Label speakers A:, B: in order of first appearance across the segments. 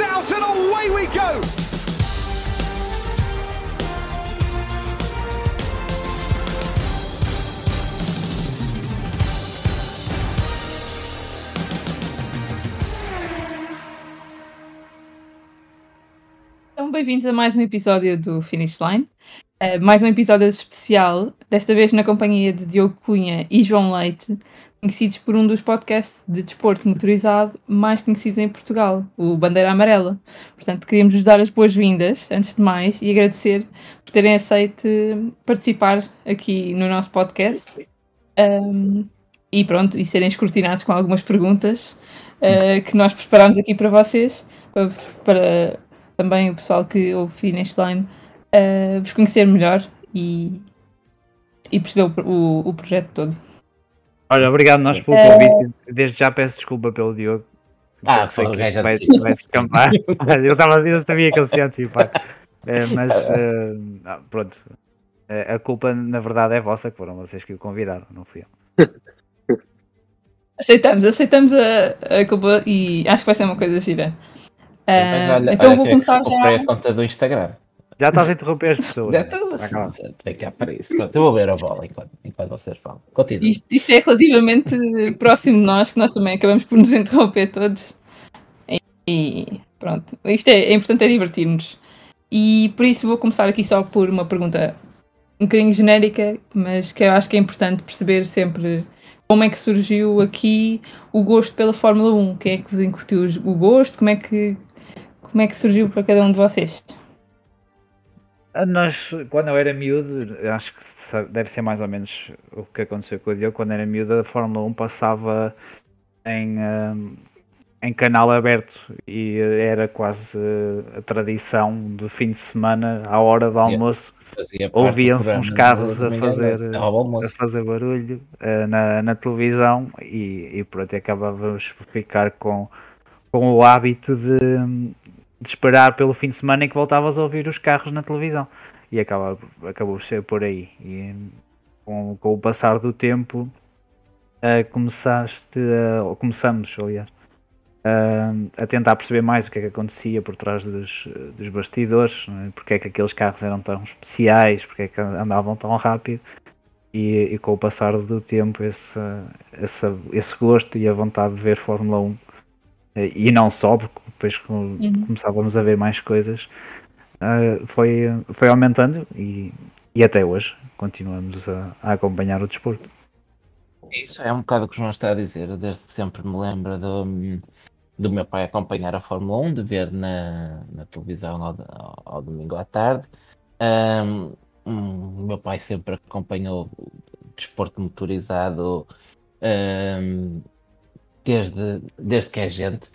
A: It's out and away we go.
B: Então, bem-vindos a mais um episódio do Finish Line. Uh, mais um episódio especial, desta vez na companhia de Diogo Cunha e João Leite, conhecidos por um dos podcasts de desporto motorizado mais conhecidos em Portugal, o Bandeira Amarela. Portanto, queríamos vos dar as boas-vindas, antes de mais, e agradecer por terem aceito participar aqui no nosso podcast. Um, e pronto, e serem escrutinados com algumas perguntas uh, que nós preparamos aqui para vocês, para, para também o pessoal que ouve Finish Line uh, vos conhecer melhor e, e perceber o, o, o projeto todo.
C: Olha, obrigado nós pelo convite. Desde já peço desculpa pelo Diogo.
D: Ah, foi,
C: que
D: já
C: vai,
D: disse.
C: vai se escampar. eu, tava, eu sabia que ele se ia antecipar. É, mas eh, não, pronto. Eh, a culpa na verdade é vossa, que foram vocês que o convidaram, não fui eu.
B: Aceitamos, aceitamos a, a culpa e acho que vai ser uma coisa gira.
D: Mas
B: Ah,
D: olha,
B: então
D: olha
B: vou
D: que
B: começar já.
D: a conta do Instagram.
C: Já estás a interromper as pessoas.
D: Já estou
C: cá
D: para isso. Pronto, eu vou ver a bola enquanto, enquanto vocês falam. Continua.
B: Isto, isto é relativamente próximo de nós, que nós também acabamos por nos interromper todos. E pronto, isto é, é importante é divertir-nos. E por isso vou começar aqui só por uma pergunta um bocadinho genérica, mas que eu acho que é importante perceber sempre como é que surgiu aqui o gosto pela Fórmula 1. Quem é que vos incutiu o gosto? Como é que, como é que surgiu para cada um de vocês?
C: Ah, Nós, quando eu era miúdo, acho que deve ser mais ou menos o que aconteceu com o Diogo. Quando era miúdo, a Fórmula 1 passava em, ah, em canal aberto e era quase a tradição do fim de semana, à hora do almoço, ouviam-se uns carros a fazer, a fazer barulho ah, na, na televisão e, e pronto, acabávamos por ficar com, com o hábito de, de esperar pelo fim de semana em que voltavas a ouvir os carros na televisão. E acaba, acabou por ser por aí. E com, com o passar do tempo ah, começaste a, ou começamos aliás ah, a tentar perceber mais o que é que acontecia por trás dos, dos bastidores não é? porque é que aqueles carros eram tão especiais porque é que andavam tão rápido. E, e com o passar do tempo esse, esse, esse gosto e a vontade de ver Fórmula 1 eh, e não só, porque depois com-
B: Uhum.
C: começávamos a ver mais coisas, eh, foi, foi aumentando e, e até hoje continuamos a, a acompanhar o desporto.
D: Isso é um bocado o que o João está a dizer. Eu desde sempre me lembro do, do meu pai acompanhar a Fórmula 1, de ver na, na televisão ao, ao- ao domingo à tarde. Hum, O meu pai sempre acompanhou o desporto motorizado ahm, desde, desde que é gente.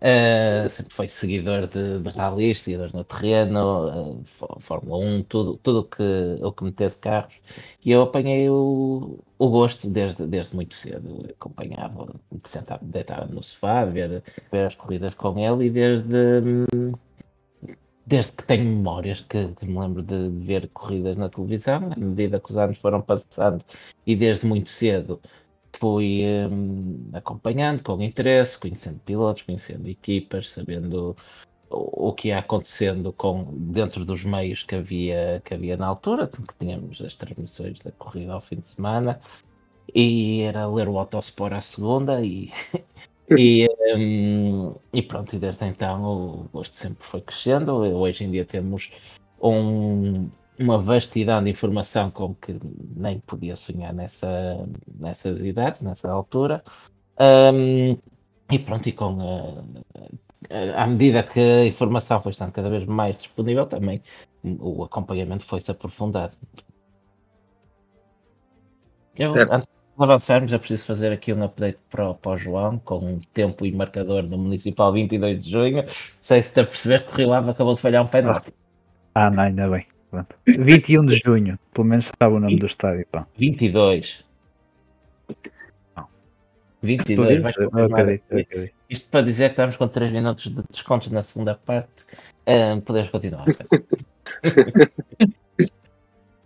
D: Ah, sempre foi seguidor de, de rallies, seguidor no terreno, Fó- Fórmula 1, tudo, tudo o que, o que metesse carros. E eu apanhei o, o gosto desde, desde muito cedo. Eu acompanhava, sentava, deitava no sofá, ver, ver as corridas com ele e desde, desde que tenho memórias que, que me lembro de, de ver corridas na televisão, à medida que os anos foram passando e desde muito cedo fui hum, acompanhando com interesse, conhecendo pilotos, conhecendo equipas, sabendo o, o que ia acontecendo com, dentro dos meios que havia, que havia na altura, que tínhamos as transmissões da corrida ao fim de semana, e era ler o Autosport à segunda e, e, hum, e pronto, e desde então o gosto sempre foi crescendo. Hoje em dia temos um- uma vastidão de informação com que nem podia sonhar nessa, nessas idades, nessa altura. Hum, e pronto, e com a, à medida que a informação foi estando cada vez mais disponível, também o acompanhamento foi-se aprofundado. Eu, antes de avançarmos, eu preciso fazer aqui um update para, o- para o João, com um tempo e marcador no Municipal 22 de junho. Não sei se te apercebeste que o Rio Ave acabou de falhar um penalti.
C: Ah, não, ainda bem. Pronto. 21 de junho, pelo menos sabe o nome do estádio. Pá.
D: 22.
C: Não. Tu
D: 22, vais. Isto para dizer que estamos com 3 minutos de descontos na segunda parte. Ah, podemos continuar.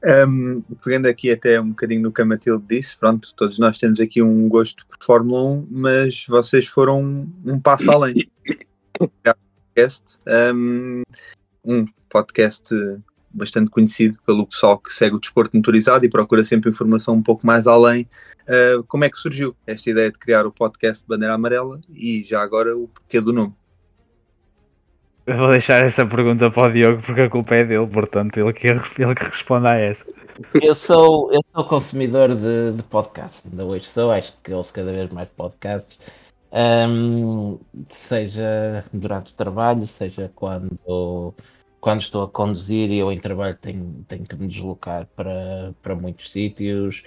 E: Um, pegando aqui até um bocadinho no que a Matilde disse, pronto, todos nós temos aqui um gosto por Fórmula 1, mas vocês foram um passo além. Podcast, um, um podcast bastante conhecido pelo pessoal que segue o desporto motorizado e procura sempre informação um pouco mais além. Uh, como é que surgiu esta ideia de criar o podcast Bandeira Amarela e já agora o porquê do nome?
F: Eu vou deixar essa pergunta para o Diogo porque a culpa é dele, portanto, ele que, ele que responde a essa.
D: Eu sou, eu sou consumidor de, de podcasts, ainda hoje sou, acho que ouço cada vez mais podcasts, um, seja durante o trabalho, seja quando, quando estou a conduzir e eu em trabalho tenho, tenho que me deslocar para, para muitos sítios,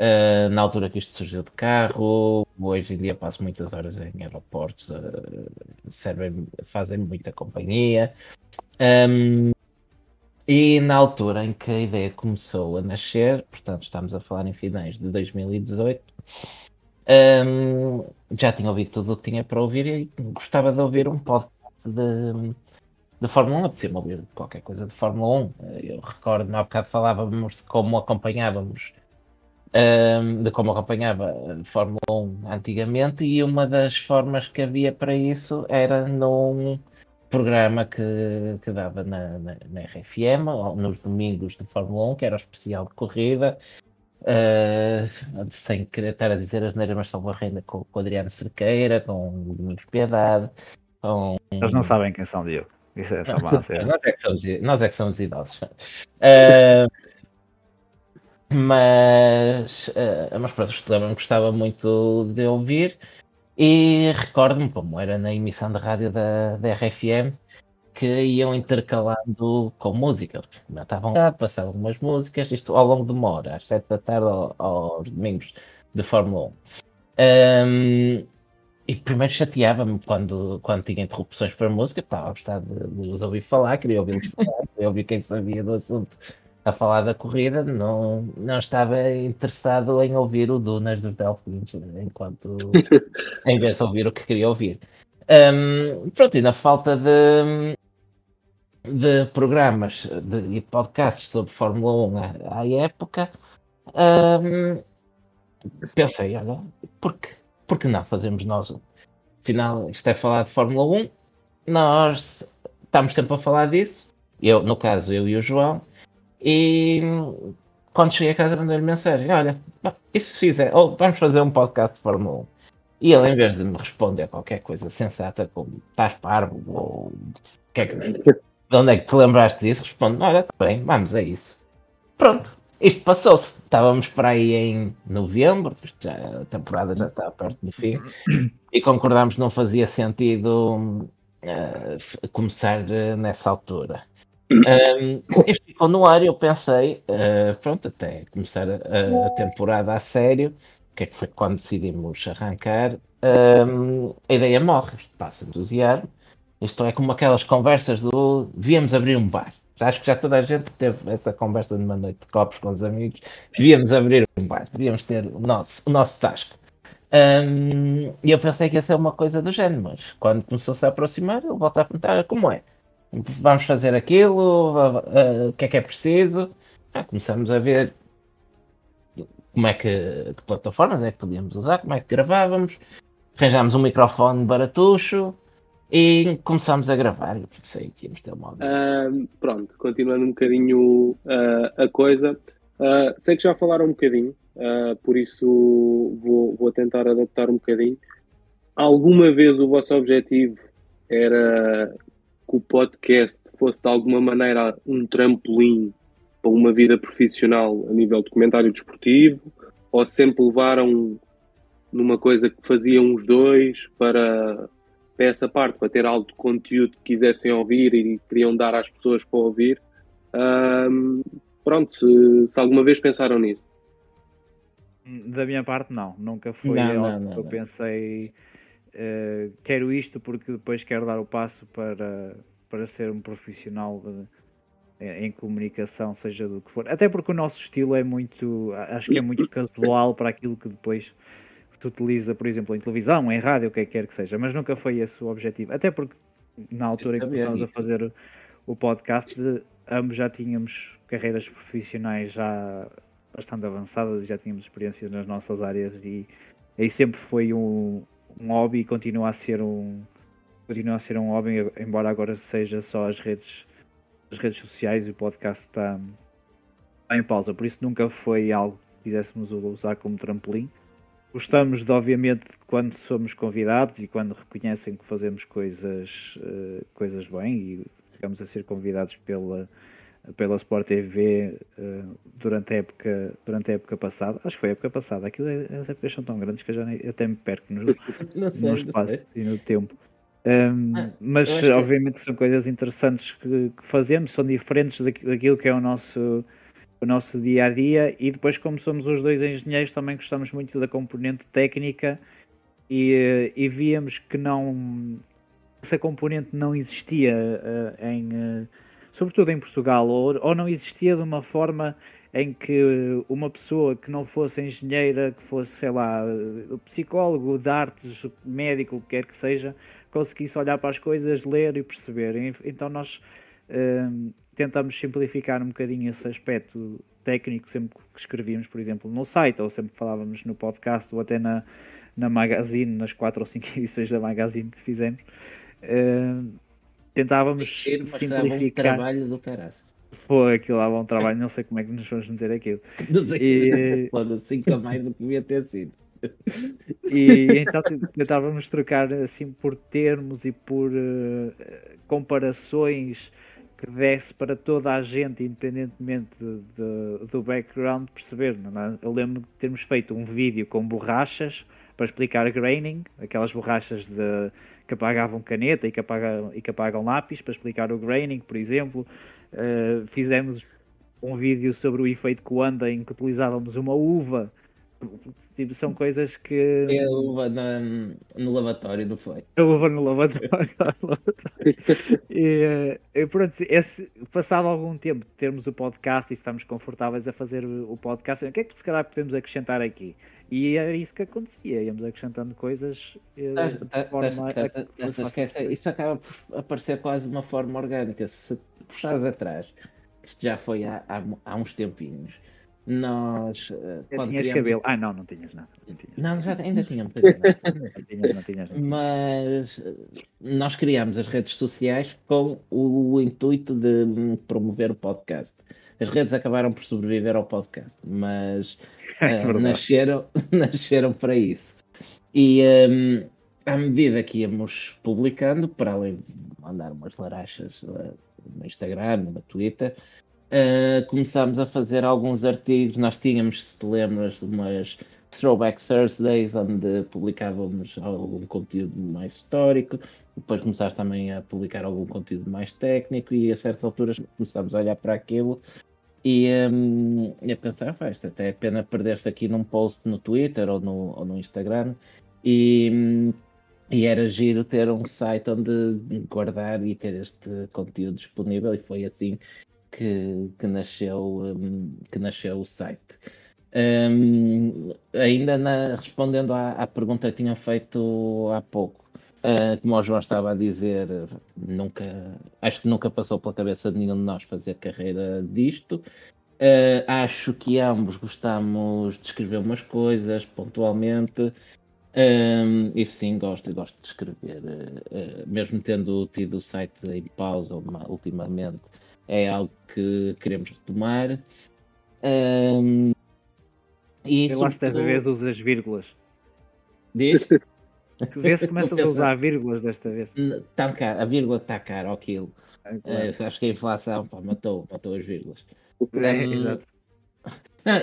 D: Uh, na altura que isto surgiu de carro, hoje em dia passo muitas horas em aeroportos, uh, servem, fazem muita companhia. Um, e na altura em que a ideia começou a nascer, portanto estamos a falar em finais de 2018, um, já tinha ouvido tudo o que tinha para ouvir e gostava de ouvir um podcast de, de Fórmula 1, apetecia-me ouvir qualquer coisa de Fórmula 1. Eu recordo-me há bocado falávamos de como acompanhávamos um, de como acompanhava a Fórmula 1 antigamente e uma das formas que havia para isso era num programa que, que dava na, na, na RFM, nos domingos de Fórmula 1, que era o especial de corrida, uh, sem querer estar a dizer as neiras, mas salvo renda com, com o Adriano Cerqueira, com o Domingos Piedade, com...
F: Eles não sabem quem são, Diogo. Isso é só nós,
D: é que somos, nós é que somos idosos. Uh, mas, uh, mas pronto, lembro-me que gostava muito de ouvir e recordo-me como era na emissão de rádio da, da RFM que iam intercalando com música. Estavam lá, passavam umas músicas, isto ao longo de uma hora, às sete da tarde aos domingos de Fórmula 1. Um, e primeiro chateava-me quando, quando tinha interrupções para música, estava a gostar de, de os ouvir falar, queria ouvir-los falar, queria ouvir quem sabia do assunto a falar da corrida, não, não estava interessado em ouvir o Dunas dos Delfins, enquanto em vez de ouvir o que queria ouvir. Um, pronto, e na falta de, de programas de, e podcasts sobre Fórmula 1 à, à época, um, pensei, olha, por que, por que não fazemos nós? Afinal, isto é falar de Fórmula 1, nós estamos sempre a falar disso, eu, no caso eu e o João, e quando cheguei a casa mandei-lhe mensagem, olha, e se fizer, ou vamos fazer um podcast de Fórmula 1. E ele, em vez de me responder qualquer coisa sensata, como estás parvo, ou que é que, de onde é que te lembraste disso, responde, olha, tá bem, vamos a isso. Pronto, isto passou-se. Estávamos para aí em novembro, já, a temporada já está perto do fim, e concordámos que não fazia sentido uh, começar uh, nessa altura. Um, este ficou no ar e eu pensei, uh, pronto, até começar a, a, temporada a sério, que é que foi quando decidimos arrancar, um, a ideia morre, passa a entusiasmo. Isto é como aquelas conversas do devíamos abrir um bar. Acho que já toda a gente teve essa conversa numa noite de copos com os amigos. Devíamos abrir um bar, devíamos ter o nosso, o nosso tasco. Um, e eu pensei que ia ser uma coisa do género, mas quando começou-se a aproximar, ele volta a perguntar como é vamos fazer aquilo, o que é que é preciso. Ah, começamos a ver como é que, que, plataformas é que podíamos usar, como é que gravávamos, arranjámos um microfone baratucho e começámos a gravar. Eu pensei que íamos ter uma
G: uh, Pronto, continuando um bocadinho uh, a coisa, uh, sei que já falaram um bocadinho, por isso vou, vou tentar adaptar um bocadinho. Alguma vez o vosso objetivo era que o podcast fosse de alguma maneira um trampolim para uma vida profissional a nível de comentário desportivo, ou sempre levaram numa coisa que faziam os dois para, para essa parte, para ter algo de conteúdo que quisessem ouvir e queriam dar às pessoas para ouvir. Um, pronto, se, se, alguma vez pensaram nisso.
F: Da minha parte, não. Nunca foi não, algo não, não, que eu pensei uh, quero isto porque depois quero dar o passo para, para ser um profissional de, em comunicação, seja do que for. Até porque o nosso estilo é muito, acho que é muito casual para aquilo que depois se utiliza, por exemplo, em televisão, em rádio, o que é que quer que seja, mas nunca foi esse o objetivo. Até porque na altura em que começámos a fazer o podcast, ambos já tínhamos carreiras profissionais já bastante avançadas, já tínhamos experiências nas nossas áreas e aí sempre foi um, um hobby e continua a ser um,
C: continua a ser um hobby, embora agora seja só as redes, as redes sociais e o podcast está, está em pausa. Por isso nunca foi algo que quiséssemos usar como trampolim. Gostamos de, obviamente, quando somos convidados e quando reconhecem que fazemos coisas, uh, coisas bem e ficamos a ser convidados pela, pela Sport TV uh, eh, durante, a época, durante a época passada. Acho que foi a época passada. Aquilo, é, as épocas são tão grandes que eu já nem, até me perco no, sei, no espaço e no tempo. Um, ah, mas obviamente que... são coisas interessantes que, que, fazemos, são diferentes daquilo que é o nosso o nosso dia a dia e depois como somos os dois engenheiros também gostamos muito da componente técnica e, eh, e víamos que não essa componente não existia uh, em uh, sobretudo em Portugal ou, ou não existia de uma forma em que uma pessoa que não fosse engenheira, que fosse, sei lá, psicólogo de artes, médico, o que quer que seja, conseguisse olhar para as coisas, ler e perceber. Então nós uh, tentamos simplificar um bocadinho esse aspecto técnico sempre que escrevíamos, por exemplo, no site, ou sempre que falávamos no podcast, ou até na, na magazine, nas quatro ou cinco edições da magazine que fizemos. Uh, tentávamos
D: é, simplificar. Um trabalho do caraças.
C: Foi aquilo lá, bom trabalho, não sei como é que nos vamos dizer aquilo.
D: Não sei e... Pô, cinco a mais do que devia ter sido.
C: E então tentávamos trocar assim por termos e por uh, comparações que desse para toda a gente, independentemente de, de, do background, perceber. É? Eu lembro de termos feito um vídeo com borrachas para explicar graining, aquelas borrachas de, que apagavam caneta e que apagam, e que apagam lápis, para explicar o graining, por exemplo. Uh, fizemos um vídeo sobre o efeito Coanda em que utilizávamos uma uva Tipo, são coisas que.
D: É a uva na, no lavatório, não foi?
C: A uva no lavatório. e, e pronto, esse, passado algum tempo de termos o podcast e estamos confortáveis a fazer o podcast, o que é que se calhar podemos acrescentar aqui? E era isso que acontecia, íamos acrescentando coisas.
D: Isso acaba por aparecer quase de uma forma orgânica. Se puxares atrás, isto já foi há, há, há uns tempinhos nós.
C: Uh, tinhas criamos... cabelo. Ah, não, não tinhas nada. Não, tinhas.
D: não já ainda tínhamos.
C: não tinhas, não tinhas nada.
D: Mas eh, nós criamos as redes sociais com o intuito de promover o podcast. As redes acabaram por sobreviver ao podcast, mas é uh, nasceram, nasceram para isso. E um, à medida que íamos publicando, para além de mandar umas larachas uh, no Instagram, no Twitter, uh, começámos a fazer alguns artigos. Nós tínhamos, se te lembras, umas Throwback Thursdays, onde publicávamos algum conteúdo mais histórico. Depois começaste também a publicar algum conteúdo mais técnico e a certa altura começámos a olhar para aquilo e, um, e a pensar, faz até é pena perder-se aqui num post no Twitter ou no, ou no Instagram e, hum, e era giro ter um site onde guardar e ter este conteúdo disponível e foi assim que, que, nasceu, um, que nasceu o site. Um, ainda na, respondendo à, à, pergunta que tinha feito há pouco, uh, como o João estava a dizer, nunca, acho que nunca passou pela cabeça de nenhum de nós fazer carreira disto. Uh, acho que ambos gostamos de escrever umas coisas pontualmente. Um, e sim, gosto, gosto de escrever, uh, mesmo tendo tido o site em pausa ultimamente é algo que queremos retomar. Um,
C: e Eu acho que desta vez usas vírgulas.
D: Diz?
C: Vê se começas a usar vírgulas desta vez.
D: Tá caro, a vírgula está cara, aquilo. É, claro. uh, acho que a inflação pá, matou, matou as vírgulas.
C: É, um, exato.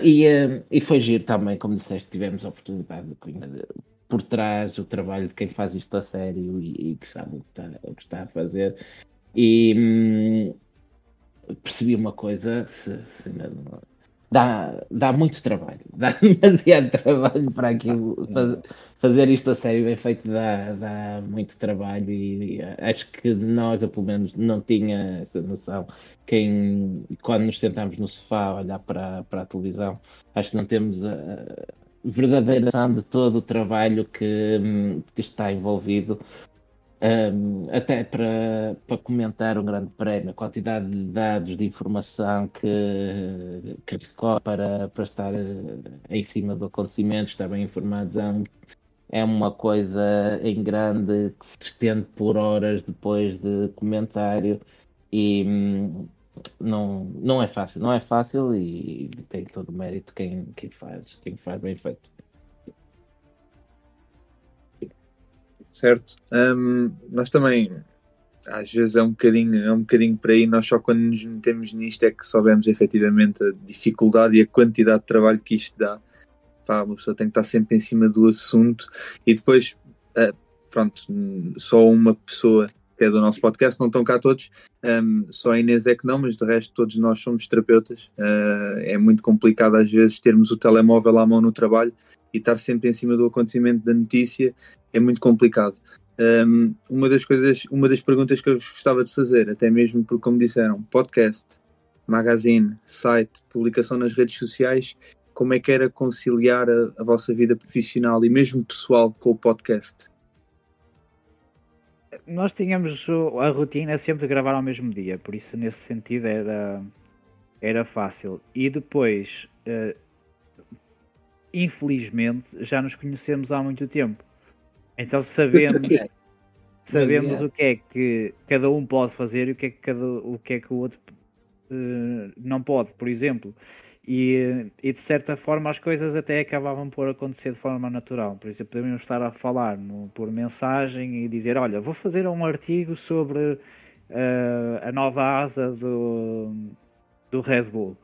D: E, e foi giro também, como disseste, tivemos a oportunidade de, de, por trás o trabalho de quem faz isto a sério e, e que sabe o que, está, o que está a fazer. E, hum, percebi uma coisa, se, se dá, dá muito trabalho, dá demasiado trabalho para aquilo. Faz, fazer isto a sério bem feito dá, dá muito trabalho e, e, acho que nós, eu pelo menos, não tinha essa noção. Quem, quando nos sentamos no sofá a olhar para, para a televisão, acho que não temos a, a verdadeira noção de todo o trabalho que, que está envolvido um, até para, para comentar um grande prémio, a quantidade de dados, de informação que, que recorre para, para estar eh, em cima do acontecimento, estar bem informados, é um, é uma coisa em grande que se estende por horas depois de comentário e hum, não, não é fácil, não é fácil e tem todo o mérito quem, quem faz, quem faz bem feito.
E: Certo. Um, nós também às vezes é um bocadinho, é um bocadinho por aí, nós só quando nos metemos nisto é que soubemos efetivamente a dificuldade e a quantidade de trabalho que isto dá. Pá, uma pessoa tem que estar sempre em cima do assunto e depois, uh, pronto, só uma pessoa que é do nosso podcast, não estão cá todos, um, só a Inês é que não, mas de resto todos nós somos terapeutas. Uh, é muito complicado às vezes termos o telemóvel à mão no trabalho e estar sempre em cima do acontecimento da notícia, é muito complicado. Um, uma das coisas, uma das perguntas que eu gostava de fazer, até mesmo porque, como disseram, podcast, magazine, site, publicação nas redes sociais, como é que era conciliar a, a vossa vida profissional e mesmo pessoal com o podcast?
C: Nós tínhamos a rotina sempre de gravar ao mesmo dia, por isso nesse sentido era, era fácil. E depois, uh, infelizmente, já nos conhecemos há muito tempo. Então sabemos, sabemos o que é que cada um pode fazer e o que é que, cada, o, que, é que o outro uh, não pode, por exemplo. E, e, de certa forma as coisas até acabavam por acontecer de forma natural. Por exemplo, podemos estar a falar no, por mensagem e dizer: Olha, vou fazer um artigo sobre uh, a nova asa do, do Red Bull.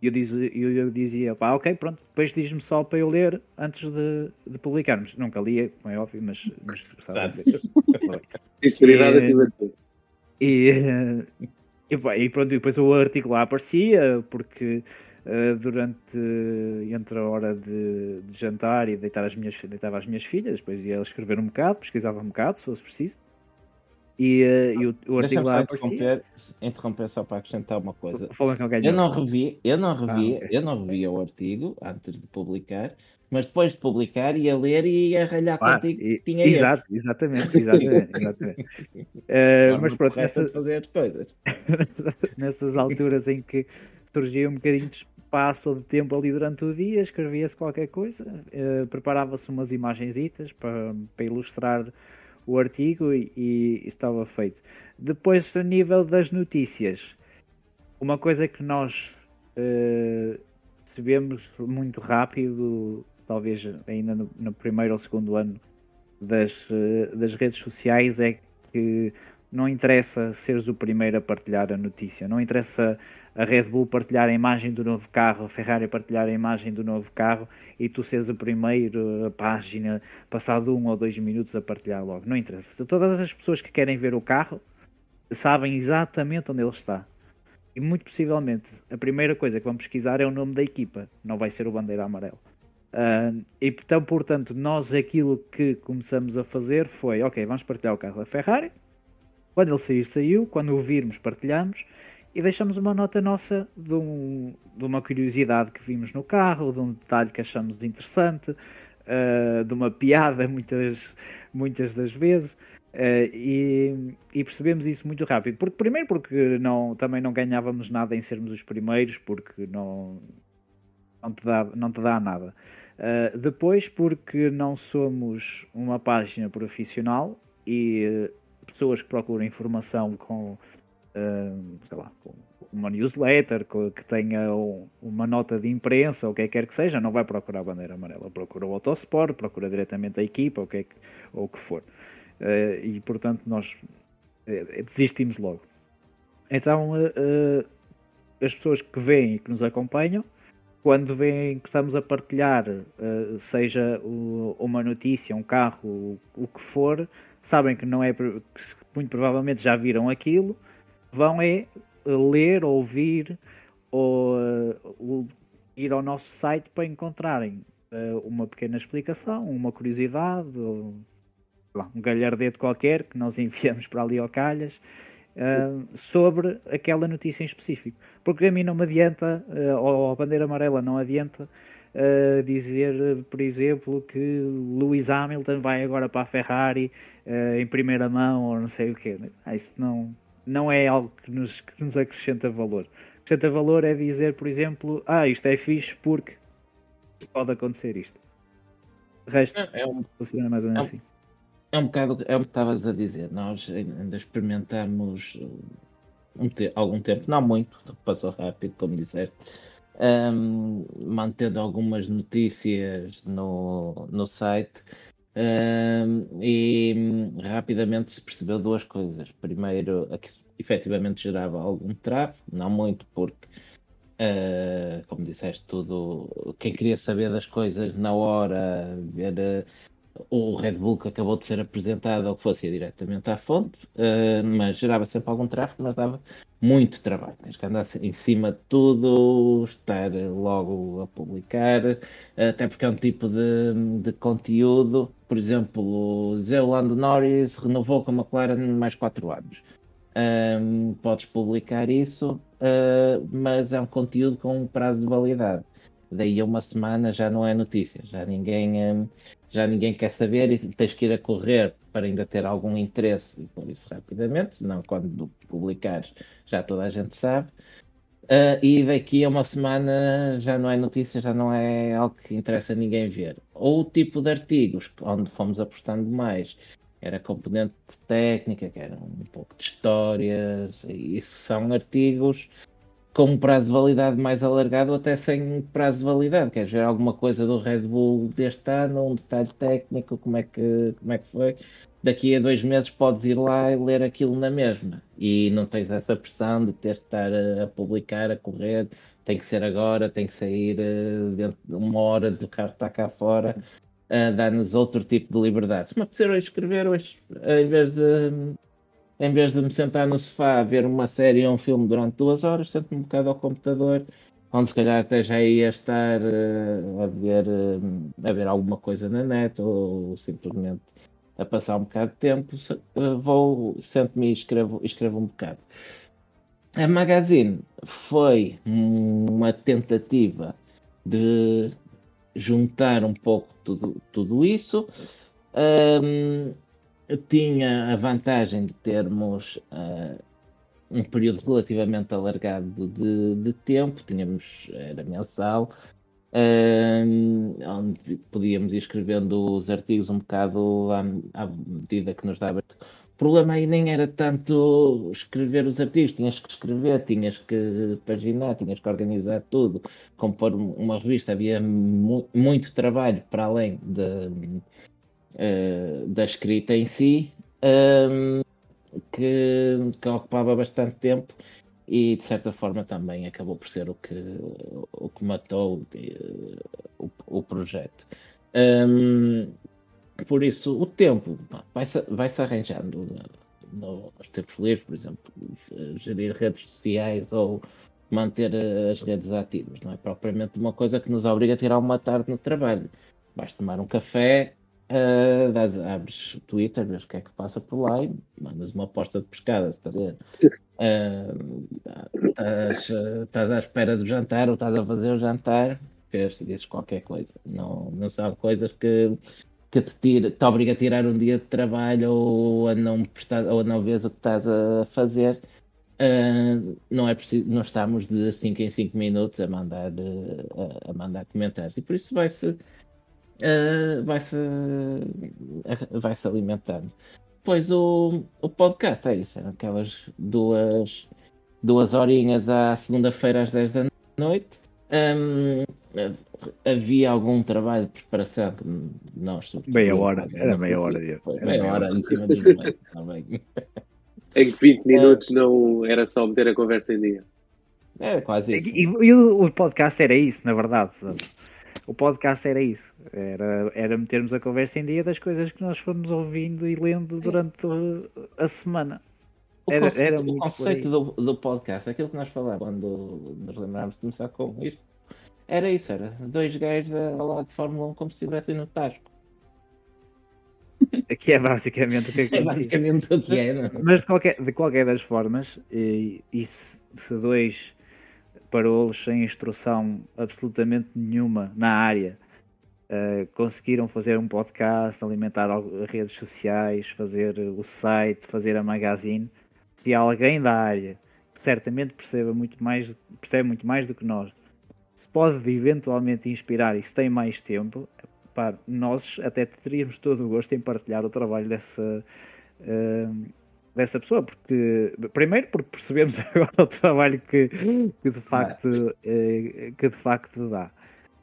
C: E eu, diz, eu, eu dizia, pá, ok, pronto, depois diz-me só para eu ler antes de, de publicarmos. Nunca lia, como é óbvio, mas, mas gostava de dizer.
G: Sinceridade acima de tudo.
C: E, e, e pronto, depois o artigo lá aparecia, porque uh, durante, entre a hora de, de, jantar e deitar as minhas, deitava as minhas filhas, depois ia escrever um bocado, pesquisava um bocado, se fosse preciso. E, uh, e o, o artigo lá
D: interromper, interromper só para acrescentar uma coisa. Eu não revi, eu não revi, ah, okay. eu não revi o artigo antes de publicar, mas depois de publicar ia ler e ia ralhar ah, contigo
C: tinha exato, exatamente, exatamente, exatamente. uh, mas pronto, nessa,
D: fazer as coisas.
C: nessas alturas em que surgia um bocadinho de espaço de tempo ali durante o dia, escrevia-se qualquer coisa, uh, preparava-se umas imagensitas para, para ilustrar o artigo e, e, estava feito. Depois, a nível das notícias, uma coisa que nós uh, percebemos muito rápido, talvez ainda no, no primeiro ou segundo ano das, uh, das redes sociais, é que não interessa seres o primeiro a partilhar a notícia, não interessa a Red Bull partilhar a imagem do novo carro, a Ferrari partilhar a imagem do novo carro e tu seres a página, passado um ou dois minutos a partilhar logo. Não interessa. Todas as pessoas que querem ver o carro sabem exatamente onde ele está. E muito possivelmente a primeira coisa que vão pesquisar é o nome da equipa, não vai ser o bandeira amarelo. Uh, e então, portanto, nós aquilo que começamos a fazer foi: ok, vamos partilhar o carro da Ferrari. Quando ele sair, saiu. Quando o virmos, partilhamos e deixamos uma nota nossa de, um, de, uma curiosidade que vimos no carro, de um detalhe que achamos interessante, uh, de uma piada muitas, muitas das vezes. Uh, e, e, percebemos isso muito rápido. Porque, primeiro, porque não, também não ganhávamos nada em sermos os primeiros, porque não, não, te, dá, não te dá nada. Uh, depois, porque não somos uma página profissional e pessoas que procuram informação com sei lá, uma newsletter que tenha uma nota de imprensa ou o que é quer que seja, não vai procurar a bandeira amarela, procura o Autosport, procura diretamente a equipa ou o que, é que, ou o que for. Uh, e portanto nós uh, desistimos logo. Então uh, as pessoas que vêm e que nos acompanham, quando veem que estamos a partilhar, seja uma notícia, um carro, o, o que for, sabem que não é que muito provavelmente já viram aquilo vão é ler, ouvir ou uh, ir ao nosso site para encontrarem uh, uma pequena explicação, uma curiosidade, ou, lá, um galhardete qualquer que nós enviamos para ali ao calhas uh, sobre aquela notícia em específico. Porque a mim não me adianta, ou a bandeira amarela não adianta, Uh, dizer, por exemplo, que Lewis Hamilton vai agora para a Ferrari uh, em primeira mão ou não sei o quê. Ah, isso não, não é algo que nos, que nos acrescenta valor. Acrescenta valor é dizer, por exemplo, ah, isto é fixe porque pode acontecer isto. De resto,
D: É um,
C: funciona mais ou menos
D: É um-
C: assim.
D: é um bocado é o que estavas a dizer. Nós ainda experimentamos um te- algum tempo, não muito, passou rápido, como disseste, ahm, mantendo algumas notícias no, no site. ahm, e hum, rapidamente se percebeu duas coisas. Primeiro, efetivamente gerava algum tráfego, não muito, porque Uh, como disseste, tudo. Quem queria saber das coisas na hora, ver uh, o Red Bull que acabou de ser apresentado ou que fosse ir diretamente à fonte, uh, mas gerava sempre algum tráfego, mas dava muito trabalho. Tens que andar em cima de tudo, estar logo a publicar, até porque é um tipo de, de conteúdo. Por exemplo, o Lando Norris renovou com a McLaren mais 4 anos. Um, podes publicar isso, uh, mas é um conteúdo com um prazo de validade. Daí a uma semana já não é notícia, já ninguém, um, já ninguém quer saber e tens que ir a correr para ainda ter algum interesse e por isso rapidamente, senão quando publicares já toda a gente sabe. Uh, e daqui a uma semana já não é notícia, já não é algo que interessa a ninguém ver. Ou o tipo de artigos onde fomos apostando mais era componente técnica, que era um pouco de histórias, isso são artigos com um prazo de validade mais alargado, até sem prazo de validade. Queres ver alguma coisa do Red Bull deste ano, um detalhe técnico, como é que, como é que foi? Daqui a dois meses podes ir lá e ler aquilo na mesma. E não tens essa pressão de ter de estar a, a publicar, a correr, tem que ser agora, tem que sair uh, dentro de uma hora do carro está cá fora uh, dá-nos outro tipo de liberdade. Se me apetecer hoje escrever, hoje, em vez de em vez de me sentar no sofá a ver uma série ou um filme durante duas horas, sento-me um bocado ao computador, onde se calhar até já ia estar uh, a, ver, uh, a ver alguma coisa na net ou, simplesmente a passar um bocado de tempo, uh, vou, sento-me e escrevo, escrevo um bocado. A Magazine foi uma tentativa de juntar um pouco tudo, tudo isso. Um, tinha a vantagem de termos uh, um período relativamente alargado de, de tempo, tínhamos, era mensal, um, onde podíamos ir escrevendo os artigos um bocado à, à medida que nos dava. Problema aí nem era tanto escrever os artigos, tinhas que escrever, tinhas que paginar, tinhas que organizar tudo, compor uma revista, havia mu muito trabalho para além de, uh, da escrita em si, um, que, que, ocupava bastante tempo e de certa forma também acabou por ser o que, o que matou o, o projeto. Um, por isso, o tempo vai-se vai -se arranjando nos tempos livres, por exemplo, gerir redes sociais ou manter as redes ativas. Não é propriamente uma coisa que nos obriga a tirar uma tarde no trabalho. Vais tomar um café, uh, das, abres o Twitter, vês o que é que passa por lá e mandas uma aposta de pescada, estás. Uh, estás, estás à espera do jantar ou estás a fazer o jantar, vês e dizes qualquer coisa. Não, não são coisas que que te, tira, te obriga a tirar um dia de trabalho ou a não prestar, ou a não ver o que estás a fazer. Uh, não é preciso, não estamos de 5 em 5 minutos a mandar, uh, a mandar comentários e por isso vai-se uh, vai-se vai-se alimentando. Pois o, o podcast é isso, eram aquelas duas, duas horinhas à segunda-feira às 10 da noite. Um, havia algum trabalho de preparação que nós
C: meia hora, era meia hora,
D: meia, meia hora em cima do meio, também.
G: Em que 20 minutos não era só meter a conversa em dia.
D: É quase isso.
C: E, e o, o, podcast era isso, na verdade. Sabe? O podcast era isso. Era, era metermos a conversa em dia das coisas que nós fomos ouvindo e lendo durante a semana.
D: O
C: Era-
D: conceito,
C: era
D: o conceito do, do podcast, aquilo que nós falávamos quando nos lembrámos de começar com isto, era isso, era dois gajos ao lado de Fórmula 1 como se estivessem no Tasco.
C: Que é basicamente o que
D: É
C: acontecia.
D: basicamente o que é, não é?
C: Mas de qualquer, de qualquer das formas, e, e se, se dois parolos sem instrução absolutamente nenhuma na área eh, conseguiram fazer um podcast, alimentar al- redes sociais, fazer o site, fazer a magazine, se alguém da área que certamente perceba muito mais, percebe muito mais do que nós, se pode eventualmente inspirar e se tem mais tempo, pá, nós até teríamos todo o gosto em partilhar o trabalho dessa, uh, dessa pessoa, porque primeiro porque percebemos agora o trabalho que, que de facto uh, que de facto dá.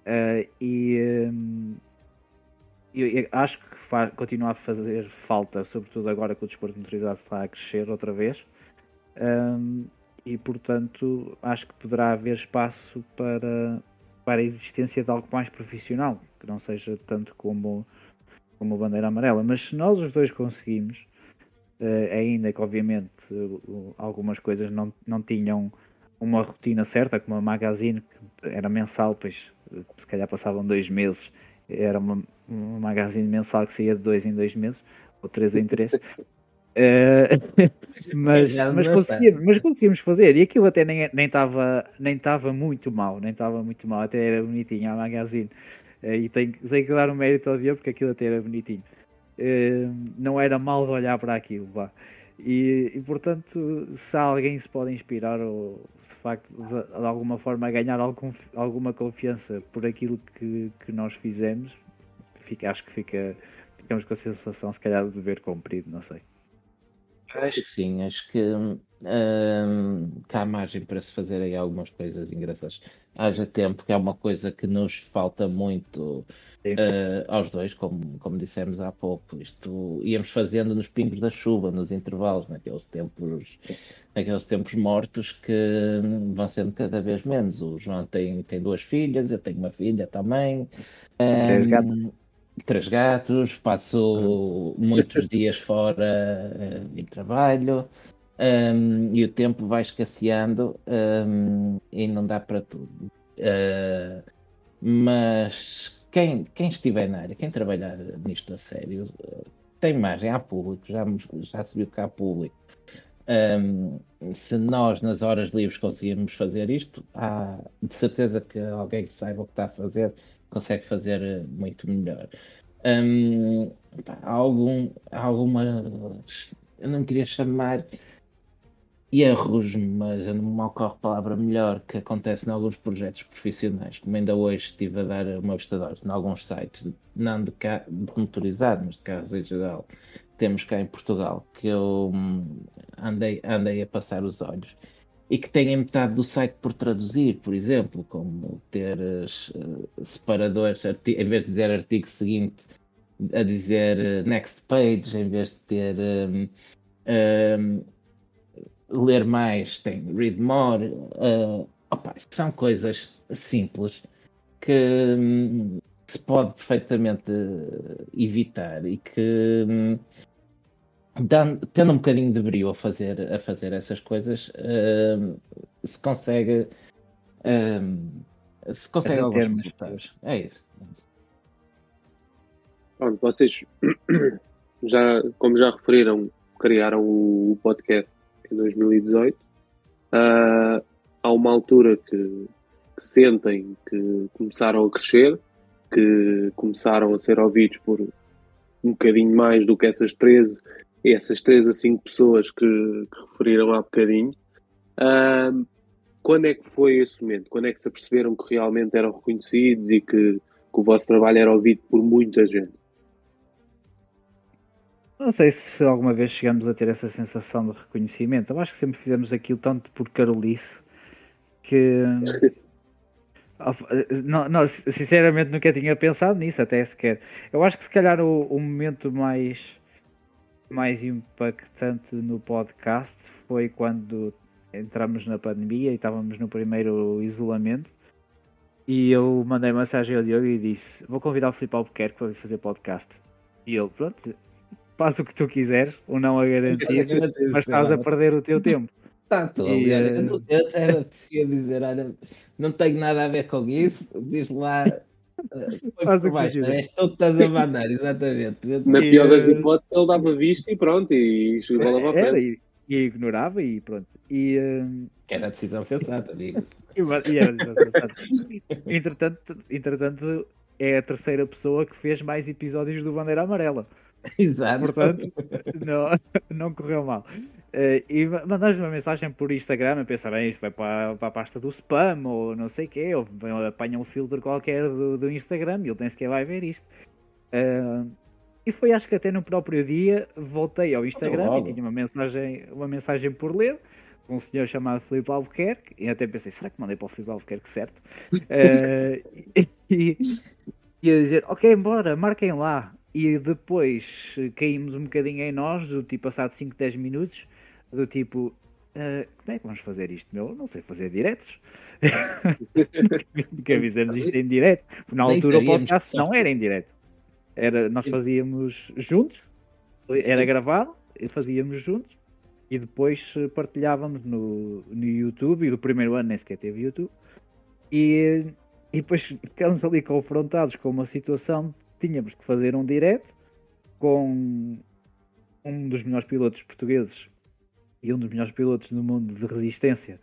C: Uh, e um, eu acho que faz, continua a fazer falta, sobretudo agora que o desporto motorizado está a crescer outra vez. Um, e portanto acho que poderá haver espaço para, para a existência de algo mais profissional, que não seja tanto como, como a bandeira amarela. Mas se nós os dois conseguimos, uh, ainda que obviamente algumas coisas não, não tinham uma rotina certa, como a magazine, que era mensal, pois se calhar passavam dois meses, era uma, uma magazine mensal que saía de dois em dois meses, ou três em três. Uh, mas, mas, conseguimos, mas conseguimos fazer e aquilo até nem estava nem nem muito mal, nem estava muito mal, até era bonitinho a magazine. Uh, e tenho, tenho que dar um mérito ao dia porque aquilo até era bonitinho. Uh, não era mal de olhar para aquilo. E, e, portanto, se alguém se pode inspirar ou de facto de, de alguma forma ganhar algum, alguma confiança por aquilo que, que nós fizemos, fica, acho que fica, ficamos com a sensação, se calhar, de dever cumprido, não sei.
D: Acho que sim, acho que, hum, que há margem para se fazer aí algumas coisas engraçadas. Haja tempo, que é uma coisa que nos falta muito uh, aos dois, como, como dissemos há pouco. Isto íamos fazendo nos pingos da chuva, nos intervalos, naqueles tempos, naqueles tempos mortos que vão sendo cada vez menos. O João tem, tem duas filhas, eu tenho uma filha também.
C: Três gatos
D: três gatos, passo muitos dias fora uh, em trabalho um, e o tempo vai escasseando um, e não dá para tudo. Uh, mas quem, quem estiver na área, quem trabalhar nisto a sério, tem margem, há público, já, já se viu que há público. Um, se nós nas horas livres conseguirmos fazer isto, há de certeza que alguém que saiba o que está a fazer consegue fazer eh, muito melhor. Um, há, algum, há alguma. Eu não queria chamar erros, mas não me ocorre palavra melhor que acontece em alguns projetos profissionais, como ainda hoje estive a dar uma vista de olhos em alguns sites, não de, carro, de motorizado, mas de carros em geral, temos cá em Portugal, que eu hum, andei, andei a passar os olhos e que têm metade do site por traduzir, por exemplo, como ter uh, separadores, em vez de dizer artigo seguinte, a dizer uh, next page, em vez de ter um, um, ler mais, tem read more. Uh, opa, são coisas simples que um, se pode perfeitamente evitar e que um, dando, tendo um bocadinho de brilho a fazer, a fazer essas coisas, uh, se consegue, uh, se consegue alguns resultados. É isso.
G: Pronto, vocês já, como já referiram, criaram o podcast em 2018. Uh, ah, há uma altura que, que sentem que começaram a crescer, que começaram a ser ouvidos por um bocadinho mais do que essas 13 essas três a cinco pessoas que, que referiram há bocadinho. Uh, quando é que foi esse momento? Quando é que se aperceberam que realmente eram reconhecidos e que, que o vosso trabalho era ouvido por muita gente?
C: Não sei se alguma vez chegamos a ter essa sensação de reconhecimento. Eu acho que sempre fizemos aquilo tanto por Carolice que. não, não, sinceramente nunca tinha pensado nisso, até sequer. Eu acho que se calhar o, o momento mais mais impactante no podcast foi quando entramos na pandemia e estávamos no primeiro isolamento. E eu mandei mensagem ao Diogo e disse: Vou convidar o Filipe Albuquerque para vir fazer podcast. E ele, pronto, faz o que tu quiseres, ou não a garantir, mas estás a perder o teu tempo.
D: Está tudo. E, eu, eu até dizer: Olha, não tenho nada a ver com isso, diz lá Faz o que é que estás a mandar, exatamente.
G: Na pior das hipóteses, ele dava visto e pronto, e bola para
C: Era, e, e ignorava e pronto. E, uh...
D: Era a decisão sensata, diga-se.
C: e era a decisão sensata. entretanto, entretanto, é a terceira pessoa que fez mais episódios do Bandeira Amarela.
D: Exato.
C: Portanto, não, não correu mal. Uh, e mandaste uma mensagem por Instagram a pensar, bem, isto vai para, para a pasta do spam ou não sei o quê, ou apanha um filtro qualquer do, do Instagram e ele nem sequer vai ver isto. Uh, e foi acho que até no próprio dia voltei ao Instagram e tinha uma mensagem, uma mensagem por ler um senhor chamado Filipe Albuquerque e até pensei, será que mandei para o Filipe Albuquerque certo? uh, e, e a dizer, ok, bora, marquem lá. E depois caímos um bocadinho em nós, do tipo passado 5, 10 minutos, do tipo, uh, como é que vamos fazer isto, meu? Não sei fazer diretos. que avisamos isto em direto. Na altura o podcast não era em direto. Era, nós fazíamos juntos, era gravado, e fazíamos juntos, e depois partilhávamos no, no YouTube, e do primeiro ano nem sequer teve YouTube, e, e depois ficámos ali confrontados com uma situação tínhamos que fazer um direto com um dos melhores pilotos portugueses e um dos melhores pilotos no mundo de resistência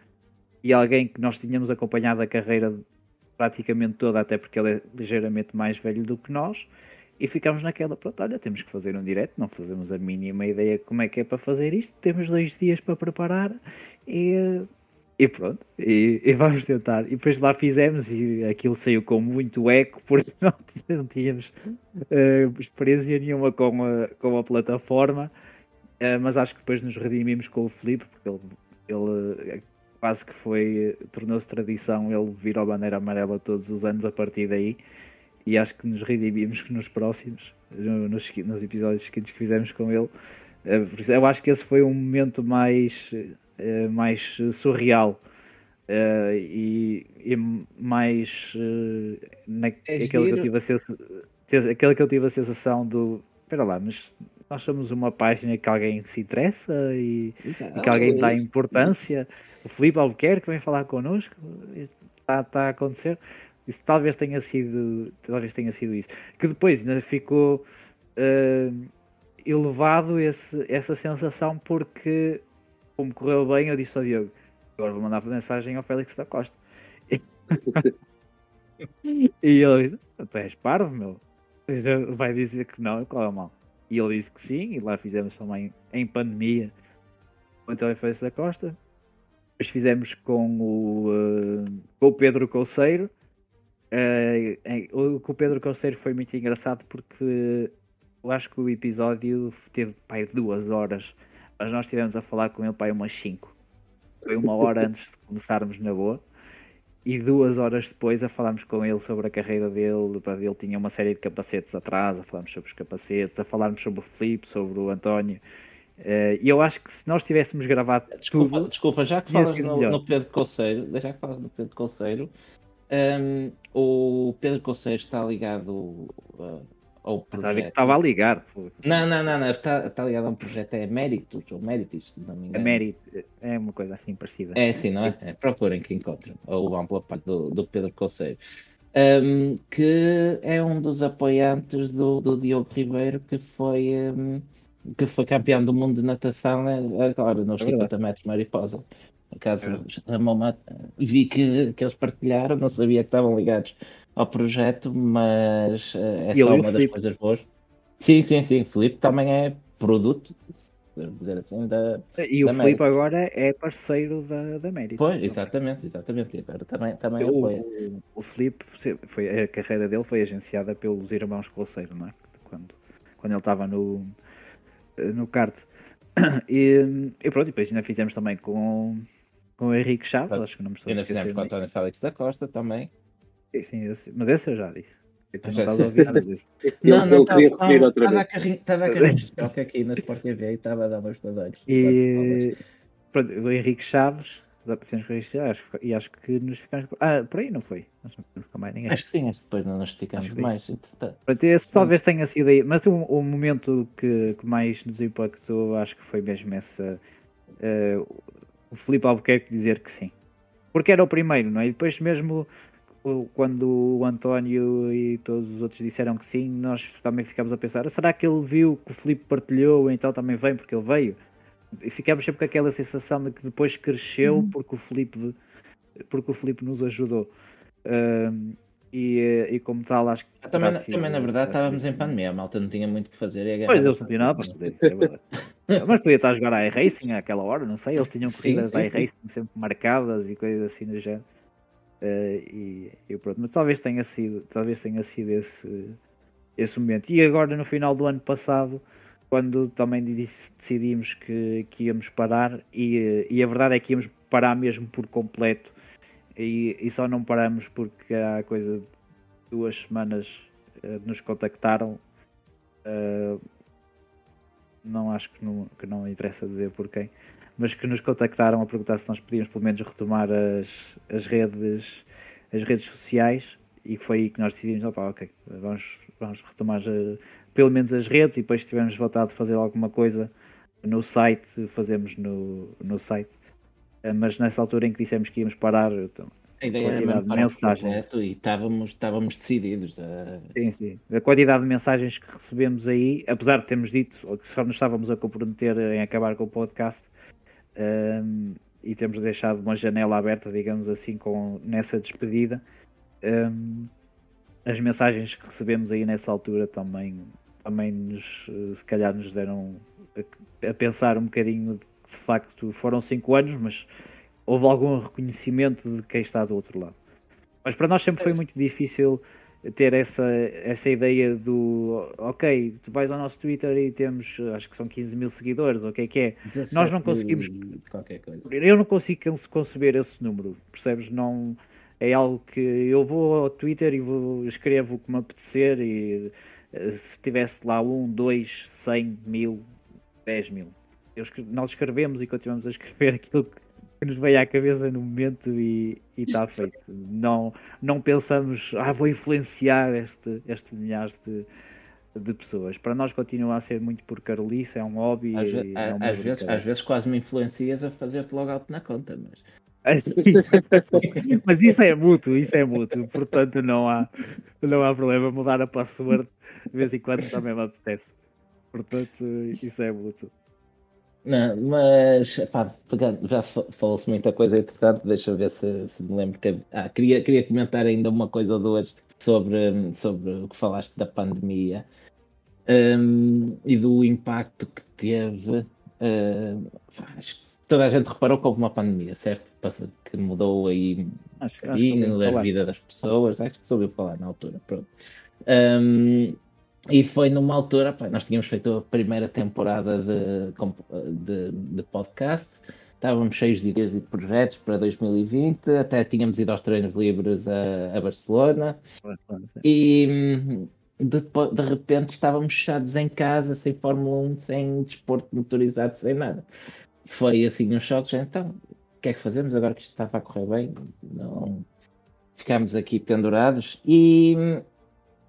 C: e alguém que nós tínhamos acompanhado a carreira praticamente toda, até porque ele é ligeiramente mais velho do que nós, e ficámos naquela, pronto, olha, temos que fazer um direto, não fazemos a mínima ideia como é que é para fazer isto, temos dois dias para preparar e e pronto, e, e, vamos tentar. E depois lá fizemos e aquilo saiu com muito eco, porque não, não tínhamos uh, experiência nenhuma com a, com a plataforma. Uh, mas acho que depois nos redimimos com o Felipe, porque ele, ele eh, quase que foi, tornou-se tradição ele vir ao bandeira amarela todos os anos a partir daí. E acho que nos redimimos nos próximos, nos, nos episódios seguintes que fizemos com ele. Eu acho que esse foi um momento mais uh, mais surreal uh, e, e, mais uh, na, é aquele, que eu tive a aquele que eu tive a sensação do espera lá, mas nós somos uma página que alguém se interessa e, e que alguém dá importância. O Felipe Albuquerque vem falar connosco, está, está a acontecer. Isso talvez tenha sido, talvez tenha sido isso. Que depois ainda ficou uh, elevado esse, essa sensação porque como correu bem, eu disse ao Diogo: agora vou mandar mensagem ao Félix da Costa. e ele disse: Tu és parvo, meu. Vai dizer que não, qual é o mal? E ele disse que sim, e lá fizemos também em pandemia com o Félix da Costa. Depois fizemos com o, uh, com o Pedro Colseiro. Uh, com o Pedro Colseiro foi muito engraçado porque eu acho que o episódio teve pai, duas horas mas nós estivemos a falar com ele para umas 5. Foi uma hora antes de começarmos na boa. E duas horas depois a falarmos com ele sobre a carreira dele, ele tinha uma série de capacetes atrás, a falarmos sobre os capacetes, a falarmos sobre o Filipe, sobre o António. Uh, e eu acho que se nós tivéssemos gravado
D: desculpa,
C: tudo...
D: Desculpa, já que falas no, no, Pedro Conceiro, já que falas no Pedro Conceiro, um, ehm, o Pedro Conceiro está ligado uh, ou projeto. que
C: estava a ligar.
D: Não, não, não, não, está, está ligado a um projeto, é Méritos, ou Méritos, se não me engano.
C: É Mérito, é uma coisa assim parecida.
D: É assim, não é? é procurem que encontrem, ou pela parte do, do Pedro Conceiro. Um, que é um dos apoiantes do, do Diogo Ribeiro, que foi, um, que foi campeão do mundo de natação eh, agora nos é 50 metros mariposa. No caso, é. vi que, que eles partilharam, não sabia que estavam ligados ao projeto, mas uh, é só uma das coisas boas. Sim, sim, sim. Felipe também é produto, devo dizer assim, da.
C: E
D: da
C: o Felipe agora é parceiro da, da Mérito.
D: Pois, exatamente, exatamente. Agora também, também o, apoia.
C: O, o Felipe, foi, a carreira dele foi agenciada pelos irmãos Colseiro, não é? Quando, quando ele estava no, no kart. E, e pronto, e depois ainda fizemos também com, com o Henrique Chaves, acho que não me estou
D: Ainda fizemos com o António Félix da Costa também.
C: Sim, sim mas esse eu já disse. Tu não estás a ouvir nada disso.
G: Não, não,
D: queria referir outra vez. Estava a carrinho de estoque aqui na Sport TV e estava a dar meus estadores.
C: E pronto, o Henrique Chaves, e acho que nos ficamos. Ah, por aí não foi? Nós
D: não ficamos mais ninguém. Acho que sim, acho que depois não nos ficamos mais.
C: Pronto, esse talvez tenha sido aí, mas o, o momento que, que mais nos impactou, acho que foi mesmo essa. Uh, o Filipe Albuquerque dizer que sim. Porque era o primeiro, não é? E depois mesmo quando o António e todos os outros disseram que sim, nós também ficámos a pensar: será que ele viu que o Filipe partilhou, então também vem porque ele veio? E ficámos sempre com aquela sensação de que depois cresceu uhum. porque o Filipe porque o Filipe nos ajudou. Uh, E, e como tal, acho que.
D: Ah, Também,
C: terá sido-
D: também, na verdade, estávamos em pandemia, a malta não tinha muito o que fazer. E
C: Pois, eles não tinham nada para fazer, isso é verdade. Mas podia estar a jogar a iRacing àquela hora, não sei. Eles tinham corridas
D: sim,
C: da
D: sim.
C: iRacing sempre marcadas e coisas assim do género. Eh, e, e pronto, mas talvez tenha sido, talvez tenha sido esse, esse momento. E agora no final do ano passado, quando também disse- decidimos que, que íamos parar, e, eh, e a verdade é que íamos parar mesmo por completo, e, e só não paramos porque há coisa de duas semanas eh, nos contactaram. eh, não acho que não, que não interessa dizer por quem, mas que nos contactaram a perguntar se nós podíamos pelo menos retomar as, as redes as redes sociais e foi aí que nós decidimos, opa, ok, vamos, vamos retomar eh, pelo menos as redes e depois se tivermos vontade de fazer alguma coisa no site, fazemos no, no site. Eh, Mas nessa altura em que dissemos que íamos parar, então,
D: A ideia era
C: quantidade
D: mesmo
C: de mensagens.
D: e estávamos, estávamos decididos. A...
C: Sim, sim. A quantidade de mensagens que recebemos aí, apesar de termos dito ou que só nos estávamos a comprometer em acabar com o podcast hum, e temos deixado uma janela aberta, digamos assim, com, nessa despedida, hum, as mensagens que recebemos aí nessa altura também, também nos, eh, se calhar nos deram a, a pensar um bocadinho de facto foram cinco anos, mas houve algum reconhecimento de quem está do outro lado. Mas para nós sempre foi muito difícil ter essa, essa ideia do ok, tu vais ao nosso Twitter e temos acho que são 15 mil seguidores, o que é que é? Nós não
D: 17
C: conseguimos-
D: Qualquer coisa.
C: Eu não consigo conce- conceber esse número, percebes? Não é algo que eu vou ao Twitter e vou, escrevo o que me apetecer e eh, se tivesse lá um, dois, cem mil, dez mil. Eu nós escrevemos e continuamos a escrever aquilo que que nos veio à cabeça no momento e está feito. Não, não pensamos, ah, vou influenciar este, este milhares de, de pessoas. Para nós continua a ser muito por carolice, é um hobby.
D: Às, ve-
C: é
D: às vezes, às vezes quase me influencias a fazer-te logo out na conta, mas
C: Ah, isso Mas isso é mútuo, isso é mútuo, portanto não há, não há problema mudar a password de vez em quando também me apetece. Portanto, isso é mútuo.
D: Não, mas pá, já se fa- falou-se muita coisa, entretanto, deixa eu ver se, se me lembro que ah, queria, queria comentar ainda uma coisa ou duas sobre, sobre o que falaste da pandemia hum, e do impacto que teve. pá, acho que toda a gente reparou que houve uma pandemia, certo? Que mudou aí um
C: Acho, acho falar.
D: vida das pessoas, acho que soube falar na altura, pronto. Um, e foi numa altura, pá, nós tínhamos feito a primeira temporada de, de, de podcast, estávamos cheios de ideias e de projetos para 2020, até tínhamos ido aos treinos livres a, a Barcelona e hum, depo- de, repente estávamos fechados em casa, sem Fórmula 1, sem desporto motorizado, sem nada. Foi assim um choque, já então, o que é que fazemos agora que isto estava a correr bem? Não ficámos aqui pendurados e hum,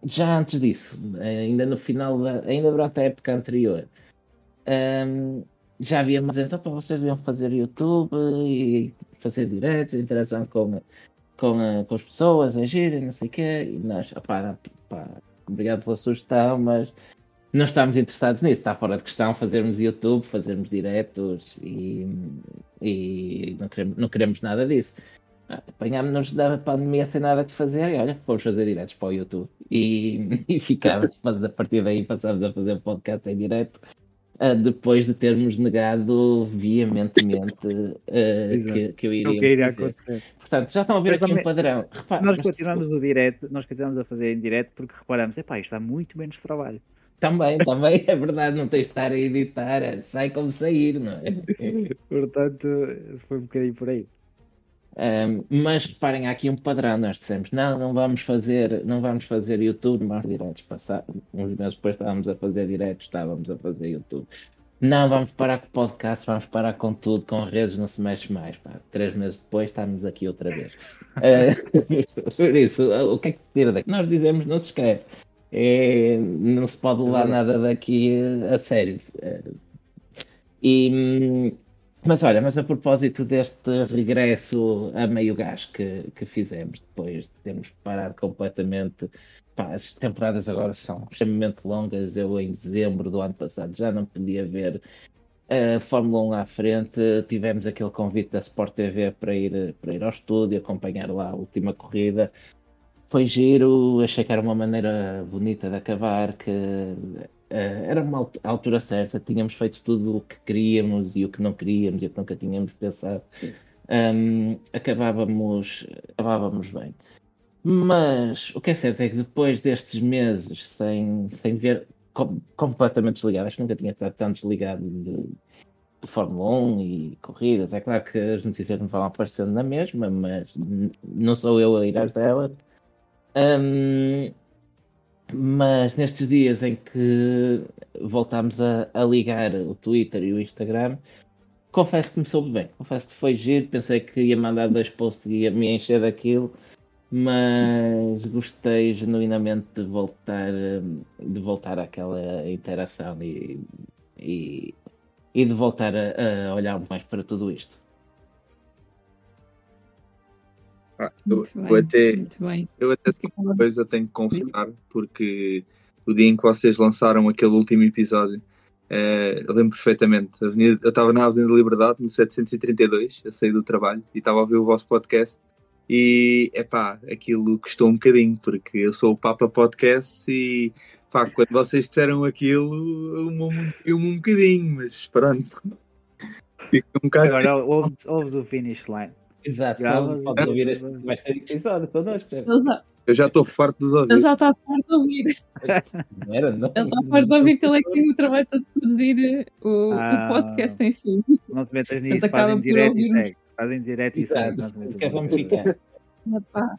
D: já antes disso, ainda no final, da, ainda durante a época anterior, hum, já havia mais vezes, "Opa, vocês deviam fazer YouTube e fazer diretos, interação com, com, com as pessoas, agir e não sei o quê, e nós, opá, pá, obrigado pela sugestão, mas não estamos interessados nisso, está fora de questão fazermos YouTube, fazermos diretos e, e não, queremos, não queremos nada disso. Ah, Apanhámos-nos da pandemia sem nada que fazer e olha, fomos fazer diretos para o YouTube e, e ficámos, mas a partir daí passámos a fazer podcast em direto ah, depois de termos negado veementemente
C: Exato.
D: que, que eu
C: Não
D: iria
C: que iria
D: fazer.
C: acontecer.
D: Portanto, já estão a ver
C: Mas
D: aqui um padrão. Repara,
C: Nós continuamos o direto, nós continuamos a fazer em direto porque reparamos, epá, isto dá muito menos trabalho.
D: Também, também é verdade, não tens de estar a editar, sai como sair, não é?
C: Portanto, foi um bocadinho por aí.
D: Um, mas reparem, há aqui um padrão. Nós dissemos, não, não vamos fazer, não vamos fazer YouTube, vamos diretos. Passar, uns meses depois estávamos a fazer diretos, estávamos a fazer YouTube. Não, vamos parar com o podcast, vamos parar com tudo, com redes não se mexe mais. Pá. Três meses depois estamos aqui outra vez. Eh, por isso, o que é que se tira daqui? Nós dizemos, não se escreve. É, não se pode levar nada daqui a sério. Eh, E, hum, mas olha, mas a propósito deste regresso a meio gás que, que fizemos depois de termos parado completamente, pá, as temporadas agora são extremamente longas. Eu em dezembro do ano passado já não podia ver a Fórmula 1 à frente. Tivemos aquele convite da Sport TV para ir, para ir ao estúdio, acompanhar lá a última corrida. foi giro, achei que era uma maneira bonita de acabar, que eh, era uma alt- altura certa, tínhamos feito tudo o que queríamos e o que não queríamos e o que nunca tínhamos pensado. Ahm, acabávamos, acabávamos bem. Mas o que é certo é que depois destes meses sem, sem ver com- completamente desligado, acho que nunca tinha estado tão desligado de, de Fórmula 1 e corridas. É claro que as notícias não vão aparecendo na mesma, mas não sou eu a ir às delas. Ahm, mas nestes dias em que voltámos a, a ligar o Twitter e o Instagram, confesso que me soube bem. Confesso que foi giro, pensei que ia mandar dois posts e ia me encher daquilo, mas gostei genuinamente de voltar, hum, de voltar àquela interação e, e, e de voltar a, a olhar mais para tudo isto.
E: Ah, eu,
B: Muito
E: eu
B: bem,
E: até,
B: muito bem.
E: eu até uma coisa tenho que confessar, porque o dia em que vocês lançaram aquele último episódio, eh, eu lembro perfeitamente. Avenida- eu estava na Avenida da Liberdade, no 732, eu saí do trabalho e estava a ouvir o vosso podcast. E epá, aquilo custou um bocadinho, porque eu sou o Papa Podcast e pá, quando vocês disseram aquilo, eu me um bocadinho, mas pronto. Fica um bocado.
C: Agora ouves, ouves o finish line.
D: Exato,
C: Gravas
D: pode, pode ouvir este mais ter episódio connosco.
B: Ele já,
E: Eu já estou farto dos
B: ele
E: ouvidos.
B: já está farto de ouvir.
D: Não era, não?
B: Ele está farto de ouvir que ele é que tem o trabalho todo de produzir eh, o,
C: Ah.
B: o podcast em si.
C: Não te metas nisso, fazem direto e segue. Fazem direto e segue.
D: que é vamos
C: nisso.
D: ficar.
B: Epá.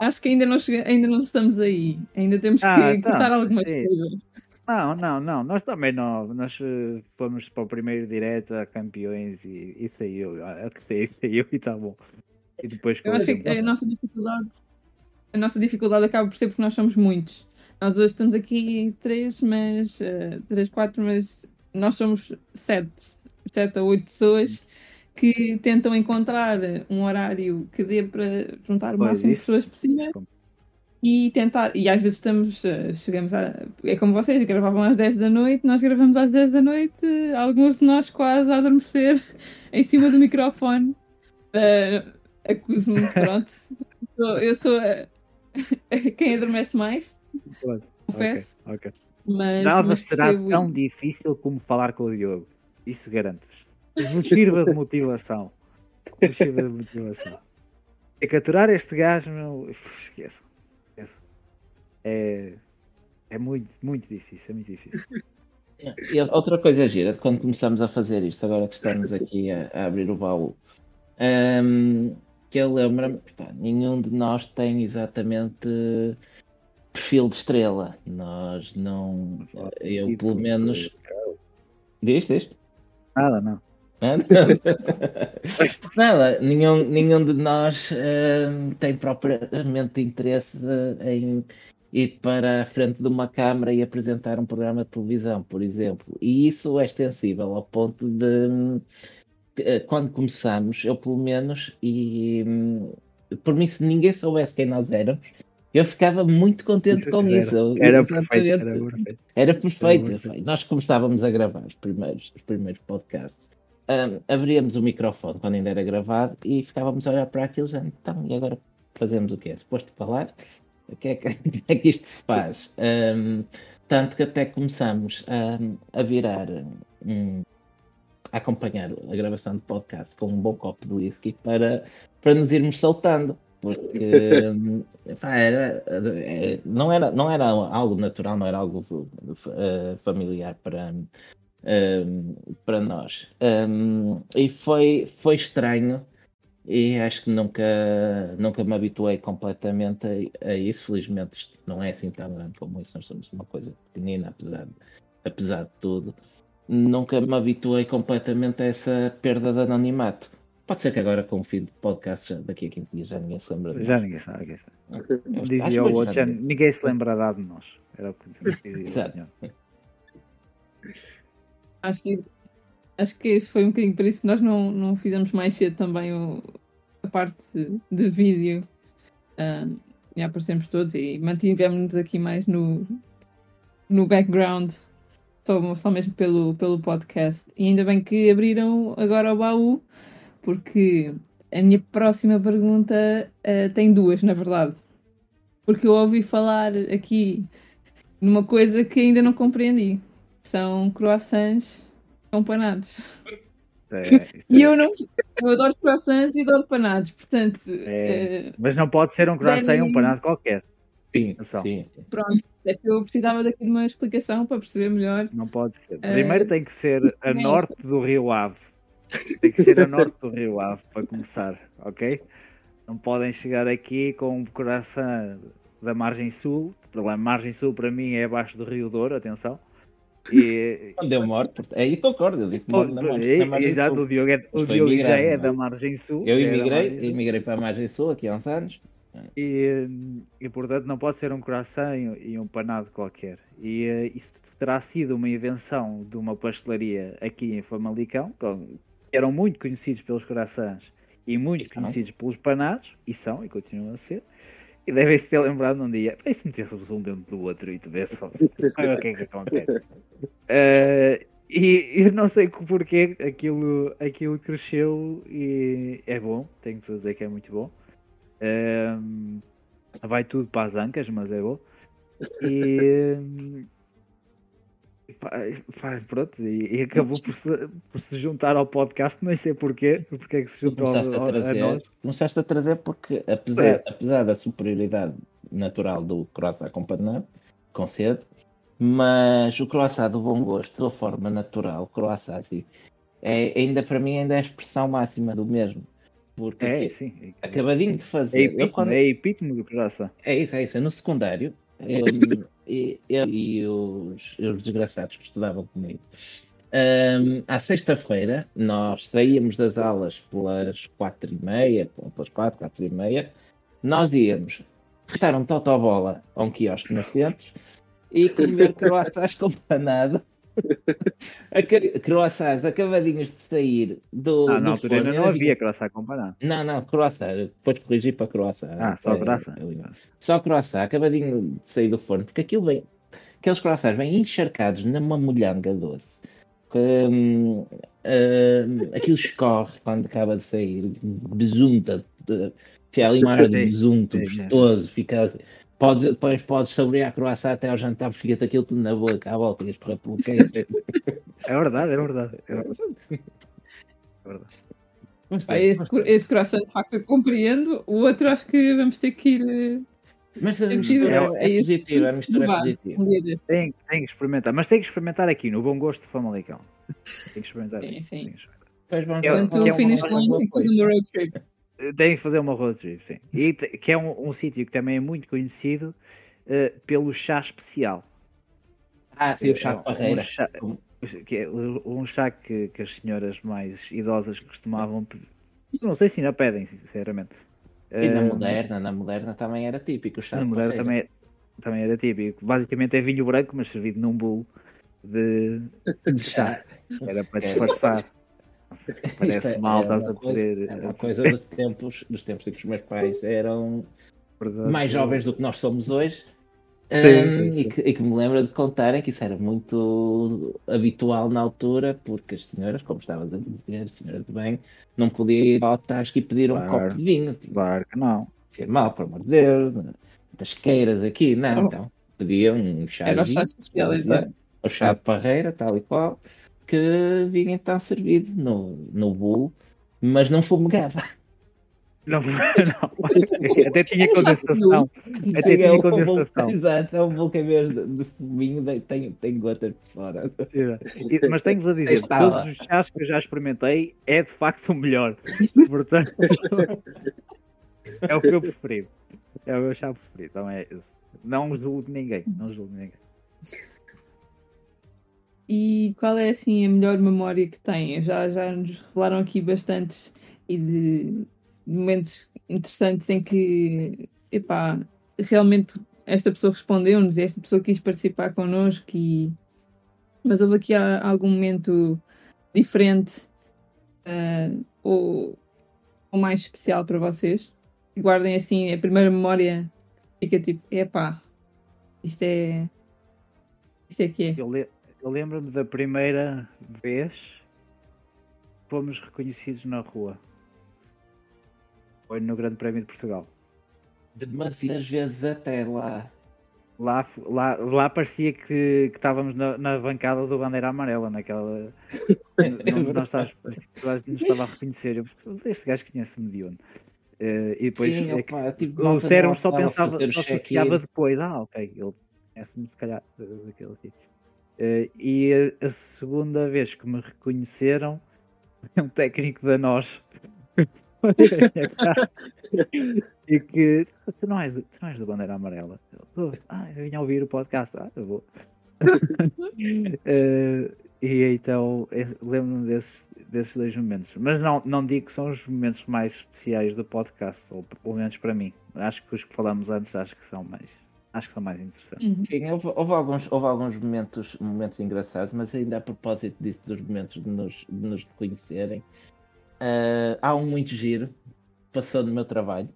B: Acho que ainda não, chega- ainda não estamos aí. Ainda temos que
C: Ah, então,
B: cortar algumas
C: sim.
B: coisas.
C: Não, não, não. Nós também não. Nós eh, fomos para o primeiro direto a campeões e, e saiu. Ah, que saiu, saiu e está bom. E depois
B: Eu acho que a nossa dificuldade, a nossa dificuldade acaba por ser porque nós somos muitos. Nós hoje estamos aqui três, mas eh, três, quatro, mas nós somos sete, sete a oito pessoas que tentam encontrar um horário que dê para juntar o
C: Pois,
B: máximo de pessoas possível e tentar, e às vezes estamos, eh, chegamos a, é como vocês, gravavam às 10 da noite, nós gravamos às 10 da noite, alguns de nós quase a adormecer em cima do microfone. Eh, Acuso-me, pronto. Eu sou a- quem adormece mais,
C: Pronto,
B: confesso,
C: ok, ok.
B: mas,
C: Nada
B: mas
C: será
B: percebo
C: tão difícil como falar com o Diogo. Isso garanto-vos. Vos sirva de motivação. Vos sirva de motivação. É capturar este gajo, meu. Esqueçam. É, é muito, muito difícil. É muito difícil.
D: E outra coisa gira, de quando começamos a fazer isto, agora que estamos aqui a, a abrir o baú, hum, que eu lembro-me, nenhum de nós tem exatamente perfil de estrela. Nós não. Eu, pelo menos. Diz, diz?
C: Nada, não.
D: Nada, nenhum, nenhum de nós hum, tem propriamente interesse eh, em ir para a frente de uma câmara e apresentar um programa de televisão, por exemplo. E isso é extensível ao ponto de eh, quando começamos, eu pelo menos, e hum, por mim, se ninguém soubesse quem nós éramos, eu ficava muito contente com
C: era-
D: isso.
C: Era perfeito. Era perfeito.
D: Era perfeito.
C: Era perfeito.
D: Nós começávamos a gravar os primeiros, os primeiros podcasts. Ahm, abríamos o microfone quando ainda era gravado e ficávamos a olhar para aquilo já. Então, e agora fazemos o quê? É suposto falar? O que é que, como é que isto se faz? Ahm, tanto que até começamos a, a virar, hum, a acompanhar a gravação de podcast com um bom copo de whisky para, para nos irmos soltando. Porque hum, pá, era, eh, não, era, não era algo natural, não era algo eh, familiar para, hum, para nós. Hum, e foi, foi estranho e acho que nunca, nunca me habituei completamente a, a isso. Felizmente isto não é assim tão grande como isso, nós somos uma coisa pequenina, apesar, de- apesar de tudo. Nunca me habituei completamente a essa perda de anonimato. Pode ser que agora com o fim do podcast, já, daqui a 15 dias, já ninguém se lembra de nós.
C: Já ninguém sabe. Ninguém Dizia o outro,
D: já ninguém-
C: ninguém se lembrará de nós. Era o que dizia o
D: Exato.
C: senhor.
B: Acho que, acho que foi um bocadinho por isso que nós não, não fizemos mais cedo também o- a parte de vídeo. Ah, e aparecemos todos e mantivemos-nos aqui mais no, no background, só, só mesmo pelo, pelo podcast. E ainda bem que abriram agora o baú, porque a minha próxima pergunta ah, tem duas, na verdade. porque eu ouvi falar aqui numa coisa que ainda não compreendi. São croissants com panados.
C: É-
B: E
C: é-
B: eu não. Eu adoro croissants e adoro panados, portanto.
C: é-
B: eh,
C: Mas não pode ser um croissant e um panado qualquer.
D: Sim,
C: Atenção.
D: sim.
B: pronto. É que eu precisava daqui de uma explicação para perceber melhor.
C: Não pode ser.
B: Eh,
C: Primeiro tem que ser a
B: honesta.
C: norte do Rio Ave. Tem que ser a norte do Rio Ave para começar, ok? Não podem chegar aqui com um coração da margem sul. A margem sul para mim é abaixo do Rio Douro, atenção. E,
D: Onde eu moro, aí concordo, eu digo que moro na margem- na margem
C: exato,
D: sul.
C: o Diogo, é, o Diogo já é
D: não
C: da
D: é?
C: margem sul.
D: Eu
C: já é
D: para a margem sul aqui há uns anos.
C: E, e, portanto não pode ser um croissant e um panado qualquer. E eh, isso terá sido uma invenção de uma pastelaria aqui em Famalicão, que eram muito conhecidos pelos croissants e muito
D: E
C: conhecidos pelos panados, e são, e continuam a ser. E devem-se ter lembrado num dia, para isso meter-se um dentro do outro e olha o que é que acontece. Eh, e não sei porquê aquilo, aquilo cresceu e é bom, tenho que dizer que é muito bom. Ehm, vai tudo para as ancas, mas é bom. E, pá, pronto, e, e acabou por se, por se juntar ao podcast, nem sei porquê, porque é que se juntou ao-
D: começaste a
C: ao- a
D: trazer,
C: nós.
D: começaste a trazer porque, apesar,
C: É.
D: apesar da superioridade natural do croissant com panado, com sede, mas o croissant do bom gosto, da forma natural, o croissant assim, é, ainda para mim ainda é a expressão máxima do mesmo. Porque
C: É,
D: aqui-
C: sim.
D: acabadinho de
C: É
D: fazer, eu
C: epítome,
D: quando-
C: é epítome do coração.
D: É isso, é isso. No secundário, eu, e, eu e os, os desgraçados que estudavam comigo, hum, à sexta-feira, nós saíamos das aulas pelas quatro e meia, pelas quatro, quatro e meia, nós íamos restar um totobola a um quiosque no centro e comer croissants com panado. A croissants acabadinhos de sair do,
C: Ah,
D: do
C: na altura ainda
D: forno.
C: não
D: Eu
C: havia croissant com banana.
D: não, não, croissant. Depois corrigi para croissant.
C: Ah, só
D: É,
C: croissant.
D: Só croissant, acabadinho de sair do forno, porque aquilo vem, aqueles croissants vêm encharcados numa molhanga doce. Que, hum, hum, aquilo escorre quando acaba de sair, besunta, fica ali uma área de besunto, gostoso, fica assim. Podes, depois podes saborear croissant até ao jantar, porque fica-te aquilo tudo na boca, à volta e escorrer pelo queijo.
C: É verdade, é verdade. É verdade. É verdade.
D: Mas,
B: Pá, esse, esse croissant de facto eu compreendo. O outro acho que vamos ter que ir. eh,
D: mas a
B: Tem que
D: mistura
B: ir,
D: é,
B: é isso.
D: positiva, a mistura é positiva.
C: Tem, tem que experimentar, mas tem que experimentar aqui, no Bom Gosto de Famalicão. Tem que experimentar.
B: Sim,
C: aqui,
B: sim.
D: Depois vamos
C: É,
B: Portanto,
C: que é
B: o finish line tem que ser
D: coisa.
B: uma road trip.
C: Tem que fazer uma road trip, sim. E que é um, um sítio que também é muito conhecido eh, pelo chá especial.
D: Ah, sim, o chá
C: É
D: de
C: um
D: parreira.
C: chá- que é um chá que, que as senhoras mais idosas costumavam pedir. Não sei se ainda pedem, sinceramente.
D: E na
C: Eh,
D: moderna, na moderna também era típico o chá
C: Na
D: de
C: mulher
D: parreira.
C: também, também era típico. Basicamente é vinho branco, mas servido num bolo de, de chá. Era para
D: É.
C: disfarçar. Parece
D: é-
C: mal,
D: é
C: estás a poder.
D: É uma coisa dos tempos, dos tempos em que os meus pais eram mais jovens do que nós somos hoje.
C: Sim,
D: hum,
C: sim,
D: e,
C: sim.
D: que, e que me lembro de contarem que isso era muito habitual na altura, porque as senhoras, como estavas a dizer, senhoras de bem, não podiam ir ao tasco e pedir um
C: Claro.
D: copo de vinho. Tinha
C: Claro que não.
D: ser mal, por amor de Deus, muitas queiras aqui, não,
B: Oh.
D: então pediam um chá
B: Era o chá especializado.
D: o chá de parreira, tal e qual, que vinha então servido no, no bolo, mas não fumegava.
C: Não, não. Até tinha condensação. Até
D: É
C: tinha
D: bolo-
C: condensação.
D: Exato, é um bolo que em vez de, de fuminho de- tem, tem gotas por fora.
C: E- Mas tenho-vos a dizer, de
D: Estava.
C: todos os chás que eu já experimentei, é de facto o melhor. Portanto, é o que eu preferi. É o meu chá preferido. Então é esse. Não julgo ninguém. Não julgo ninguém.
B: E qual é assim a melhor memória que têm? Já, já nos revelaram aqui bastantes e de, momentos interessantes em que epá, realmente esta pessoa respondeu-nos e esta pessoa quis participar connosco e... mas houve aqui a- algum momento diferente ah, ou, ou mais especial para vocês? Que guardem assim a primeira memória fica tipo, epá, isto é isto é que é.
C: Eu, eu lembro-me da primeira vez que fomos reconhecidos na rua. Foi no Grande Prémio de Portugal.
D: Demasiadas vezes até lá.
C: Lá, lá, lá parecia que, que estávamos na, na bancada do Bandeira Amarela, naquela. não, estávamos, toda a gente nos estava a reconhecer. Eu, este gajo conhece-me de onde? Eh, e depois
D: Sim,
C: é que
D: opa, tipo,
C: o cérebro
D: não
C: só pensava, só associava depois. Ah, ok, ele conhece-me se calhar eh, daquele assim. Eh, e a, a segunda vez que me reconheceram é um técnico da nós. e que tu não, és, tu não és do Bandeira Amarela. Eu, "Oh, ah, eu vim ouvir o podcast. Ah, eu vou. Eh, e então lembro-me desses, desses dois momentos. Mas não, não digo que são os momentos mais especiais do podcast, ou pelo menos para mim. Acho que os que falamos antes acho que são mais, acho que são mais interessantes.
B: Uhum.
D: Sim, houve, houve alguns, houve alguns momentos, momentos engraçados, mas ainda a propósito disso, dos momentos de nos, de nos conhecerem, ah, há um muito giro, passou no meu trabalho.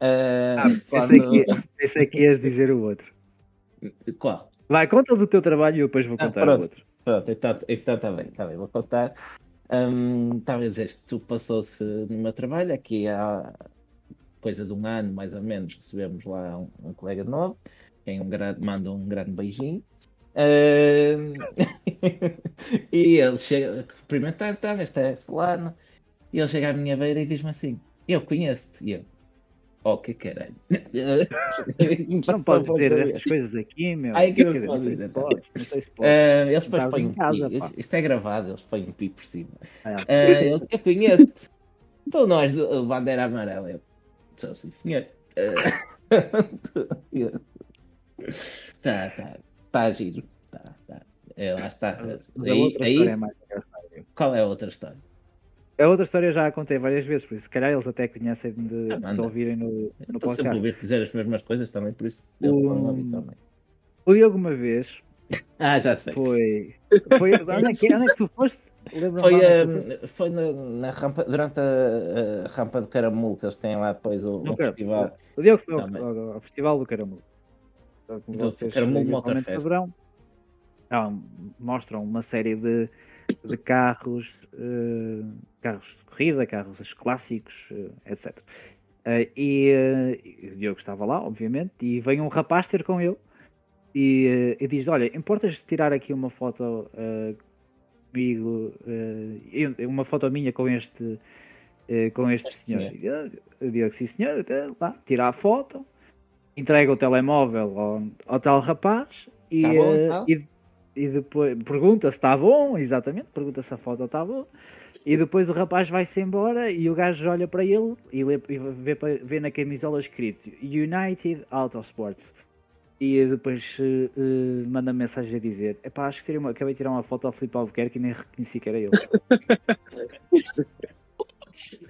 D: Ah,
C: Pensei,
D: quando-
C: que, pensei que ias dizer o outro.
D: Qual?
C: Vai, conta do teu trabalho e eu depois vou
D: Ah,
C: contar o
D: pronto.
C: outro.
D: Pronto, então está tá bem, tá bem, vou contar. Estava a dizer, isto passou-se no meu trabalho, aqui há coisa de um ano mais ou menos, recebemos lá um, um colega novo, quem um grande, manda um grande beijinho. Hum, e ele chega, cumprimentar, tá, este é fulano, e ele chega à minha beira e diz-me assim, eu conheço-te, e eu, oh que caralho.
C: Não podes dizer essas coisas aqui, meu.
D: Ai, que não se
C: dizer,
D: pode
C: sei se
D: dizer,
C: podes, não sei se podes.
D: Ah, eles depois põem
C: em casa,
D: pi,
C: pá.
D: isto é gravado, eles põem um pi por cima.
C: Ah,
D: Ah, eu, eu conheço. Tu não és do Bandeira Amarela. Eu, sou sim, senhor. tá, tá. Tá giro. Tá, tá. É, lá está.
C: Mas, mas a
D: Aí-
C: outra
D: aí-
C: história é mais engraçada.
D: qual é a outra história?
C: A outra história eu já a contei várias vezes, por isso se calhar eles até conhecem de,
D: Ah,
C: de ouvirem no, no
D: Estou sempre a
C: podcast.
D: ouvir dizer as mesmas coisas também, por isso eu
C: Um,
D: vou ouvir também.
C: O Diogo uma vez
D: Ah, já sei.
C: foi. foi onde, é que, onde é que tu foste?
D: Foi,
C: foste?
D: ah, foi na, na rampa, durante a, a rampa do Caramulo, que eles têm lá depois o, um
C: quero.
D: festival.
C: O Diogo foi ao, ao- Festival do Caramulo. Então, Como
D: Do
C: vocês
D: Caramulo Motorfest.
C: saberão, ah, mostram uma série de, de carros, eh, carros de corrida, carros clássicos, eh, etc. Eh, e, o Diogo estava lá, obviamente, e vem um rapaz ter com ele e, eh, e diz: Olha, importas tirar aqui uma foto eh, comigo, eu- uma foto minha com este, eh, com este senhor? E eu- digo: Sim, senhor, até lá, tira a foto, entrega o telemóvel ao, ao tal rapaz e,
D: Tá bom, então?
C: e, e depois pergunta se está bom, exatamente, pergunta se a foto está boa. E depois o rapaz vai-se embora e o gajo olha para ele e, lê, e vê, vê na camisola escrito United Autosports. E depois eh, eh, manda mensagem a dizer: Epá, acho que uma, acabei de tirar uma foto ao Filipe Albuquerque e nem reconheci que era ele.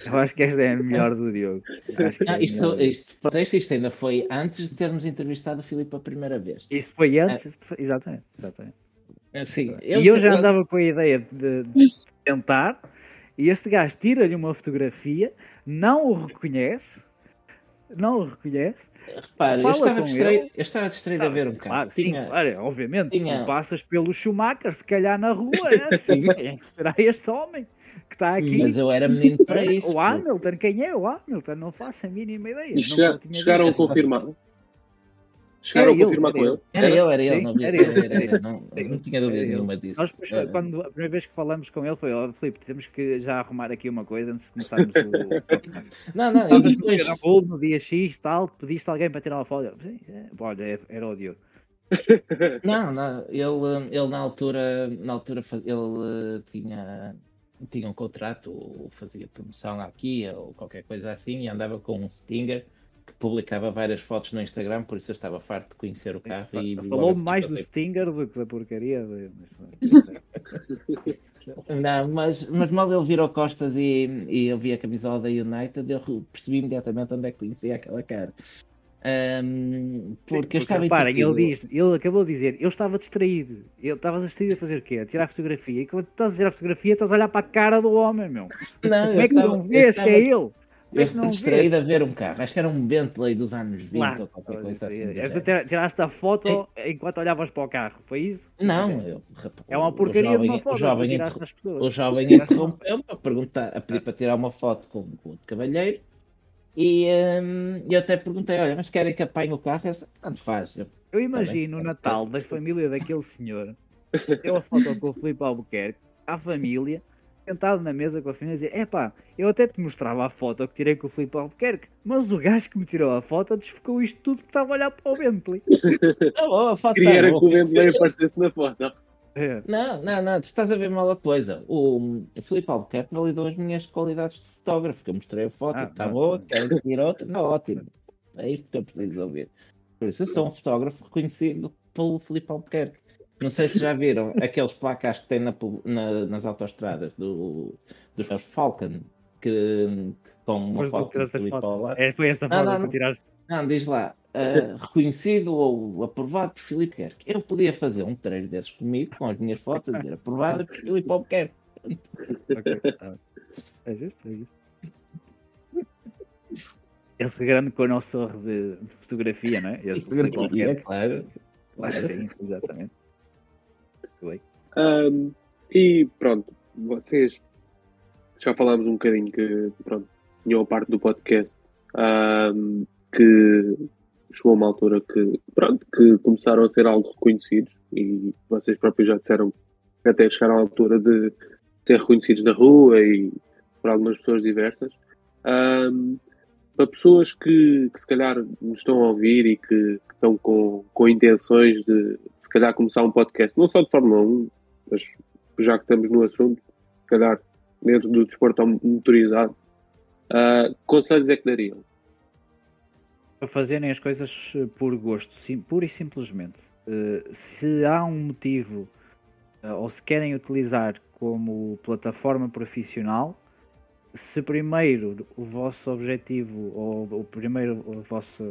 C: Eu acho que esta é a melhor do Diogo. Que é
D: Ah, isto,
C: melhor.
D: isto, isto, isto ainda foi antes de termos entrevistado o Filipe a primeira vez.
C: Isto foi antes, isto foi- exatamente. exatamente.
D: Assim,
C: e eu já andava com a ideia de, de tentar, e este gajo tira-lhe uma fotografia, não o reconhece, não o reconhece.
D: Repara, eu
C: fala
D: estava,
C: com
D: distraído,
C: ele.
D: eu estava distraído a ver um carro.
C: Claro, sim, claro, obviamente.
D: tinha-
C: Tu passas pelo Schumacher, se calhar na rua, é, sim, quem é que será este homem que está aqui?
D: Mas eu era menino para isso.
C: O Hamilton, quem é o Hamilton? Não faço a mínima ideia.
G: E chegaram a confirmar. Chegaram a
C: Era ele,
G: confirmar com
C: ele.
D: Era ele, era ele, não,
C: Era ele,
D: era ele, não, tinha dúvida nenhuma disso.
C: Nós depois,
D: Era-
C: quando, a primeira vez que falamos com ele foi, ó Filipe, temos que já arrumar aqui uma coisa antes de começarmos o.
D: Não, não,
C: Estavas
D: depois,
C: Caramulo no dia X tal, pediste alguém para tirar uma foto. Sim, é, olha, é- era o Diogo.
D: não, não, ele, ele na altura, na altura ele eh, tinha, tinha um contrato, ou fazia promoção aqui, ou qualquer coisa assim, e andava com um Stinger que publicava várias fotos no Instagram, por isso eu estava farto de conhecer o carro. e logo
C: Falou mais do Stinger do que da porcaria. de-
D: Não, mas, mas mal ele virou costas e, e eu vi a camisola da United, eu percebi imediatamente onde é que conhecia aquela cara. Ahm, porque eu estava
C: reparem, ele diz, ele acabou de dizer, eu estava distraído. Ele estava distraído a fazer o quê? A tirar a fotografia. E quando estás a tirar a fotografia, estás a olhar para a cara do homem, meu.
D: Não,
C: Como
D: eu
C: é que
D: estava-
C: não
D: eu
C: vês que é ele? Como
D: Eu
C: é
D: distraído a ver um carro, acho que era um Bentley dos anos 20
C: Claro.
D: ou qualquer coisa assim.
C: É, tira- tiraste a foto enquanto olhavas para o carro, foi isso?
D: Não, eu,
C: É uma
D: o
C: porcaria de
D: jovem-
C: uma
D: O
C: foto, tu
D: jovem, o jovem interrompeu-me a perguntar, a pedir para tirar uma foto com, com o cavalheiro E hum, eu até perguntei, olha, mas querem que apanhe o carro? Eu Tanto faz. Eu,
C: Eu imagino o Natal da família daquele senhor. Deu a foto com o Filipe Albuquerque, à família, sentado na mesa com a família, e dizer: Epá, eu até te mostrava a foto que tirei com o Filipe Albuquerque, mas o gajo que me tirou a foto desfocou isto tudo que estava a olhar para o Bentley.
D: "Ah, oh, a foto
G: Queria
D: tá
G: era
D: boa."
G: que o Bentley aparecesse na foto.
C: É.
D: Não, não, não, tu estás a ver mal a coisa. O Filipe Albuquerque validou as minhas qualidades de fotógrafo, que eu mostrei a foto,
C: Ah,
D: está
C: não.
D: boa, querem seguir outra, não, ótimo. É isto que eu preciso ouvir. Por isso, eu sou um fotógrafo reconhecido pelo Filipe Albuquerque. Não sei se já viram aqueles placas que tem na na- nas autostradas do, dos meus Falcon, que, que com uma
C: Foste que
D: foto
C: as
D: Filipe.
C: É, foi essa foto
D: não,
C: que
D: não.
C: tu tiraste.
D: Não, diz lá, ah, reconhecido ou aprovado por Filipe Querque. Eu podia fazer um treino desses comigo, com as minhas fotos, dizer aprovado por Filipe Albuquerque.
C: Ok, tá bem. É justo, é justo. Esse grande conhecedor de, de fotografia, não é? Esse
D: Fotografia,
C: Albuquerque.
D: claro. claro.
C: Sim, exatamente.
G: Ahm, e pronto, vocês já falámos um bocadinho que pronto, tinham a parte do podcast ahm, que chegou uma altura que pronto, que começaram a ser algo reconhecidos e vocês próprios já disseram que até chegaram à altura de ser reconhecidos na rua e por algumas pessoas diversas. Ahm, para pessoas que, que se calhar nos estão a ouvir e que, que estão com, com intenções de se calhar começar um podcast, não só de Fórmula 1, mas já que estamos no assunto, se calhar dentro do desporto motorizado, ah, conselhos é que dariam?
C: Para fazerem as coisas eh, por gosto, sim, pura e simplesmente. Eh, se há um motivo eh, ou se querem utilizar como plataforma profissional, se primeiro o vosso objetivo ou o primeiro a vossa,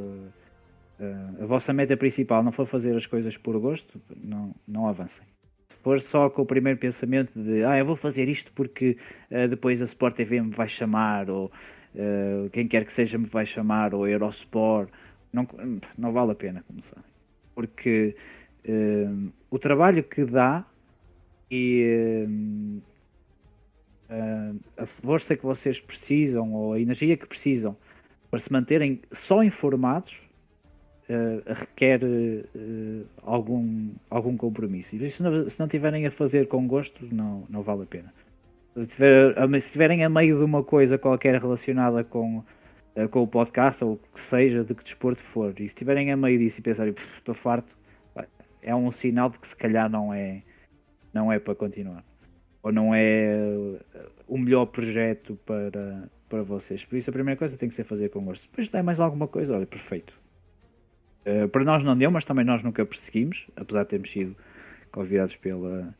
C: eh, a vossa meta principal não for fazer as coisas por gosto, não, não avancem. Se for só com o primeiro pensamento de ah, eu vou fazer isto porque eh, depois a Sport TV me vai chamar ou eh, quem quer que seja me vai chamar ou Eurosport, não, não vale a pena começar. Porque eh, o trabalho que dá e a força que vocês precisam ou a energia que precisam para se manterem só informados eh, requer eh, algum, algum compromisso. E se não, se não tiverem a fazer com gosto, não, não vale a pena. Se estiverem a meio de uma coisa qualquer relacionada com, eh, com o podcast ou o que seja, de que desporto for, e se estiverem a meio disso e pensarem, "Pff, estou farto, é um sinal de que se calhar não é, não é para continuar. Ou não é eh, o melhor projeto para, para vocês. Por isso a primeira coisa tem que ser fazer com gosto. Depois tem mais alguma coisa, olha, perfeito. Eh, para nós não deu, mas também nós nunca perseguimos, apesar de termos sido convidados pela,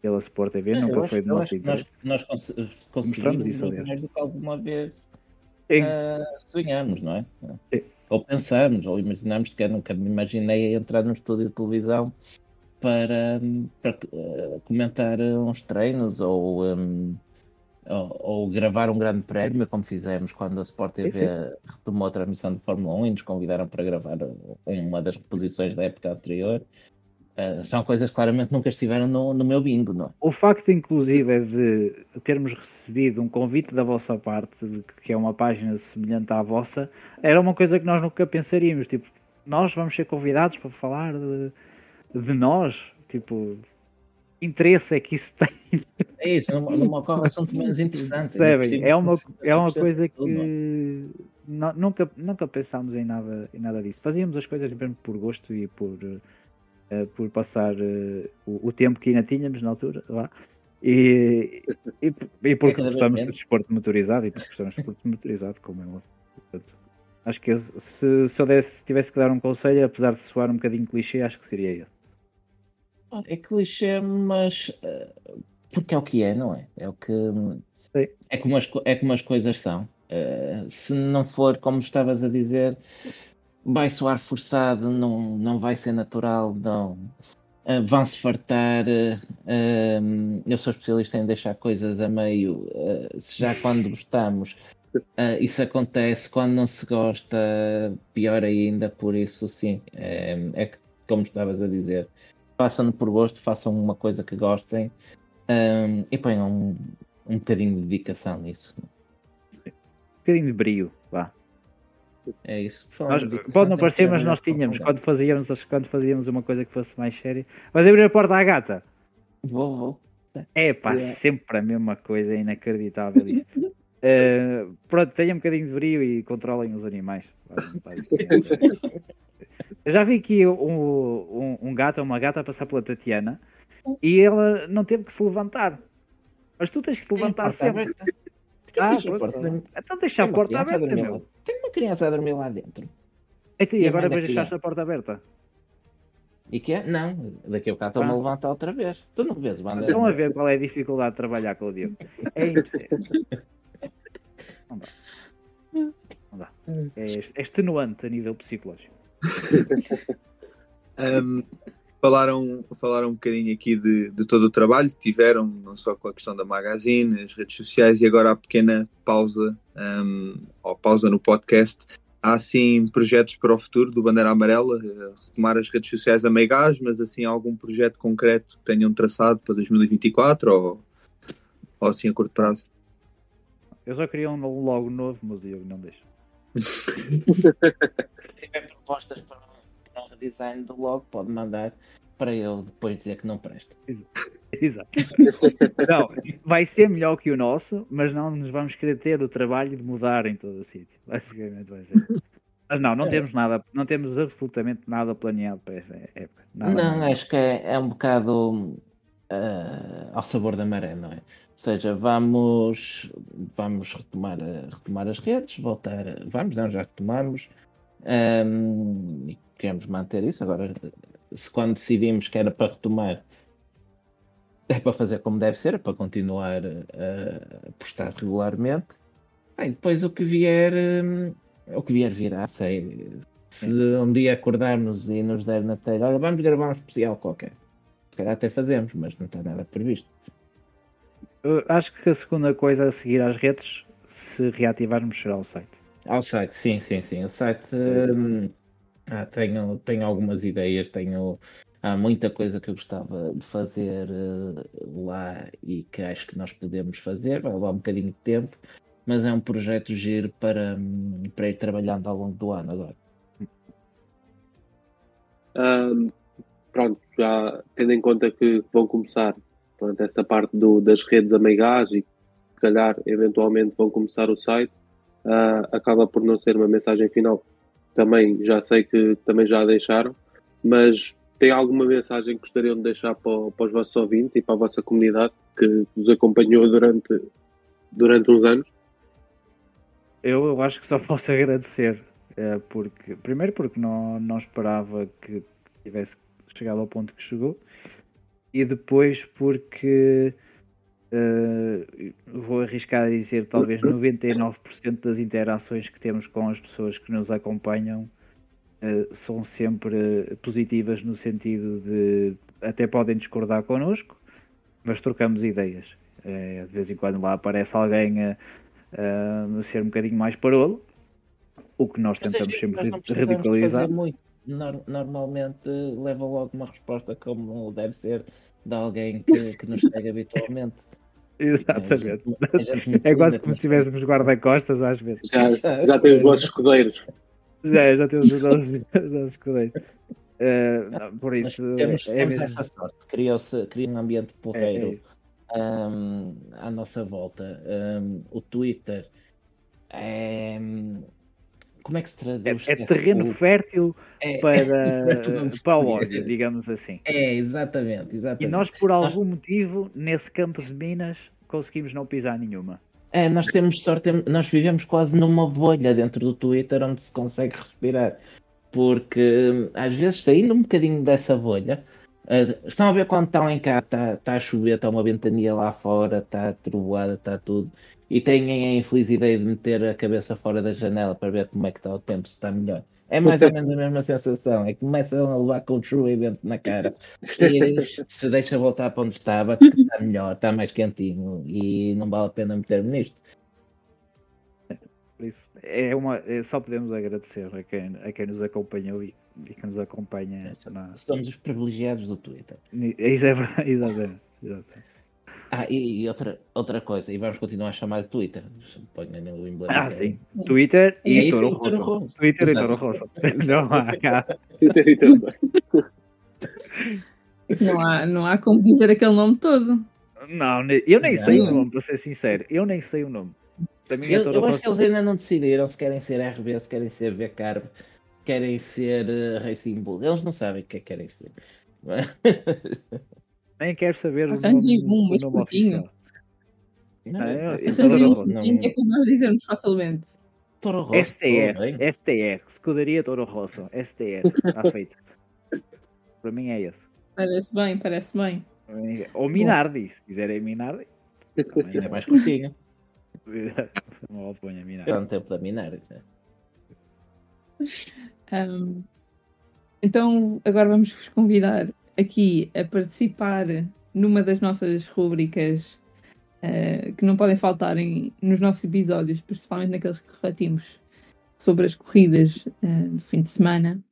C: pela Sport TV,
D: Eu
C: nunca
D: acho-
C: foi do nosso
D: nós,
C: interesse.
D: nós
C: Mostramos
D: conseguimos
C: isso, aliás.
D: mais do que alguma vez ah, sonhamos, não é?
C: Sim.
D: Ou pensamos, ou imaginamos, sequer nunca me imaginei entrar num estúdio de televisão para, para ah, comentar uns treinos ou, hum, ou, ou gravar um grande prémio, como fizemos quando a Sport TV
C: Sim,
D: retomou a transmissão de Fórmula 1 e nos convidaram para gravar uma das reposições da época anterior. São coisas que claramente nunca estiveram no, no meu bingo, não é?
C: O facto, inclusive, é de termos recebido um convite da vossa parte, de que é uma página semelhante à vossa, era uma coisa que nós nunca pensaríamos. Tipo, nós vamos ser convidados para falar de, de nós. Tipo, que interesse é que isso tem?
D: É isso, não, não ocorre assunto menos interessante.
C: Percebem? É uma, é uma coisa
D: tudo, não é?
C: que nu- nunca, nunca pensámos em nada, em nada disso. Fazíamos as coisas mesmo por gosto e por, eh, por passar eh, o, o tempo que ainda tínhamos na altura. Vá. E, e, e porque
D: É cada vez
C: gostamos de desporto motorizado e porque gostamos de desporto motorizado, como é óbvio. Portanto, acho que se, se eu desse, tivesse que dar um conselho, apesar de soar um bocadinho clichê, acho que seria esse.
D: É clichê, mas eh, porque é o que é, não é? É o que
C: Sim.
D: é como as, é como as coisas são. Eh, se não for como estavas a dizer, vai soar forçado, não, não vai ser natural, não. Eh, vão-se fartar. eh, eh, eu sou especialista em deixar coisas a meio. se já quando gostamos, isso acontece. Quando não se gosta, pior ainda. Por isso, sim, é que, como estavas a dizer, façam-no por gosto, façam uma coisa que gostem eh, e ponham um, um bocadinho de dedicação nisso.
C: Um bocadinho de brio, vá.
D: É isso.
C: Nós, pode não parecer, mas nós tínhamos, quando fazíamos, quando fazíamos uma coisa que fosse mais séria. Vais abrir a porta à gata?
D: Vou, vou.
C: É pá,
D: Yeah.
C: sempre a mesma coisa, é inacreditável isto. Eh, pronto, tenham um bocadinho de brio e controlem os animais. Eu já vi aqui um, um, um gato, uma gata a passar pela Tatiana e ela não teve que se levantar. Mas tu tens que te levantar sempre.
D: aberta.
C: Ah,
D: Deixa.
C: Então deixa a porta aberta, meu.
D: Tem uma criança a dormir lá dentro.
C: Então, e
D: E
C: agora vais deixaste
D: criança?
C: a porta aberta?
D: E que é? Não, daqui a bocado estou-me a levantar outra vez. Tu não vês, Wander?
C: Estão a ver qual é a dificuldade de trabalhar com o Diogo. É impossível. Não dá. Não dá. É ex- é extenuante a nível psicológico.
E: Um, falaram, falaram um bocadinho aqui de, de todo o trabalho que tiveram, não só com a questão da magazine, as redes sociais e agora a pequena pausa, um, ou pausa no podcast. Há assim projetos para o futuro do Bandeira Amarela, eh, retomar as redes sociais a meio gás, mas assim algum projeto concreto que tenham traçado para 2024 ou, ou assim a curto prazo?
C: Eu só queria um logo novo, mas Diogo não deixa.
D: Se tiver propostas para o redesign do logo, pode mandar para eu depois dizer que não presta.
C: Exato. Não, vai ser melhor que o nosso, mas não nos vamos querer ter o trabalho de mudar em todo o sítio. Basicamente vai ser. Mas não, não temos nada, não temos absolutamente nada planeado para esta época. Nada,
D: não,
C: nada.
D: acho que é, é um bocado ah, ao sabor da maré, não é? Ou seja, vamos, vamos retomar, retomar as redes, voltar. Vamos, não, já retomamos. ahm, e queremos manter isso. Agora, se quando decidimos que era para retomar, é para fazer como deve ser, é para continuar a, postar regularmente. Ah, e depois o que vier, o que vier virá, sei. Se um dia acordarmos e nos der na telha, olha, vamos gravar um especial qualquer. Se calhar até fazemos, mas não está nada previsto.
C: Eu acho que a segunda coisa a seguir às redes, se reativarmos, será o site.
D: Ao site, sim, sim, sim. O site hum, ah, tenho, tenho algumas ideias, tenho há muita coisa que eu gostava de fazer eh, lá e que acho que nós podemos fazer, vai levar um bocadinho de tempo, mas é um projeto giro para, hum, para ir trabalhando ao longo do ano agora.
G: Ahm, pronto, já tendo em conta que vão começar pronto, essa parte do- das redes amigas e se calhar eventualmente vão começar o site, ah, acaba por não ser uma mensagem final. Também já sei que também já a deixaram, mas tem alguma mensagem que gostariam de deixar para, para os vossos ouvintes e para a vossa comunidade que vos acompanhou durante, durante uns anos?
C: Eu, eu acho que só posso agradecer. eh, porque, primeiro porque não, não esperava que tivesse chegado ao ponto que chegou. E depois porque eh, vou arriscar a dizer talvez 99% das interações que temos com as pessoas que nos acompanham eh, são sempre positivas no sentido de até podem discordar connosco, mas trocamos ideias. Eh, de vez em quando lá aparece alguém a, a ser um bocadinho mais parolo, o que nós
D: Mas
C: tentamos sempre
D: nós
C: radicalizar.
D: Nor- normalmente leva logo uma resposta como deve ser de alguém que, que nos segue habitualmente.
C: Exatamente.
D: É muito
C: É quase como se tivéssemos guarda-costas às vezes.
G: Já, já tem os vossos escudeiros.
C: Já, já temos os nossos, os nossos escudeiros. Eh, não, por
D: Mas
C: isso,
D: temos,
C: é
D: temos essa sorte. Criou-se cria um ambiente
C: é- é
D: porreiro
C: isso.
D: hum, à nossa volta. Hum, o Twitter é. Como é que se traduz?
C: É, é terreno
D: O-
C: fértil
D: é-
C: para,
D: Vamos
C: para o ódio, digamos assim.
D: É, exatamente, exatamente.
C: E nós, por algum motivo, nesse campo de Minas, conseguimos não pisar nenhuma.
D: É, nós temos sorte, nós vivemos quase numa bolha dentro do Twitter onde se consegue respirar. Porque hum, às vezes saindo um bocadinho dessa bolha, eh, estão a ver quando estão em cá, está tá a chover, está uma ventania lá fora, está trovoada, está tudo, e têm a infeliz ideia de meter a cabeça fora da janela para ver como é que está o tempo, se está melhor. É mais ou menos a mesma sensação, é que começam a levar com o chuva e vento na cara e se deixa voltar para onde estava, que está melhor, está mais quentinho e não vale a pena meter-me nisto.
C: Por isso, é uma, é- só podemos agradecer a quem, a quem nos acompanhou e, e que nos acompanha. Na,
D: Somos os privilegiados do Twitter.
C: Ni- Isso é verdade, exatamente. exatamente.
D: Ah, e, e outra, outra coisa, e vamos continuar a chamar de Twitter. Põe no emblema.
C: Ah, sim. Twitter
D: É
C: e Toro
D: e Toro
C: Rosso.
D: Rosso.
C: Twitter e. Toro Rosso. Não há cá.
G: Twitter e tudo.
B: É que não há, não há como dizer aquele nome todo.
C: Não, eu nem sei o
D: Não.
C: nome, para ser sincero. Eu nem sei o nome. Para mim é
D: Eu,
C: Toro
D: eu acho que
C: Rosso.
D: eles ainda não decidiram se querem ser RB, se querem ser V-Carb, querem ser eh, Racing Bull. Eles não sabem o que é que querem ser.
C: Nem quero saber o nome,
B: Arranjem um,
C: o
B: mas
C: nome
B: curtinho.
C: oficial.
D: Não,
C: Ah, eu-
D: assim,
C: eu-
D: Toro
B: Arranjem um curtinho que é para nós dizermos facilmente.
D: Toro Rosso,
C: STR. STR, Escuderia Toro Rosso, STR, está feito. Para mim é esse.
B: Parece bem, parece bem.
C: Ou Minardi, se quiserem Minardi. também
D: Ainda é mais curtinho.
C: Não oponha Minardi.
D: Tanto tempo da minar. né?
B: Ahm, então, agora vamos vos convidar aqui a participar numa das nossas rúbricas eh, que não podem faltar em, nos nossos episódios, principalmente naqueles que refletimos sobre as corridas eh, do fim de semana.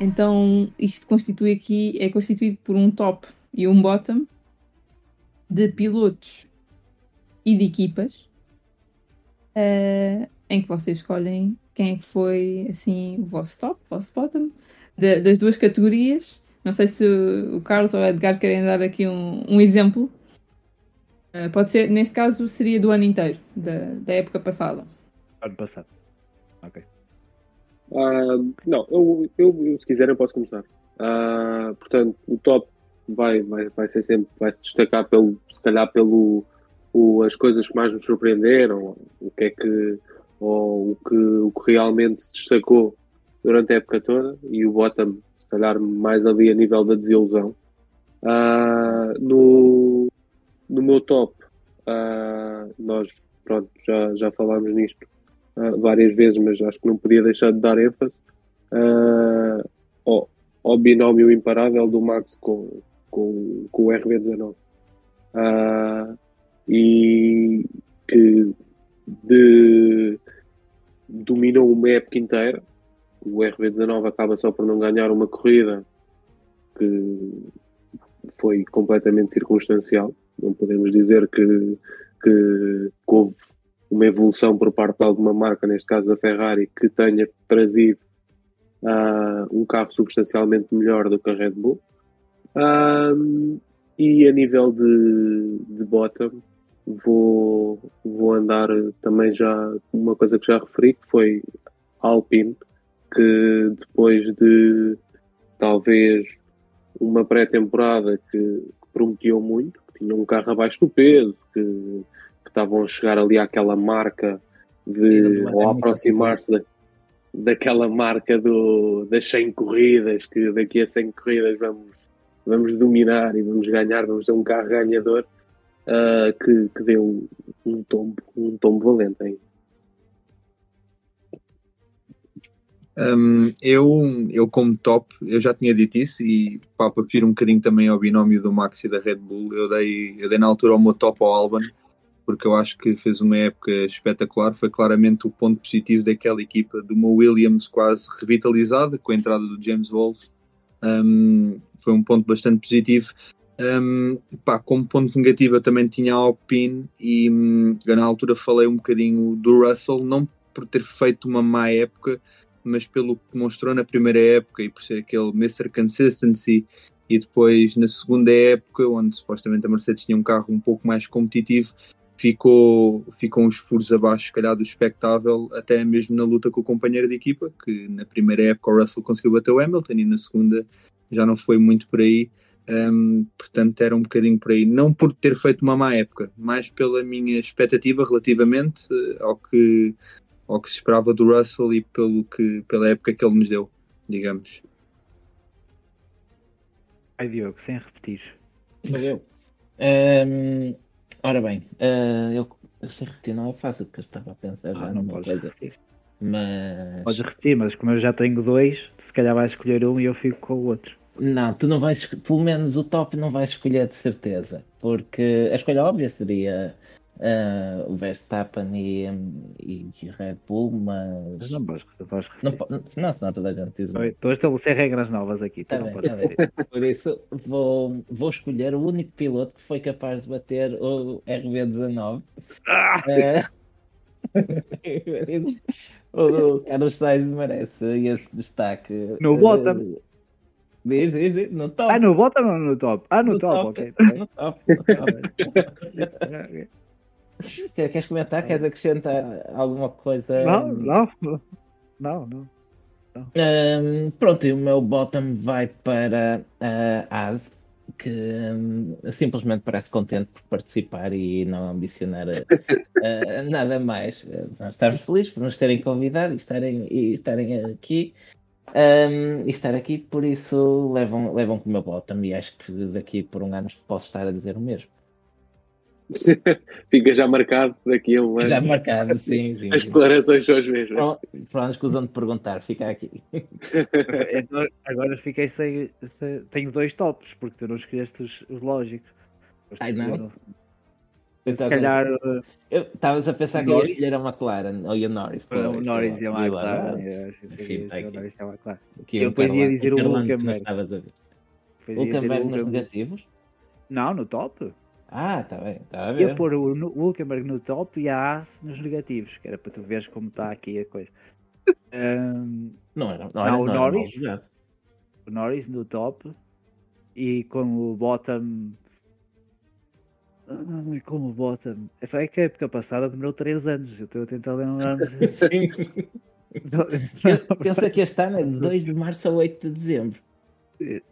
B: Então, isto constitui aqui, é constituído por um top e um bottom de pilotos e de equipas, eh, em que vocês escolhem quem é que foi assim o vosso top, o vosso bottom, da- das duas categorias. Não sei se o Carlos ou o Edgar querem dar aqui um, um exemplo. Eh, pode ser, neste caso, seria do ano inteiro, da, da época passada.
C: Ano passado. Ok.
G: Ah, não, eu, eu, eu, se quiser eu posso começar. Ah, portanto, o top vai, vai, vai ser sempre, vai se destacar pelo, se calhar pelo o, as coisas que mais nos surpreenderam, o que é que, ou o que, o que realmente se destacou durante a época toda, e o bottom, se calhar mais ali a nível da desilusão. Ah, no, no meu top, ah, nós pronto, já, já falámos nisto uh, várias vezes, mas acho que não podia deixar de dar ênfase uh, ao, ao binómio imparável do Max com, com, com o RB19. Uh, e que de, dominou uma época inteira. O RB19 acaba só por não ganhar uma corrida que foi completamente circunstancial. Não podemos dizer que, que, houve uma evolução por parte de alguma marca, neste caso da Ferrari, que tenha trazido uh, um carro substancialmente melhor do que a Red Bull. Um, e a nível de, de bottom, vou, vou andar também já uma coisa que já referi, que foi Alpine, que depois de talvez uma pré-temporada que, que prometeu muito, que tinha um carro abaixo do peso, que que estavam a chegar ali àquela marca de, ou a aproximar-se da, daquela marca do, das 100 corridas, que daqui a 100 corridas vamos, vamos dominar e vamos ganhar, vamos ter um carro ganhador, uh, que, que deu um tombo, um tombo valente aí.
E: Um, eu, eu como top, eu já tinha dito isso e pá, fugir um bocadinho também ao binómio do Max e da Red Bull, eu dei, eu dei na altura o meu top ao Alban, porque eu acho que fez uma época espetacular. Foi claramente o ponto positivo daquela equipa, de uma Williams quase revitalizada com a entrada do James Walls. Um, foi um ponto bastante positivo. Um, pá, como ponto negativo, eu também tinha a Alpine e um, na altura falei um bocadinho do Russell, não por ter feito uma má época, mas pelo que mostrou na primeira época e por ser aquele Mr. Consistency. E depois na segunda época, onde supostamente a Mercedes tinha um carro um pouco mais competitivo, ficou, ficou uns furos abaixo, se calhar, do expectável, até mesmo na luta com o companheiro de equipa, que na primeira época o Russell conseguiu bater o Hamilton e na segunda já não foi muito por aí. Um, portanto, era um bocadinho por aí. Não por ter feito uma má época, mas pela minha expectativa relativamente uh, ao, que, ao que se esperava do Russell e pelo que, pela época que ele nos deu, digamos.
C: Ai Diogo, sem repetir.
D: Sou eu. Um, ora bem, uh, eu, eu sei repetir, não é fácil, porque eu estava a pensar
C: Ah,
D: já
C: não
D: numa
C: podes
D: coisa.
C: repetir.
D: Mas.
C: Podes repetir, mas como eu já tenho dois, se calhar vais escolher um e eu fico com o outro.
D: Não, tu não vais, pelo menos o top não vais escolher de certeza, porque a escolha óbvia seria uh, o Verstappen e, e, e Red Bull,
C: Mas
D: mas
C: não vais, vais
D: não, po- senão, toda a gente diz o
C: Estou a estabelecer regras novas aqui.
D: Tá
C: não
D: bem, tá. Por isso vou, vou escolher o único piloto que foi capaz de bater o RB19.
C: Ah!
D: Eh, o Carlos Sainz merece esse destaque.
C: No
D: Eh,
C: bottom.
D: Diz, diz, diz, no top.
C: Ah, no bottom ou no top? Ah, no,
D: No
C: top,
D: top.
C: ok. tá.
D: No top, no Queres comentar? Queres acrescentar alguma coisa?
C: Não, não, não, não.
D: Ahm, pronto, e o meu bottom vai para a AS, que hum, simplesmente parece contente por participar e não ambicionar eh, nada mais. Eh, Nós estamos felizes por nos terem convidado e estarem, e estarem aqui. Ahm, e estar aqui, por isso levam, levam com o meu bottom e acho que daqui por um ano posso estar a dizer o mesmo.
G: Fica já marcado daqui a um ano.
D: Já marcado, sim, sim.
G: As declarações são as mesmas.
D: Pronto, escusam de perguntar, fica aqui.
C: Então, agora fiquei sem, sem- Tenho dois tops, porque tu não escolheste os, os lógicos. Os
D: Ai, não?
C: Se calhar
D: Eu Estavas a pensar que eu ia
C: Norris?
D: escolher a McLaren ou a Norris.
C: o
D: pois,
C: Norris e a McLaren. é, o. Norris e a McLaren. Eu
D: um
C: depois ia dizer
D: um
C: o
D: que
C: ia o
D: Hulkenberg nos negativos?
C: Não, no top.
D: Ah, está bem, está a
C: Ia
D: ver.
C: pôr o, o Hulkenberg no top e a Haas nos negativos, que era para tu veres como está aqui a coisa. Ahm,
D: Não era, não, era,
C: o Norris? o Norris no top e como bottom. Ai, como bottom. É que a época passada demorou 3 anos. Eu estou a tentar lembrar-me.
D: Pensa que este ano é de 2 de março a 8 de dezembro.
C: De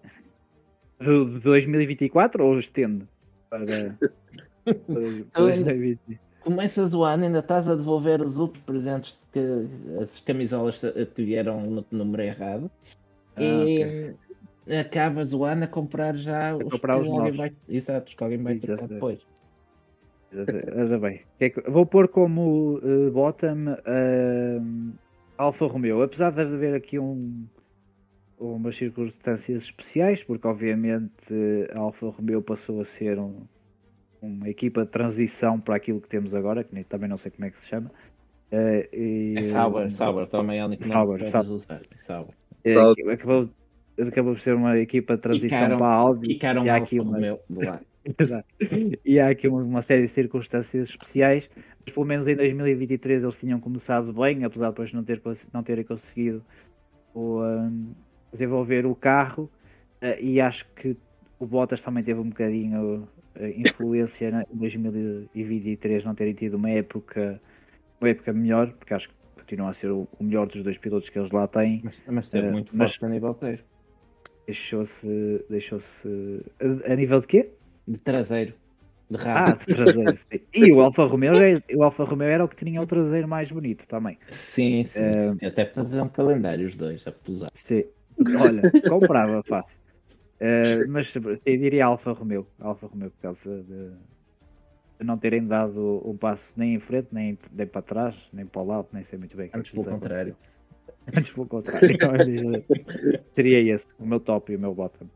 C: 2024 ou estende? Para. para 2020.
D: Começas o ano, ainda estás a devolver os outros presentes que as camisolas que vieram no número errado.
C: Ah,
D: e acabas o ano a comprar já os
C: comprar
D: que
C: os
D: alguém
C: novos.
D: vai, exato, os que alguém vai trocar depois.
C: Ora bem, que é que- vou pôr como eh, bottom eh, Alfa Romeo, apesar de haver aqui um, umas circunstâncias especiais, porque obviamente a Alfa Romeo passou a ser um- uma equipa de transição para aquilo que temos agora, que nem- também não sei como é que se chama. Eh, e-
D: É Sauber, Sauber também é o
C: Sauber, Sauber.
D: usar. Sauber.
E: Sauber.
C: acabou, acabou por ser uma equipa de transição
D: Ficaram-
C: para a Audi.
D: Ficaram
C: e há aqui uma. Exato. E há aqui uma, uma série de circunstâncias especiais, mas pelo menos em 2023 eles tinham começado bem, apesar de depois não, ter, não terem conseguido o, um, desenvolver o carro. eh, e acho que o Bottas também teve um bocadinho eh, influência na- em 2023 não terem tido uma época, uma época melhor, porque acho que continua a ser o, o melhor dos dois pilotos que eles lá têm.
D: Mas, mas esteve
C: Eh,
D: muito
C: mas-
D: forte a nível inteiro.
C: Deixou-se. Deixou-se. A, a nível de quê?
D: De traseiro. De
C: Ah,
D: rápido.
C: de traseiro, sim. E o Alfa Romeo, era- o Alfa Romeo era o que tinha o traseiro mais bonito também.
D: Sim, sim,
C: Eh,
D: sim. Até fazer um calendário os dois, a posar.
C: Sim. Olha, comprava fácil. Eh, mas sim, diria Alfa Romeo. Alfa Romeo por causa de, de não terem dado um passo nem em frente, nem, nem para trás, nem para o lado, nem sei muito bem. é
D: Antes pelo contrário.
C: aconteceu. Antes pelo contrário. Seria esse, o meu top e o meu bottom.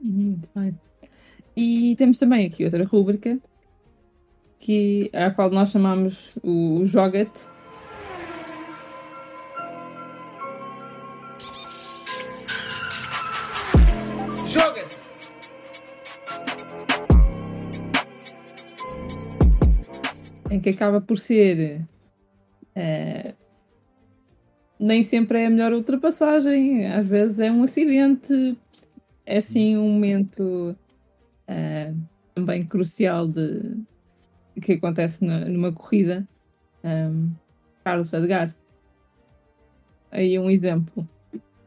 B: Uhum, Muito bem. E temos também aqui outra rúbrica que, a qual nós chamamos o Joga-te.
A: Joga-te!
B: em que acaba por ser eh, nem sempre é a melhor ultrapassagem, às vezes é um acidente, é sim um momento eh, também crucial de que acontece na- numa corrida. Um, Carlos Edgar, aí um exemplo.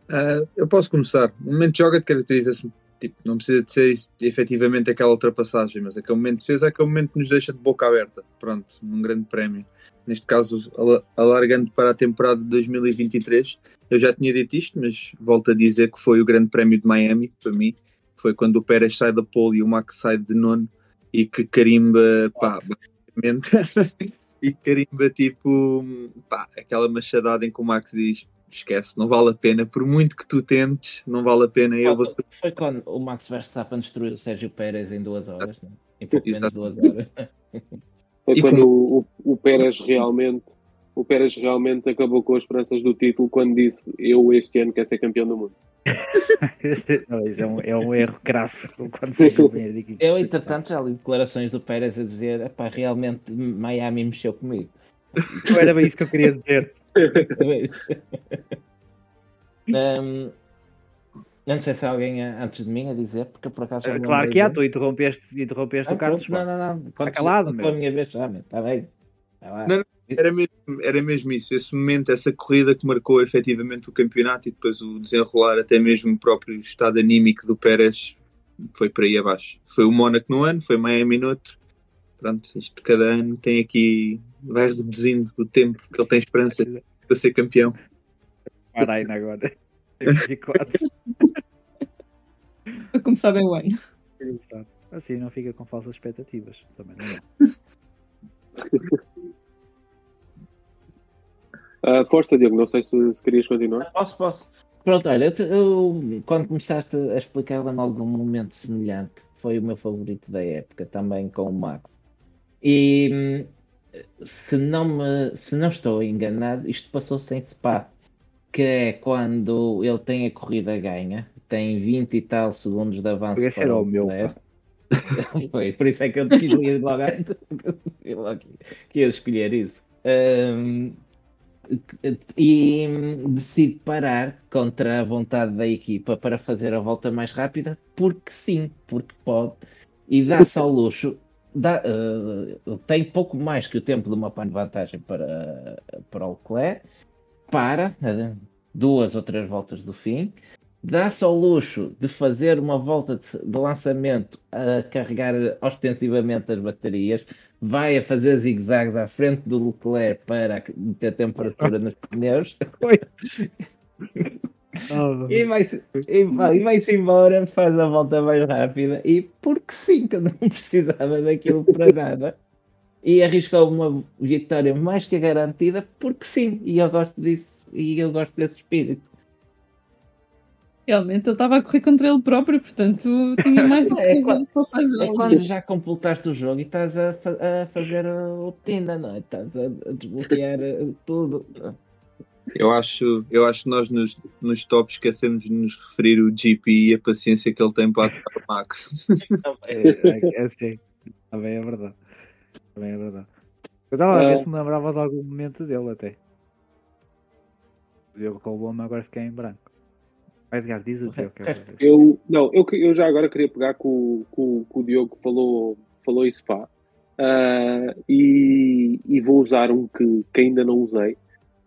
E: Ah, eu posso começar. O momento de joga caracteriza-se, tipo, não precisa de ser efetivamente aquela ultrapassagem, mas aquele momento de defesa é aquele momento que nos deixa de boca aberta, pronto, num grande prémio. Neste caso, ala- alargando para a temporada de 2023, eu já tinha dito isto, mas volto a dizer que foi o grande prémio de Miami, para mim, foi quando o Pérez sai da pole e o Max sai de nono, e que carimba, pá, basicamente, e carimba tipo, pá, aquela machadada em que o Max diz esquece, não vale a pena, por muito que tu tentes, não vale a pena, eu vou
D: Foi quando o Max Verstappen destruiu o Sérgio Pérez em duas horas, né? em pouco menos de duas horas.
G: Foi
E: E
G: quando o, o, o Pérez realmente o Pérez realmente acabou com as esperanças do título quando disse eu este ano quero ser campeão do mundo.
C: Não, isso é, um, é um erro crasso quando se.
D: Eu, entretanto, já li declarações do Pérez a dizer: "Epá, realmente Miami mexeu comigo.
C: Não era bem isso que eu queria dizer.
D: Hum, não sei se há alguém a- antes de mim a dizer, porque eu por acaso. já me
C: Claro que há, tu interrompeste, interrompeste
D: Ah,
C: o Carlos.
D: pronto. Não, não, não. Quando
C: calado, meu.
D: a minha vez, já, está bem. Lá.
E: Não, Era mesmo, era mesmo isso, esse momento, essa corrida que marcou efetivamente o campeonato e depois o desenrolar, até mesmo o próprio estado anímico do Pérez foi para aí abaixo. Foi o Mónaco no ano, foi Miami no outro. Pronto, isto cada ano tem aqui, vai reduzindo o tempo que ele tem esperança para ser campeão.
C: Para aí agora. 24.
B: Para começar bem o ano.
C: Assim não fica com falsas expectativas. Também não é.
G: Ah, força, Diogo, não sei se, se querias continuar.
D: Posso, posso. Pronto, olha, eu, te- eu- quando começaste a explicar de um momento semelhante, foi o meu favorito da época, também com o Max. E hum, se não, me, se não estou enganado, isto passou-se em Spa, que é quando ele tem a corrida ganha, tem 20 e tal segundos de avanço
C: Esse
D: para
C: era
D: o
C: meu.
D: Foi, por isso é que eu quis ir logo antes, que ia escolher isso. Hum, e decide parar contra a vontade da equipa para fazer a volta mais rápida, porque sim, porque pode, e dá-se ao luxo. Dá, eh, tem pouco mais que o tempo de uma pane de vantagem para, para o Leclerc, para eh, duas ou três voltas do fim, dá-se ao luxo de fazer uma volta de, de lançamento a carregar ostensivamente as baterias, vai a fazer zigue-zagues à frente do Leclerc para meter temperatura nos pneus. E vai-se e vai, e vai-se embora, faz a volta mais rápida e porque sim, que não precisava daquilo para nada. E arriscou uma vitória mais que garantida, porque sim, e eu gosto disso, e eu gosto desse espírito.
B: Realmente ele estava a correr contra ele próprio, portanto tinha mais do que
D: É,
B: razões para fazer.
D: É quando já completaste o jogo e estás a, fa- a fazer o Tina, não é? Estás a, a desbloquear eh, tudo.
E: Eu acho, eu acho que nós nos, nos tops esquecemos de nos referir o GP e a paciência que ele tem para atuar o Max.
C: É, é, é sim. Também é verdade. Também é verdade. Eu estava a ver se me lembrava de algum momento dele até. O Diogo roubou-me, agora fiquei em branco. Edgar, diz o teu. que eu
G: não, eu, eu já agora queria pegar com, com, com o Diogo que falou, falou em Spa Ah, e, e vou usar um que, que ainda não usei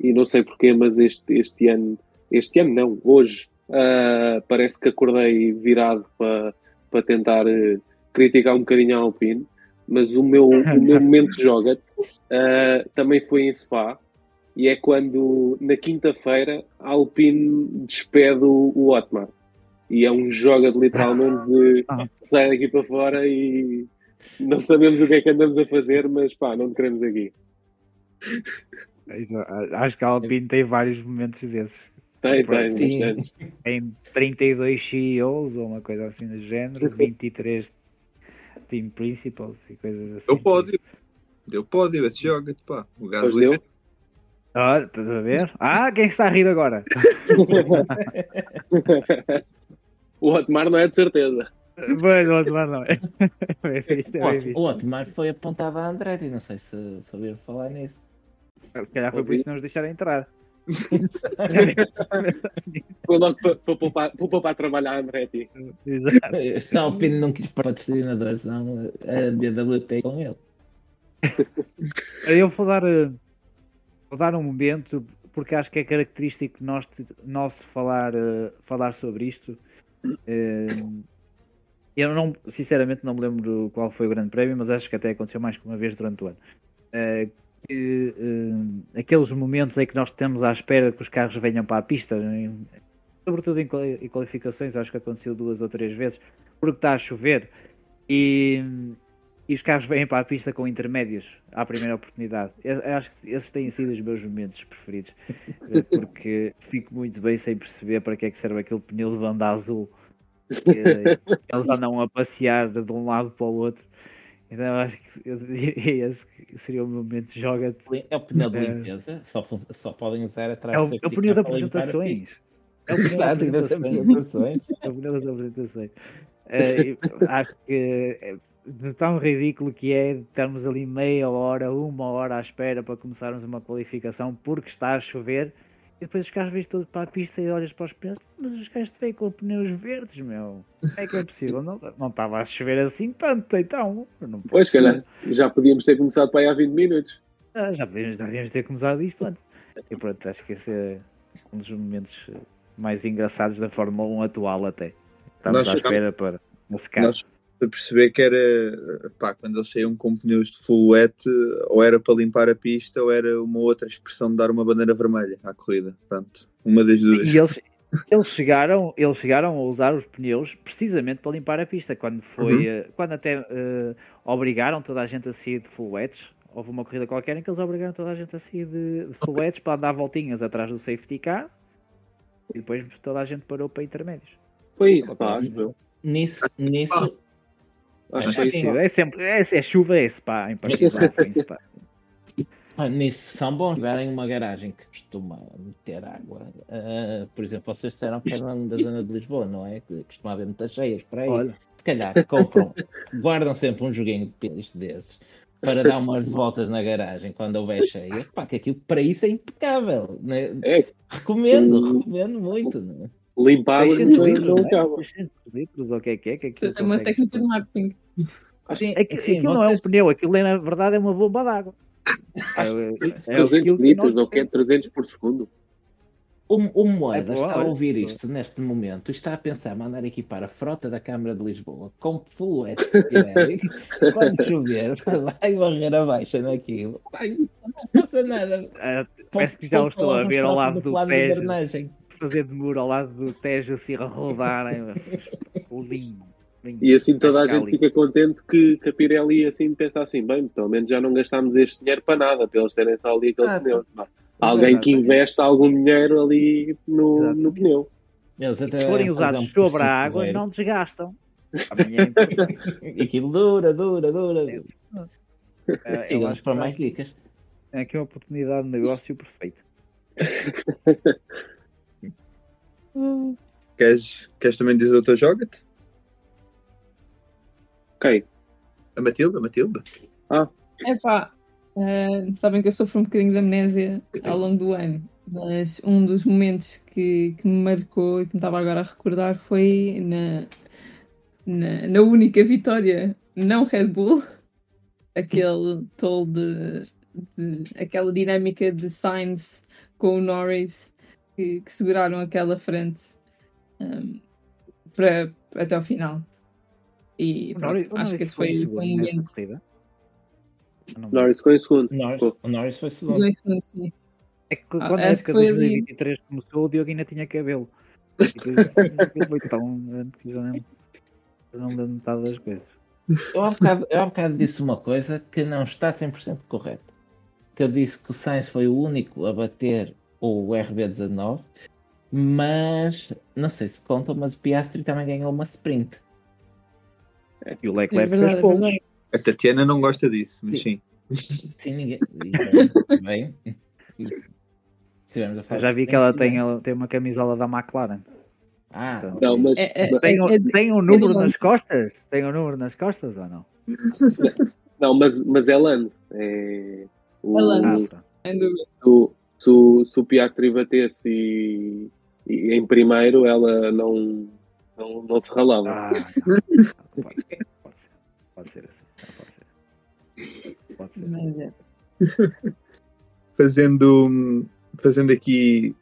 G: e não sei porquê, mas este, este ano, este ano não, hoje ah, parece que acordei virado para para tentar eh, criticar um bocadinho a Alpine, mas o meu, o meu momento joga também foi em Spa e é quando na quinta-feira a Alpine despede o, o Otmar e é um joga de literalmente de
C: Ah.
G: sai daqui para fora e não sabemos o que é que andamos a fazer, mas pá, não te queremos aqui.
C: Isso, a- Acho que a Alpine tem vários momentos desses.
G: Tem, tem, bastante.
C: Tem 32 CEOs ou uma coisa assim do género, 23 team principals e coisas assim.
E: Deu pódio. Deu pódio, esse joga pá. O Gasly
G: deu.
C: Olha, estás a ver? Ah, quem está a rir agora?
G: o Otmar não é de certeza.
C: Pois, o outro não é. Bem visto,
D: O
C: bem
D: Ot-
C: visto.
D: O Otmar foi apontado a Andretti, não sei se, ouviram falar nisso.
C: Se calhar foi por isso que não os deixaram entrar.
G: Foi logo para, para, poupar, trabalhar a Andretti.
C: Exato.
D: Se a Alpine não quis patrocinador, senão a tem com ele.
C: Eu vou dar, eh, vou dar um momento, porque acho que é característico nós, nosso falar, eh, falar sobre isto. Eh, Eu não, sinceramente não me lembro qual foi o grande prémio, mas acho que até aconteceu mais que uma vez durante o ano. Que, eh, aqueles momentos em que nós estamos à espera que os carros venham para a pista, em- sobretudo em em qualificações, acho que aconteceu duas ou três vezes, porque está a chover e, e os carros vêm para a pista com intermédios à primeira oportunidade. Eu acho que esses têm sido os meus momentos preferidos, eh, porque fico muito bem sem perceber para que é que serve aquele pneu de banda azul. Eh, Eles andam a passear de um lado para o outro. Então eu acho que eu diria esse que seria o momento de joga-te.
D: É o pneu de
C: É.
D: limpeza, só, só podem usar atrás
C: É o,
D: do
C: é o pneu
D: pista.
C: apresentações. É o pneu
D: das
C: apresentações. É o pneu das apresentações. É, eu acho que é tão ridículo que é estarmos ali meia hora, uma hora à espera para começarmos uma qualificação porque está a chover e depois os carros vêm todos para a pista e olhas para os pneus, mas os carros vêm com pneus verdes, meu. Como é que é possível? Não, não estava a chover assim tanto, então. Não
G: Pois,
C: ser.
G: calhar, já podíamos ter começado para aí há 20 minutos.
C: Ah, já, devíamos, já devíamos ter começado isto antes. E pronto, acho que esse é um dos momentos mais engraçados da Fórmula 1 atual até. Estamos
E: Nós
C: à
E: chegámos-
C: espera para secar.
E: Nós a perceber que era pá, quando eles saíam com pneus de full wet, ou era para limpar a pista, ou era uma outra expressão de dar uma bandeira vermelha à corrida. Pronto, uma das duas.
C: E eles, eles, chegaram, eles chegaram a usar os pneus precisamente para limpar a pista. Quando foi,
E: Uhum.
C: eh, quando até eh, obrigaram toda a gente a sair de full wets, houve uma corrida qualquer em que eles obrigaram toda a gente a sair de, de full wets para andar voltinhas atrás do safety car e depois toda a gente parou para intermédios.
G: Foi isso, pá.
D: Nisso, nisso
G: Acho que
D: É
G: foi
C: Sim,
G: isso.
C: é sempre é, é chuva, é spa, em particular. foi em spa.
D: Ah, nisso são bons. Tiverem uma garagem que costuma meter água, ah, por exemplo, vocês disseram que eram da zona de Lisboa, não é? Que costuma haver muitas cheias para aí.
C: Olha,
D: Se calhar compram, guardam sempre um joguinho de pilis desses para dar umas voltas na garagem quando houver cheia. Pá, que aquilo para isso é impecável. Né?
G: É,
D: Recomendo,
G: Hum.
D: recomendo muito. Né?
G: Limpar água
C: 600
G: não,
C: litros, é?
G: acaba.
C: 600 litros, ou o que é que é? Que aquilo
B: Portanto, é uma técnica de marketing.
D: Sim,
C: É que,
D: sim,
C: aquilo não é um pneu, aquilo é, na verdade é uma bomba d'água. É, é
G: 300
C: aquilo que
G: litros,
C: nós
G: não quer 300 por segundo.
D: O, o Moeda
C: É,
D: está a ouvir isto neste momento e está a pensar mandar equipar a frota da Câmara de Lisboa com Pirelli. quando chover vai varrer a baixa naquilo Vai, não passa nada
C: Ah, Parece que já o estou a ver ao lado do Tejo,
D: drenagem.
C: Fazer de muro ao lado do Tejo assim a rodar. lindo, lindo.
G: E assim toda a gente
C: lindo.
G: fica contente que, que a Pirelli assim pensa assim, bem, pelo menos já não gastámos este dinheiro para nada, para eles terem só ali aquele
D: Ah,
G: pneu. Pá, Alguém que investe algum dinheiro ali no, no pneu.
D: Eles
C: E
D: até
C: se forem usados
D: um
C: sobre a água,
D: porreiro.
C: não desgastam. Amanhã é.
D: E aquilo dura, dura, dura.
C: Eu
D: Sigam-nos
C: acho que
D: para
C: tá
D: mais
C: aqui-
D: dicas.
C: é aqui uma oportunidade de negócio
E: Queres, queres também dizer o teu joga-te?
G: Ok.
E: A Matilda? A Matilda?
B: Epá, uh, sabem que eu sofro um bocadinho de amnésia ao longo do ano, mas um dos momentos que, que me marcou e que me estava agora a recordar foi na, na, na única vitória não Red Bull, aquele tolo de, de- aquela dinâmica de Sainz com o Norris que, que seguraram aquela frente um, para, até ao final. E
C: O
B: pronto,
C: Norris- o
B: acho que esse
C: foi
B: foi,
C: em segundo
B: um
C: nessa
B: momento.
G: Norris ficou em segundo.
D: O Norris, o Norris foi segundo.
B: Dois segundos, sim.
C: É que
B: Ah,
C: quando a
B: acho
C: época de
B: foi ali.
C: 2023 começou, o Diogo ainda tinha cabelo. Aquilo foi tão grande que já não, já não lembro metade das coisas.
D: Eu há, bocado, eu há bocado disse uma coisa que não está 100% correta. Que eu disse que o Sainz foi o único a bater o RB19, mas não sei se conta, mas o Piastri também ganhou uma sprint.
C: E o
B: É
C: Leclerc
B: verdade,
C: fez
B: é
C: polos.
B: verdade.
E: A Tatiana não gosta disso, mas sim.
D: Sim, ninguém. e Bem,
C: Já vi que ela tem, ela tem uma camisola da McLaren.
D: Ah,
G: Não, mas,
B: É- é-
G: mas-
C: Tem, um-
B: é-
C: tem um número nas costas? Tem um número nas costas ou não?
G: não, mas, mas é Lando. É, o,
B: É Lando.
C: Ah,
G: o- se o- se o Piastri batesse e, e em primeiro, ela não, não, não se ralava.
C: Ah, não. Não, pode, ser. pode ser. Pode ser assim. Pode ser. Pode ser.
B: Mas é.
E: Fazendo, fazendo aqui,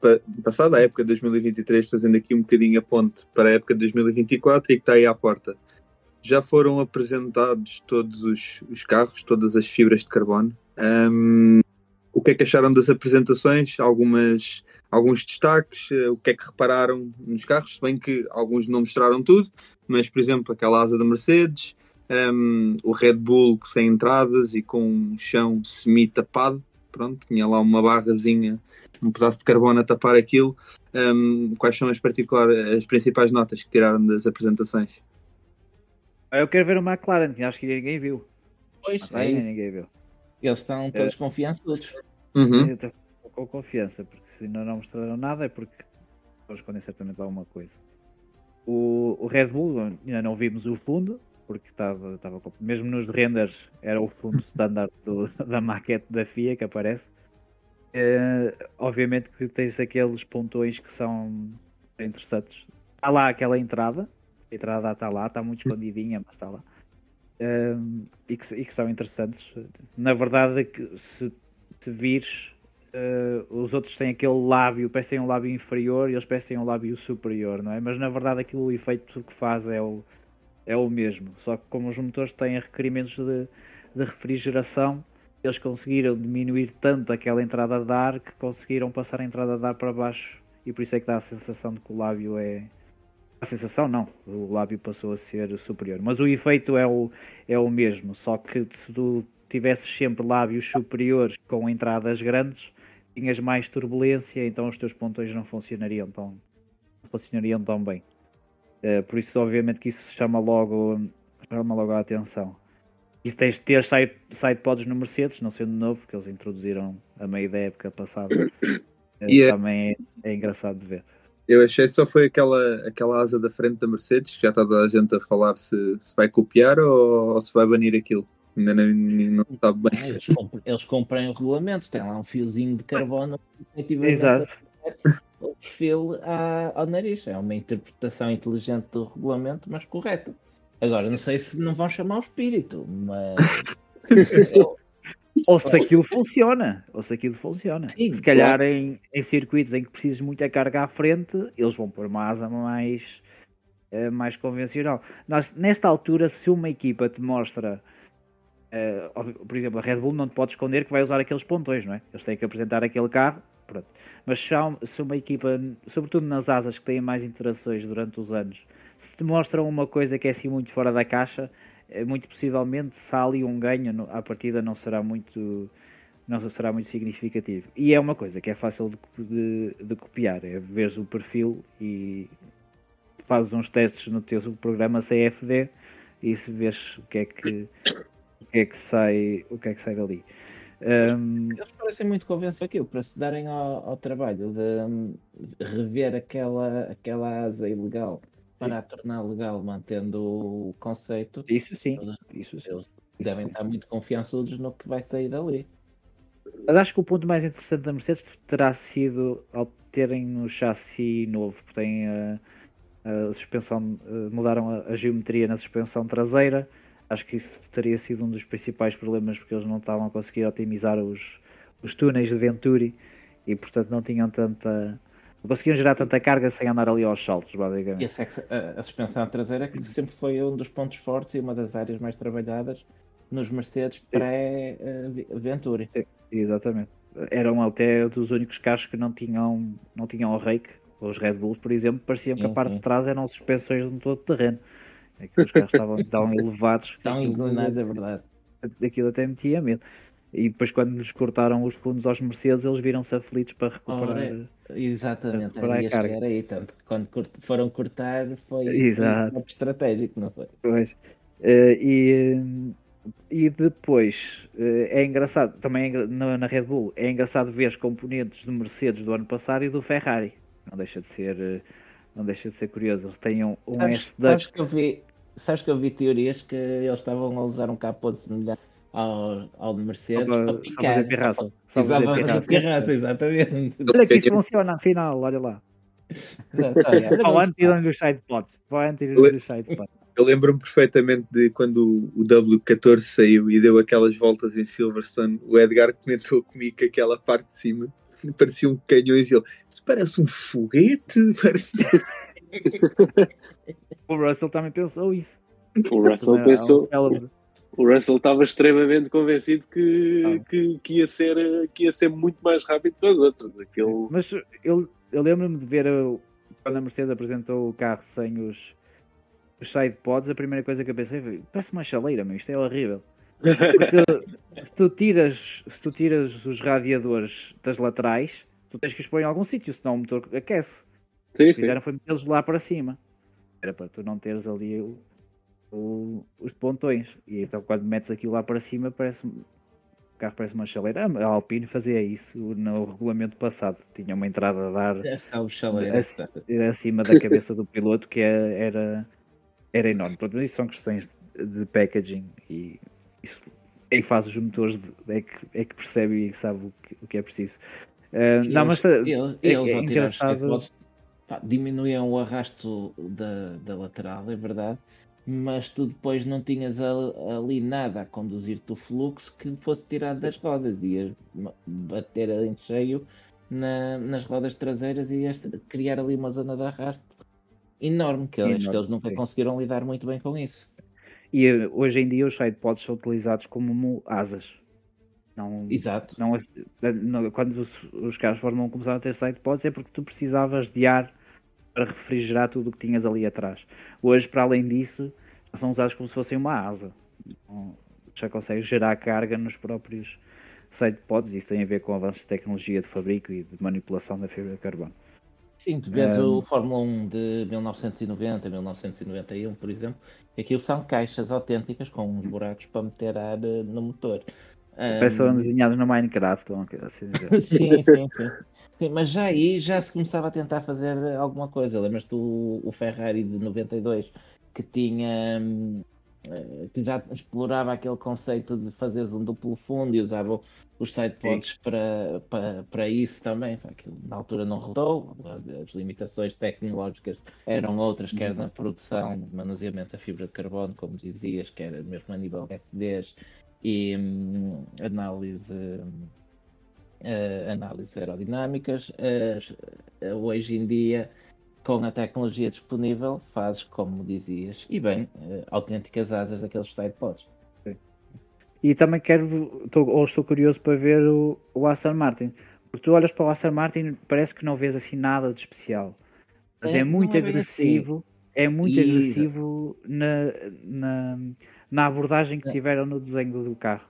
E: pa- passada a época de 2023, fazendo aqui um bocadinho a ponte para a época de 2024 e que está aí à porta. Já foram apresentados todos os, os carros, todas as fibras de carbono. Ahm, o que é que acharam das apresentações? Algumas, alguns destaques? eh, O que é que repararam nos carros? Se bem que alguns não mostraram tudo, mas, por exemplo, aquela asa da Mercedes, ahm, o Red Bull que sem entradas e com um chão semi-tapado, pronto, tinha lá uma barrazinha, um pedaço de carbono a tapar aquilo. Ahm, quais são as, particular, as principais notas que tiraram das apresentações?
C: Eu quero ver o McLaren, que acho que ninguém viu.
D: Pois, é
C: ninguém viu.
D: Eles estão todos confiançudos.
E: Uhum.
C: Eu estou com confiança, porque se ainda não mostraram nada é porque estão a esconder certamente alguma coisa. O, o Red Bull, ainda não vimos o fundo, porque estava, estava com- mesmo nos renders era o fundo standard do- da maquete da FIA que aparece. Eh, obviamente que tens aqueles pontões que são interessantes. Está lá aquela entrada, a entrada está lá, está muito escondidinha, mas está lá. Eh, e, que, e que são interessantes. Na verdade, é que se, se vires, eh, os outros têm aquele lábio, parecem um lábio inferior e eles parecem um lábio superior, não é? Mas na verdade, aquilo o efeito que faz é o, é o mesmo. Só que como os motores têm requerimentos de, de refrigeração, eles conseguiram diminuir tanto aquela entrada de ar que conseguiram passar a entrada de ar para baixo e por isso é que dá a sensação de que o lábio é. A sensação não, o lábio passou a ser superior, mas o efeito é o, é o mesmo, só que se tu tivesses sempre lábios superiores com entradas grandes, tinhas mais turbulência, então os teus pontões não funcionariam tão, não funcionariam tão bem. Eh, por isso, obviamente, que isso chama logo, chama logo a atenção. E tens de ter side, side pods no Mercedes, não sendo novo, porque eles introduziram a meio da época passada. Eh,
E: E é-
C: Também é, é engraçado de ver.
E: Eu achei só foi aquela, aquela asa da frente da Mercedes, que já está toda a gente a falar se, se vai copiar ou, ou se vai banir aquilo. Ainda não, não sabe bem.
D: Ah, eles, compram, eles o regulamento, tem lá um fiozinho de carbono efetivamente
C: Exato.
D: o perfil à- ao nariz. É uma interpretação inteligente do regulamento, mas correta. Agora, não sei se não vão chamar o espírito, mas. Eu-
C: Ou se aquilo funciona, ou se aquilo funciona.
D: Sim,
C: se calhar em, em circuitos em que precisas muita carga à frente, eles vão pôr uma asa mais, eh, mais convencional. Nós, nesta altura, se uma equipa te mostra, óbvio, por exemplo, a Red Bull não te pode esconder que vai usar aqueles pontões, não é? Eles têm que apresentar aquele carro, pronto. Mas se, há se uma equipa, sobretudo nas asas que têm mais interações durante os anos, se te mostram uma coisa que é assim muito fora da caixa, muito possivelmente se há ali um ganho, à partida não será muito não será muito significativo. E é uma coisa que é fácil de, de- de copiar, é veres o perfil e fazes uns testes no teu programa CFD e se vês o que é que o que é que sai, o que é que sai dali. Ahm,
D: Eles parecem muito convencidos aquilo, para se darem ao, ao trabalho de rever aquela, aquela asa ilegal para a tornar legal, mantendo o conceito.
C: isso sim, isso sim.
D: Eles devem estar muito confiançudos no que vai sair dali.
C: Mas acho que o ponto mais interessante da Mercedes terá sido ao terem no chassi novo, porque têm a, a suspensão, eh, mudaram a, a geometria na suspensão traseira. Acho que isso teria sido um dos principais problemas, porque eles não estavam a conseguir otimizar os, os túneis de Venturi e, portanto, não tinham tanta. Não conseguiam gerar tanta carga sem andar ali aos saltos,
D: E
C: basicamente.
D: a, sex- a- a suspensão traseira que sempre foi um dos pontos fortes e uma das áreas mais trabalhadas nos Mercedes pré-Venturi.
C: Exatamente. Eram até dos únicos carros que não tinham, não tinham o rake. Os Red Bulls, por exemplo, pareciam que a
D: Sim,
C: parte
D: sim.
C: de trás eram suspensões de um todo terreno. Aqueles carros estavam tão elevados aquilo,
D: inclinados, é verdade.
C: aquilo até metia medo. E depois, quando lhes cortaram os fundos aos Mercedes, eles viram-se aflitos para recuperar.
D: Exatamente,
C: Para a
D: era, ia
C: carga.
D: aí. Tanto que quando foram cortar foi,
C: Exato.
D: um estratégico, não foi?
C: Pois. Eh, e, e depois eh, é engraçado, também é na, na Red Bull, é engraçado ver os componentes do Mercedes do ano passado e do Ferrari. Não deixa de ser, eh, não deixa de ser curioso. Eles têm um, um
D: Sabes,
C: S
D: sabes que eu vi, sabes que eu vi teorias que eles estavam a usar um capô semelhante ao, ao de Mercedes
C: Só para-
D: para
C: só
D: picar.
C: fazer pirraça.
D: Só
C: Só fazer pirraça.
D: pirraça, exatamente.
C: Olha que isso funciona afinal, olha lá.
D: Exato,
C: Ao
D: olha,
C: anti dos sidepods. Vai anti dos sidepods.
E: Eu lembro-me perfeitamente de quando o W14 saiu e deu aquelas voltas em Silverstone. O Edgar comentou comigo que aquela parte de cima parecia um canhões e ele isso parece um foguete.
C: O Russell também pensou isso.
G: O Russell
C: Também é um
G: pensou.
C: célebre.
G: O Russell estava extremamente convencido que,
C: Ah.
G: que, que ia ser, que ia ser muito mais rápido que os outros. Aquilo,
C: Mas eu, eu lembro-me de ver quando a Mercedes apresentou o carro sem os, os sidepods, a primeira coisa que eu pensei foi parece uma chaleira, mas isto é horrível. Porque se tu tiras, se tu tiras os radiadores das laterais, tu tens que os pôr em algum sítio, senão o motor aquece. O
G: sim,
C: que
G: sim.
C: fizeram foi metê-los lá para cima. Era para tu não teres ali o, o- os pontões. E então quando metes aquilo lá para cima, parece o carro parece uma chaleira. A Alpine fazia isso no regulamento passado. Tinha uma entrada a dar
D: É chaleiro.
C: Ac- acima da cabeça do piloto que é- era, era enorme. Mas isso são questões de, packaging e isso quem faz os motores é, que, é que percebe e sabe o que, o que é preciso. Ah, não, mas ah,
D: eles,
C: é-
D: eles,
C: é engraçado-
D: pá, diminuíam o arrasto da, da lateral, é verdade, mas tu depois não tinhas al- ali nada a conduzir-te o fluxo que fosse tirado das rodas, ias bater em cheio na- nas rodas traseiras e ias criar ali uma zona de arrasto enorme, que, eu acho que
C: Enorme,
D: eles nunca
C: sim.
D: conseguiram lidar muito bem com isso.
C: E eh, hoje em dia os sidepods são utilizados como mo- asas. Não,
D: Exato.
C: não, as- não- quando os, os carros Fórmula 1 começaram a ter sidepods é porque tu precisavas de ar para refrigerar tudo o que tinhas ali atrás. Hoje, para além disso, são usados como se fossem uma asa. Não- Já consegues gerar carga nos próprios sidepods. Isso tem a ver com avanços de tecnologia de fabrico e de manipulação da fibra de carbono.
D: Sim, tu vês
C: Um,
D: o Fórmula 1 de 1990, 1991, por exemplo, aquilo são caixas autênticas com uns buracos para meter ar eh, no motor.
C: Parece
D: Um,
C: são desenhados no Minecraft. ou assim dizer.
D: sim, sim, sim. Sim, Mas já aí já se começava a tentar fazer alguma coisa. Lembras-te o, o Ferrari de 92 que tinha hum, eh, que já explorava aquele conceito de fazeres um duplo fundo e usava os sidepods para, para, para isso também. Aquilo na altura não rodou, as limitações tecnológicas eram outras, quer na produção, manuseamento da fibra de carbono, como dizias, quer mesmo a nível de FDs e hum, análise. hum, eh, análises aerodinâmicas. As- eh, hoje em dia, com a tecnologia disponível, fazes, como dizias, e bem, autênticas asas daqueles sidepods.
C: E também quero, estou, ou estou curioso para ver o, o Aston Martin. Porque tu olhas para o Aston Martin, parece que não vês assim nada de especial. Mas
D: É,
C: é, muito
D: é bem
C: agressivo, é muito
D: Exato.
C: agressivo na, na, na abordagem que
D: É.
C: tiveram no desenho do carro.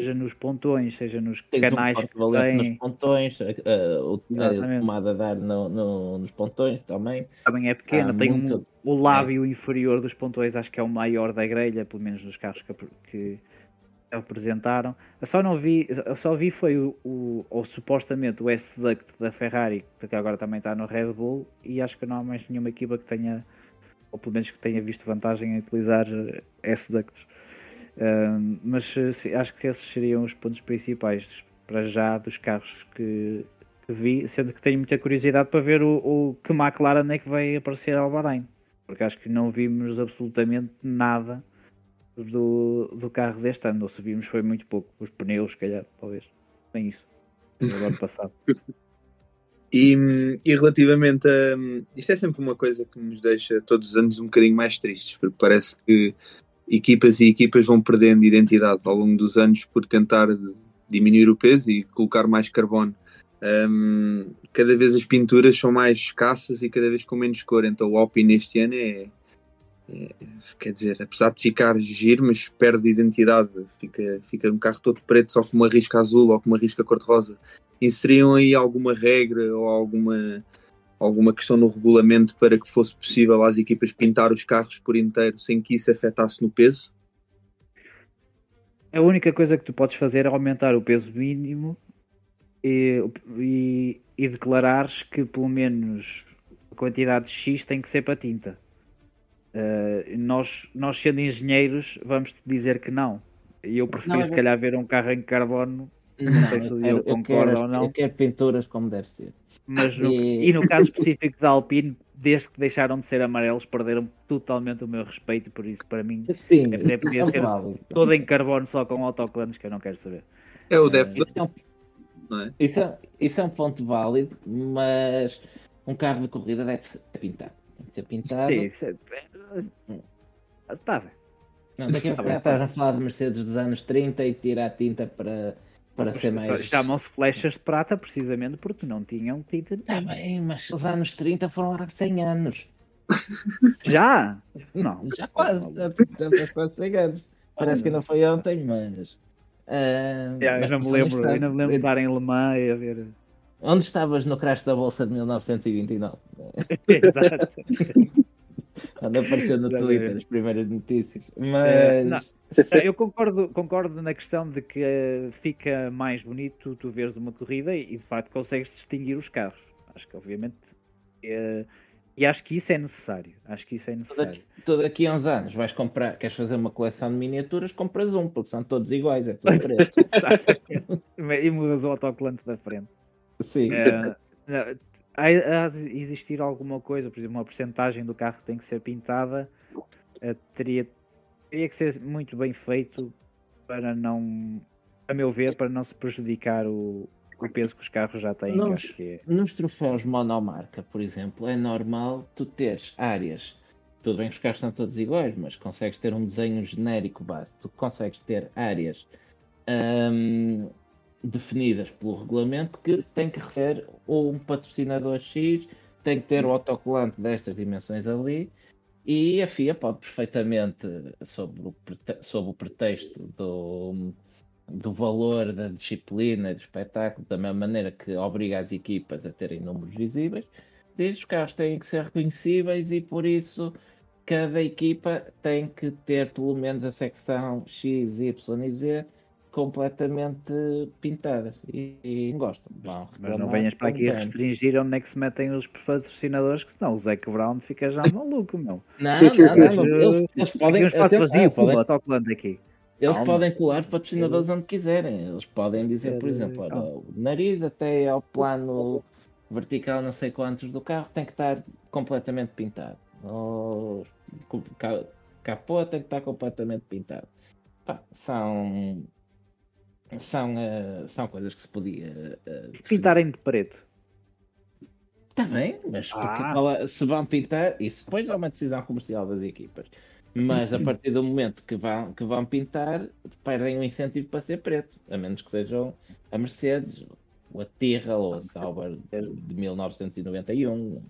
C: Seja nos pontões, seja nos
D: Tens
C: canais
D: um
C: que
D: porta-valente nos pontões, a, a- o- a
C: Exatamente.
D: tomada de ar no- no- nos pontões também.
C: Também é pequena, tem um-
D: muito-
C: o lábio inferior dos pontões, acho que é o maior da grelha, pelo menos nos carros que, que apresentaram. Eu só não vi, eu só vi foi o, o- ou supostamente o S-Duct da Ferrari, que agora também está no Red Bull, e acho que não há mais nenhuma equipa que tenha, ou pelo menos que tenha visto vantagem em utilizar S-Ducts. Mas eh, sim, acho que esses seriam os pontos principais para já dos carros que, que vi, sendo que tenho muita curiosidade para ver o, o que McLaren é que vai aparecer ao Bahrein, porque acho que não vimos absolutamente nada do, do carro deste ano, ou se vimos foi muito pouco, os pneus, se calhar, talvez, nem isso, do ano passado.
E: E, e relativamente a. Isto é sempre uma coisa que nos deixa todos os anos um bocadinho mais tristes, porque parece que equipas e equipas vão perdendo identidade ao longo dos anos por tentar diminuir o peso e colocar mais carbono. Hum, cada vez as pinturas são mais escassas e cada vez com menos cor, então o Alpine este ano é, é- quer dizer, apesar de ficar giro, mas perde identidade, fica, fica um carro todo preto só com uma risca azul ou com uma risca cor-de-rosa inseriam aí alguma regra ou alguma, alguma questão no regulamento para que fosse possível às equipas pintar os carros por inteiro sem que isso afetasse no peso?
C: A única coisa que tu podes fazer é aumentar o peso mínimo e, e, e declarares que pelo menos a quantidade X tem que ser para tinta. Uh, nós, nós sendo engenheiros, vamos te dizer que não. E eu prefiro,
D: Não,
C: se calhar, ver um carro em carbono,
D: Não,
C: sei se o
D: eu, eu,
C: concorda
D: quero,
C: ou não.
D: eu quero pinturas como deve ser.
C: Mas no-
D: E-
C: e no caso específico da Alpine, desde que deixaram de ser amarelos, perderam totalmente o meu respeito. Por isso, para mim,
D: Sim,
C: Até podia
D: é
C: ser
D: válido.
C: todo em carbono só com autoclanos, que eu não quero saber.
E: É o Def
D: Isso é, um,
E: é?
D: isso, é, isso é um ponto válido, mas um carro de corrida deve ser pintado. Tem que ser pintado.
C: Sim, isso é... Está bem.
D: Não, daqui a
C: Tá
D: pouco
C: bem,
D: estás a falar de Mercedes dos anos 30 e tira a tinta para, para ser mais.
C: Chamam-se flechas de prata precisamente porque não tinham tinta
D: Está
C: nenhuma.
D: bem, mas os anos 30 foram há 100 anos.
C: Já? Não.
D: Já quase, já, já faz quase 100 anos. Parece que não foi ontem, mas. ah,
C: Já, eu
D: mas
C: não me lembro,
D: está-
C: eu não me lembro de estar em Le Mans e a ver.
D: Onde estavas no crash da bolsa de 1929?
C: Exato.
D: Anda aparecendo no. Twitter as primeiras notícias.
C: Eh, não.
D: Mas.
C: Eu concordo, concordo na questão de que eh, fica mais bonito tu veres uma corrida e, de facto consegues distinguir os carros. Acho que obviamente eh, e acho que isso é necessário. Acho que isso é necessário.
D: tu daqui a uns anos vais comprar, queres fazer uma coleção de miniaturas, compras um, porque são todos iguais, é tudo preto.
C: e mudas o autocolante da frente.
D: Sim.
C: Eh, não, há, existir alguma coisa, por exemplo, uma porcentagem do carro que tem que ser pintada, eh, teria, teria que ser muito bem feito para não, a meu ver, para não se prejudicar o, o peso que os carros já têm. acho que é-
D: Nos troféus monomarca, por exemplo, é normal tu teres áreas. Tudo bem que os carros são todos iguais, mas consegues ter um desenho genérico base. Tu consegues ter áreas hum, definidas pelo regulamento que tem que receber ou um patrocinador X, tem que ter o autocolante destas dimensões ali. E a FIA pode perfeitamente, sob o, sob o pretexto do, do valor da disciplina e do espetáculo, da mesma maneira que obriga as equipas a terem números visíveis, diz que os carros têm que ser reconhecíveis e por isso cada equipa tem que ter pelo menos a secção X, Y e Z completamente pintadas e, e gostam.
C: Mas não venhas para aqui restringir onde é que se metem os patrocinadores, que senão o Zac Brown fica já maluco, meu.
D: Não, não, não,
C: Mas,
D: não, Eles, eles
C: Aqui
D: podem,
C: um espaço
D: atenção,
C: vazio, autocolante aqui.
D: Eles
C: Calma.
D: podem colar patrocinadores onde quiserem. Eles podem dizer, por exemplo, olha, o nariz até ao plano vertical, não sei quantos do carro, tem que estar completamente pintado. O ca- capô tem que estar completamente pintado. Pá, são são, eh, são coisas que se podia. eh,
C: Se pintarem de preto,
D: Está bem, mas porque
C: Ah.
D: qual é- se vão pintar, isso depois é uma decisão comercial das equipas. Mas a partir do momento que vão, que vão pintar, perdem o incentivo para ser preto, a menos que sejam a Mercedes, ou a Tyrrell ou a Sauber de 1991.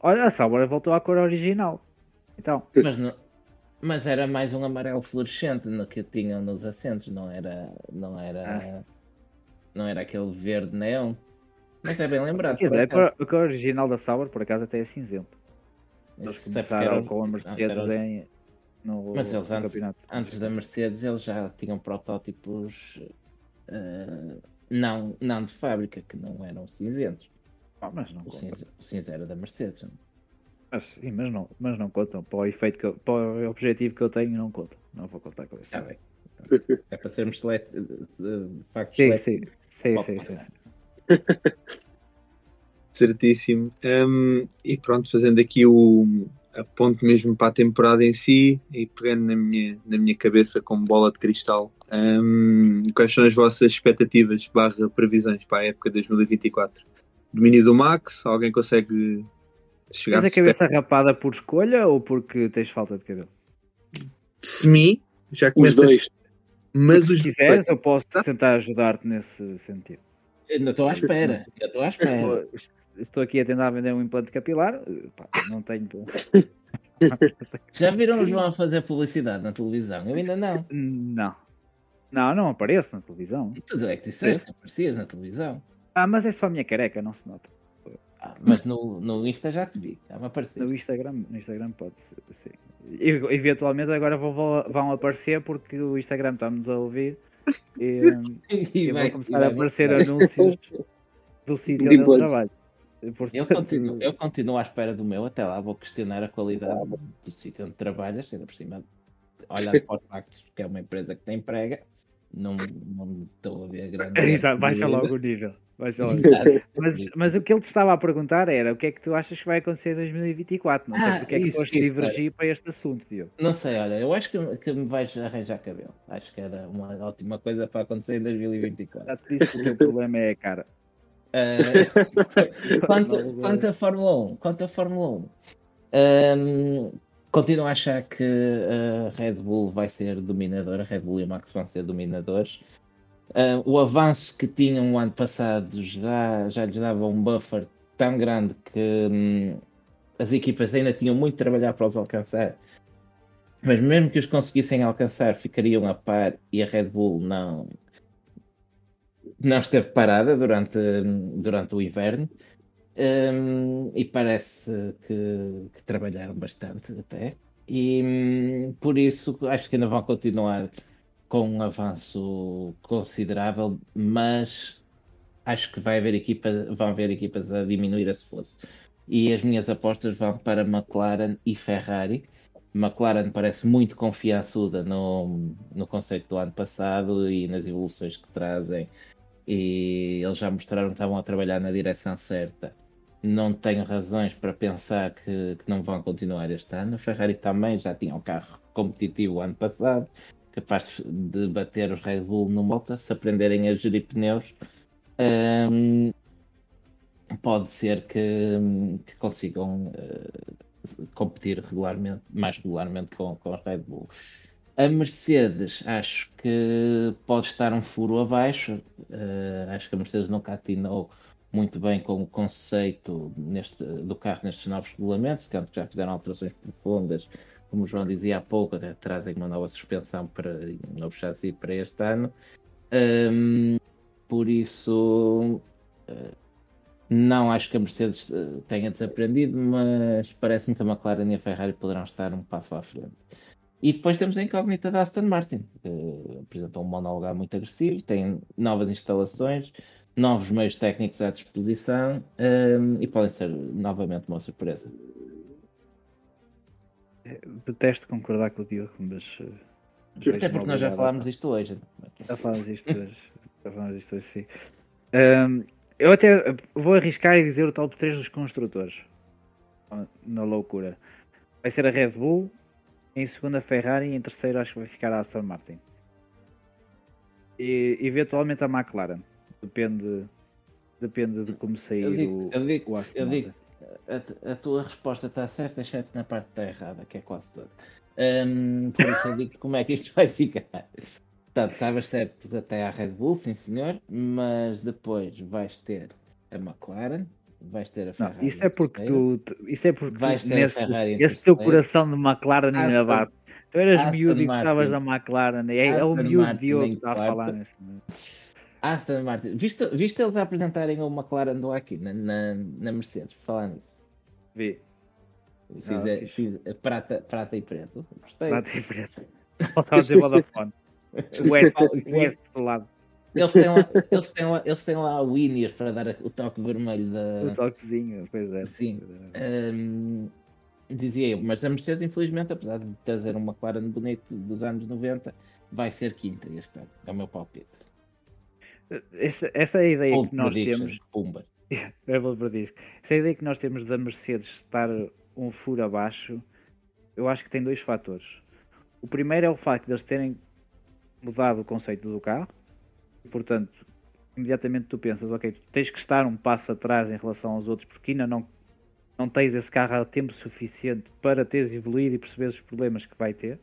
C: olha, a Sauber voltou à cor original. Então,
D: Mas, não- mas era mais um amarelo fluorescente no que tinham nos assentos, não era, não era, não era aquele verde neon. Mas é bem lembrado.
C: quer dizer, a
D: acaso.
C: cor, original da Sauber, por acaso, até é cinzento. Eles
D: Isso é era
C: começaram
D: o-
C: com a
D: não,
C: Mercedes
D: era o-
C: em, no,
D: Mas eles
C: no
D: antes,
C: campeonato.
D: antes da Mercedes eles já tinham protótipos eh, não, não de fábrica, que não eram cinzentos.
C: Ah, mas não
D: O cinza, o cinza era da Mercedes. não?
C: Mas, sim, mas não, mas não contam. Para o efeito que eu- para o objetivo que eu tenho, não conta. Não vou contar com isso.
D: Está bem. É para sermos select, de facto
C: Sim,
D: select-
C: sim, sim, sim,
D: passar.
C: sim.
E: Certíssimo. Hum, e pronto, fazendo aqui o a ponte mesmo para a temporada em si e pegando na minha, na minha cabeça como bola de cristal. hum, quais são as vossas expectativas barra previsões para a época de 2024? Domínio do Max? Alguém consegue chegar
C: Tens a cabeça rapada por escolha ou porque tens falta de cabelo?
E: semi? Já
G: Os
E: começa
G: dois.
E: mas
C: Se
E: os
C: quiseres, eu posso
E: Tá.
C: tentar ajudar-te nesse sentido.
D: Ainda estou à espera. Ainda estou à espera.
C: Estou aqui a tentar vender um implante capilar. Pá, não tenho.
D: Já viram o João a fazer publicidade na televisão? Eu ainda não.
C: Não. Não, não apareço na televisão.
D: E tudo é que disseste, aparecias na televisão.
C: Ah, mas é só a minha careca, não se nota.
D: Ah, mas no, no Insta já te vi, já me apareceu.
C: No Instagram, no Instagram pode ser, sim. E, eventualmente agora vão, vão- aparecer porque o Instagram está-nos a ouvir e, e
D: vai-
C: vão começar
D: vai
C: a aparecer anúncios do sítio
G: De
C: onde eu trabalho.
D: Eu
C: Portanto,
D: continuo, eu continuo à espera do meu, até lá vou questionar a qualidade do sítio onde trabalhas, ainda por cima, olhando para os factos, que é uma empresa que tem emprega, não, não estou a ver grande.
C: Exato, baixa logo o nível. Baixa logo. Mas, mas o que ele te estava a perguntar era o que é que tu achas que vai acontecer em 2024? Não sei
D: Ah,
C: porque é que
D: isso,
C: foste
D: isso,
C: divergir para este assunto, Diogo.
D: Não sei, olha, eu acho que, que me vais arranjar cabelo. Acho que era uma ótima coisa para acontecer em 2024.
C: Já te disse que o teu problema é a cara.
D: Uh, quanto, quanto à Fórmula 1, quanto à Fórmula 1, um, continuo a achar que a Red Bull vai ser dominadora, a Red Bull e a Max vão ser dominadores. Uh, o avanço que tinham o ano passado já, já lhes dava um buffer tão grande que hum, as equipas ainda tinham muito de trabalhar para os alcançar. Mas mesmo que os conseguissem alcançar, ficariam a par e a Red Bull não, não esteve parada durante, durante o inverno. Um, e parece que, que, trabalharam bastante até. E um, por isso acho que ainda vão continuar com um avanço considerável, mas acho que vai haver equipas, vão haver equipas a diminuir esse fosse. E as minhas apostas vão para McLaren e Ferrari. McLaren parece muito confiançuda no, no conceito do ano passado e nas evoluções que trazem. E eles já mostraram que estavam a trabalhar na direção certa. Não tenho razões para pensar que, que não vão continuar este ano. A Ferrari também já tinha um carro competitivo ano passado, capaz de bater os Red Bull no moto, se aprenderem a gerir pneus. Um, pode ser que, que consigam uh, competir regularmente, mais regularmente com, com Red Bull. A Mercedes acho que pode estar um furo abaixo. Uh, acho que a Mercedes nunca atinou muito bem com o conceito neste, do carro nestes novos regulamentos, tanto que já fizeram alterações profundas, como o João dizia há pouco, até trazem uma nova suspensão para um novo chassi para este ano. Um, por isso, uh, não acho que a Mercedes uh, tenha desaprendido, mas parece-me que a McLaren e a Ferrari poderão estar um passo à frente. E depois temos a incógnita da Aston Martin, que apresentou um monólogo muito agressivo, tem novas instalações, novos meios técnicos à disposição um, e podem ser novamente uma surpresa.
C: Detesto concordar com o Diogo, mas.
D: Até porque nós já falámos disto hoje.
C: Já falámos isto hoje. já falámos isto hoje, sim. Um, eu até vou arriscar e dizer o top 3 dos construtores. Na loucura. Vai ser a Red Bull, em segunda a Ferrari e em terceiro acho que vai ficar a Aston Martin. E eventualmente a McLaren. Depende, depende de como sair eu digo, o,
D: eu digo,
C: o
D: eu digo, a, a, tua resposta está certa, exceto na parte que está errada, que é quase toda. Um, por isso eu digo como é que isto vai ficar. Portanto, estavas certo até à Red Bull, sim senhor, mas depois vais ter a McLaren, vais ter a Ferrari.
C: Não, isso é porque tu, isso é porque vais ter nesse, esse teu coração de McLaren ainda bate. Tu eras Aston miúdo e gostavas da McLaren, é, é o miúdo de Diogo que está a falar nesse momento.
D: Aston Martin, viste, viste eles apresentarem o McLaren do aqui na, na, na Mercedes, falar nisso?
C: Vi.
D: Ah, prata, prata e preto.
C: Gostei. Prata e preto. Faltava dizer Vodafone. O S, o S do lado.
D: Eles têm, lá, eles, têm lá, eles têm lá o Ineos para dar o toque vermelho da.
C: O toquezinho, pois é.
D: Sim. Um, dizia eu, mas a Mercedes, infelizmente, apesar de trazer uma McLaren bonito dos anos 90, vai ser quinta este ano. É o meu palpite.
C: Essa, essa é a ideia Old que nós temos.
D: Pumba.
C: É, essa é a ideia que nós temos da Mercedes estar um furo abaixo, eu acho que tem dois fatores. O primeiro é o facto de eles terem mudado o conceito do carro portanto, imediatamente tu pensas, ok, tu tens que estar um passo atrás em relação aos outros porque ainda não, não tens esse carro há tempo suficiente para teres evoluído e perceberes os problemas que vai ter.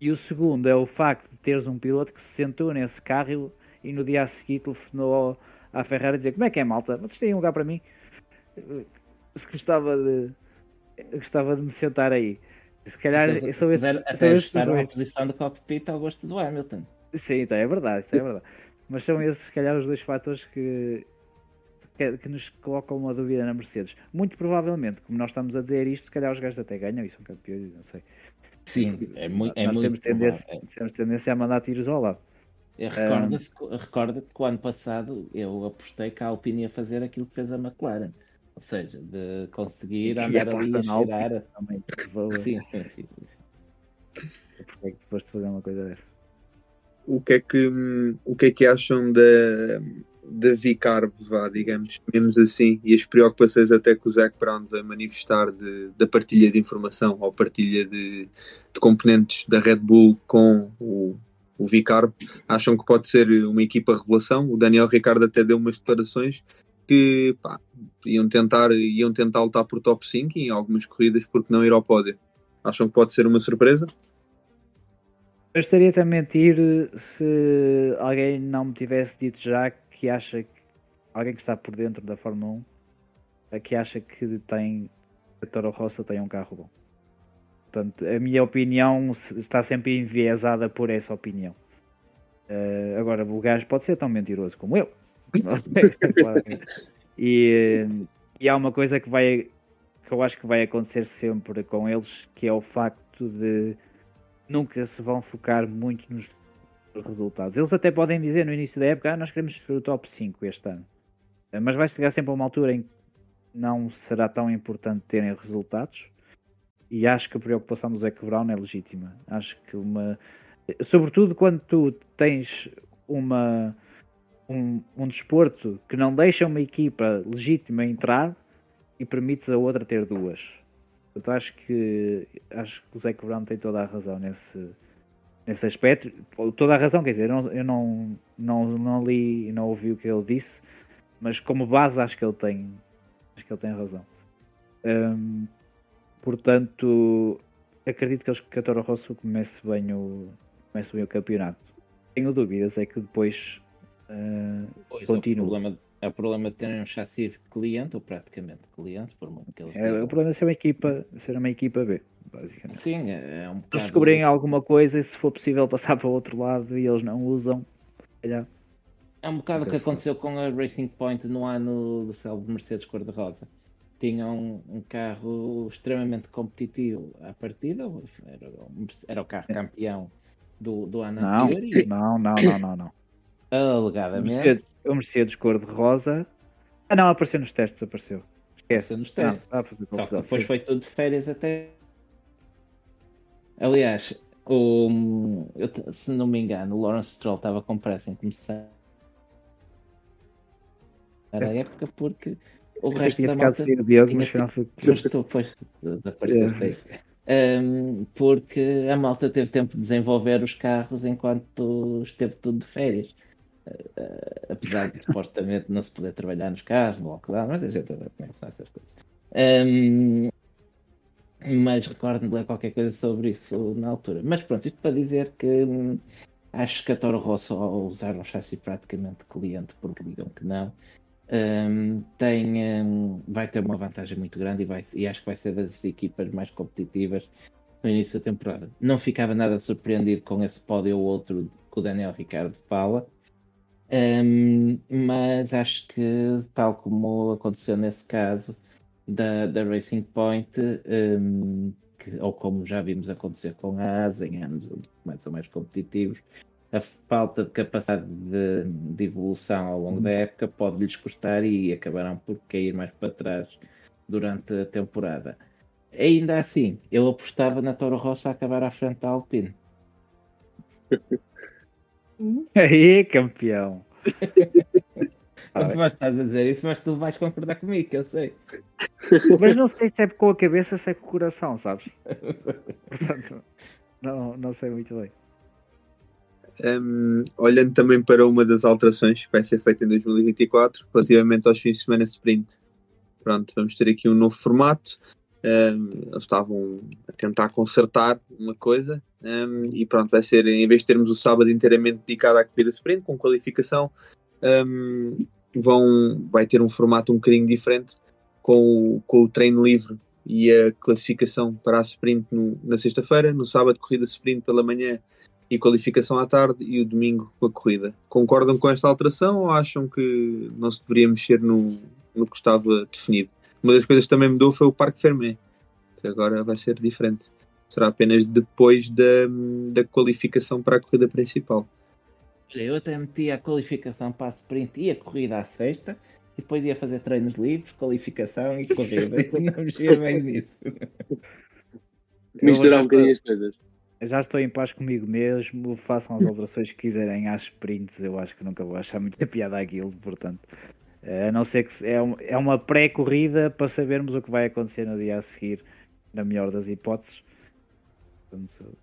C: E o segundo é o facto de teres um piloto que se sentou nesse carro e, no dia a seguir telefonou à Ferrari a dizer como é que é malta, vocês têm um lugar para mim? Se gostava de gostava de me sentar aí. Se calhar são esses,
D: até são esses uma posição de cockpit ao gosto do Hamilton.
C: Sim, então é verdade, é verdade. Mas são esses, se calhar, os dois fatores que, que, nos colocam uma dúvida na Mercedes. Muito provavelmente, como nós estamos a dizer isto, se calhar os gajos até ganham e são campeões, não sei.
D: Sim, é muito. É nós muito
C: temos, tendência, temos tendência a mandar tiros ao lado.
D: Recorda-te um, recorda que o ano passado eu apostei que a Alpine ia fazer aquilo que fez a McLaren. Ou seja, de conseguir andar ali a cheirar. Também, sim, sim, sim, sim.
C: Porquê é que tu foste fazer uma coisa dessa?
E: o que é que, o que, é que acham da, da VCARB, vá, digamos, mesmo assim, e as preocupações até que o Zac Brown vai manifestar de, da partilha de informação ou partilha de, de componentes da Red Bull com o, o VCARB, acham que pode ser uma equipa revelação. O Daniel Ricardo até deu umas declarações que pá, iam, tentar, iam tentar lutar por top 5 em algumas corridas, porque não ir ao pódio. Acham que pode ser uma surpresa?
C: Eu estaria a mentir se alguém não me tivesse dito já que acha que alguém que está por dentro da Fórmula 1 que acha que tem a Toro Rossa tem um carro bom. Portanto, a minha opinião está sempre enviesada por essa opinião. Uh, agora, o gajo pode ser tão mentiroso como eu. e, E há uma coisa que vai que eu acho que vai acontecer sempre com eles, que é o facto de nunca se vão focar muito nos resultados. Eles até podem dizer no início da época, ah, nós queremos ser o top 5 este ano. Mas vai chegar sempre a uma altura em que não será tão importante terem resultados. E acho que a preocupação do Zé Brown é legítima. Acho que uma. Sobretudo quando tu tens uma, um, um desporto que não deixa uma equipa legítima entrar e permites a outra ter duas. Portanto, acho que acho que o Zé Brown tem toda a razão nesse, nesse aspecto. Toda a razão, quer dizer, eu não, eu não, não, não li e não ouvi o que ele disse, mas como base acho que ele tem acho que ele tem razão. Um, portanto, acredito que, eles, que a Toro Rosso comece bem o, comece bem o campeonato. Tenho dúvidas, é que depois uh, continua.
D: O problema, é o problema de terem um chassi cliente, ou praticamente cliente, por muito que eles
C: é, O problema é ser uma equipa, ser uma equipa B, basicamente.
D: Sim, é, é um bocado...
C: Eles descobrirem alguma coisa e se for possível passar para o outro lado e eles não usam, calhar.
D: É um bocado o que aconteceu com a Racing Point no ano do céu de Mercedes cor-de-rosa. Tinham um, um, carro extremamente competitivo à partida, era, era o carro campeão do, do ano
C: não,
D: anterior.
C: E... Não, não, não, não, não.
D: Alegadamente.
C: O Mercedes, o Mercedes cor-de-rosa. Ah, não, apareceu nos testes, apareceu.
D: Esquece. Nos testes.
C: Não, fazer
D: depois sim. foi tudo de férias até. Aliás, o, eu, se não me engano, o Lawrence Stroll estava com pressa em começar a época porque o
C: Pensei
D: resto
C: tinha
D: da
C: ficado
D: malta
C: sem o Diogo, mas afinal foi.
D: Tu depois desapareceste
C: É.
D: um, porque a malta teve tempo de desenvolver os carros enquanto esteve tudo de férias. Uh, apesar de supostamente não se poder trabalhar nos carros, no lockdown, mas a gente como é essas coisas. Um, mas recordo-me de ler qualquer coisa sobre isso na altura. Mas pronto, isto para dizer que hum, acho que a Toro Rosso, ao usar um chassi praticamente cliente, porque digam que não, um, tem, um, vai ter uma vantagem muito grande e, vai, e acho que vai ser das equipas mais competitivas no início da temporada. Não ficava nada surpreendido com esse pódio ou outro que o Daniel Ricardo fala, um, mas acho que, tal como aconteceu nesse caso da, da Racing Point, que, ou como já vimos acontecer com a ASA em anos onde começam mais competitivos, a falta de capacidade de, de evolução ao longo da época pode-lhes custar e acabarão por cair mais para trás durante a temporada. Ainda assim, eu apostava na Toro Rosso a acabar à frente da Alpine.
C: Aí, campeão!
D: Ah, mas estás a dizer isso, mas tu vais concordar comigo, que eu sei.
C: Mas não sei se é com a cabeça ou se é com o coração, sabes? Portanto, não, não sei muito bem.
E: Um, olhando também para uma das alterações que vai ser feita em 2024, relativamente aos fins de semana sprint. Pronto, vamos ter aqui um novo formato. Um, eles estavam a tentar consertar uma coisa um, e pronto, vai ser em vez de termos o sábado inteiramente dedicado à corrida sprint com qualificação, vão, vai ter um formato um bocadinho diferente com o, com o treino livre e a classificação para a sprint no, na sexta-feira, no sábado corrida sprint pela manhã e qualificação à tarde e o domingo com a corrida. Concordam com esta alteração ou acham que não se deveria mexer no, no que estava definido? Uma das coisas que também mudou foi o Parque Fermé, que agora vai ser diferente. Será apenas depois da, da qualificação para a corrida principal.
D: Eu até meti a qualificação para a sprint e a corrida à sexta, e depois ia fazer treinos livres, qualificação e corrida. não mexia bem nisso.
G: Misturar um bocadinho as coisas.
C: Já estou em paz comigo mesmo, façam as alterações que quiserem às sprints, eu acho que nunca vou achar muita piada aquilo, portanto. A não ser que é, é uma pré-corrida para sabermos o que vai acontecer no dia a seguir, na melhor das hipóteses. Portanto,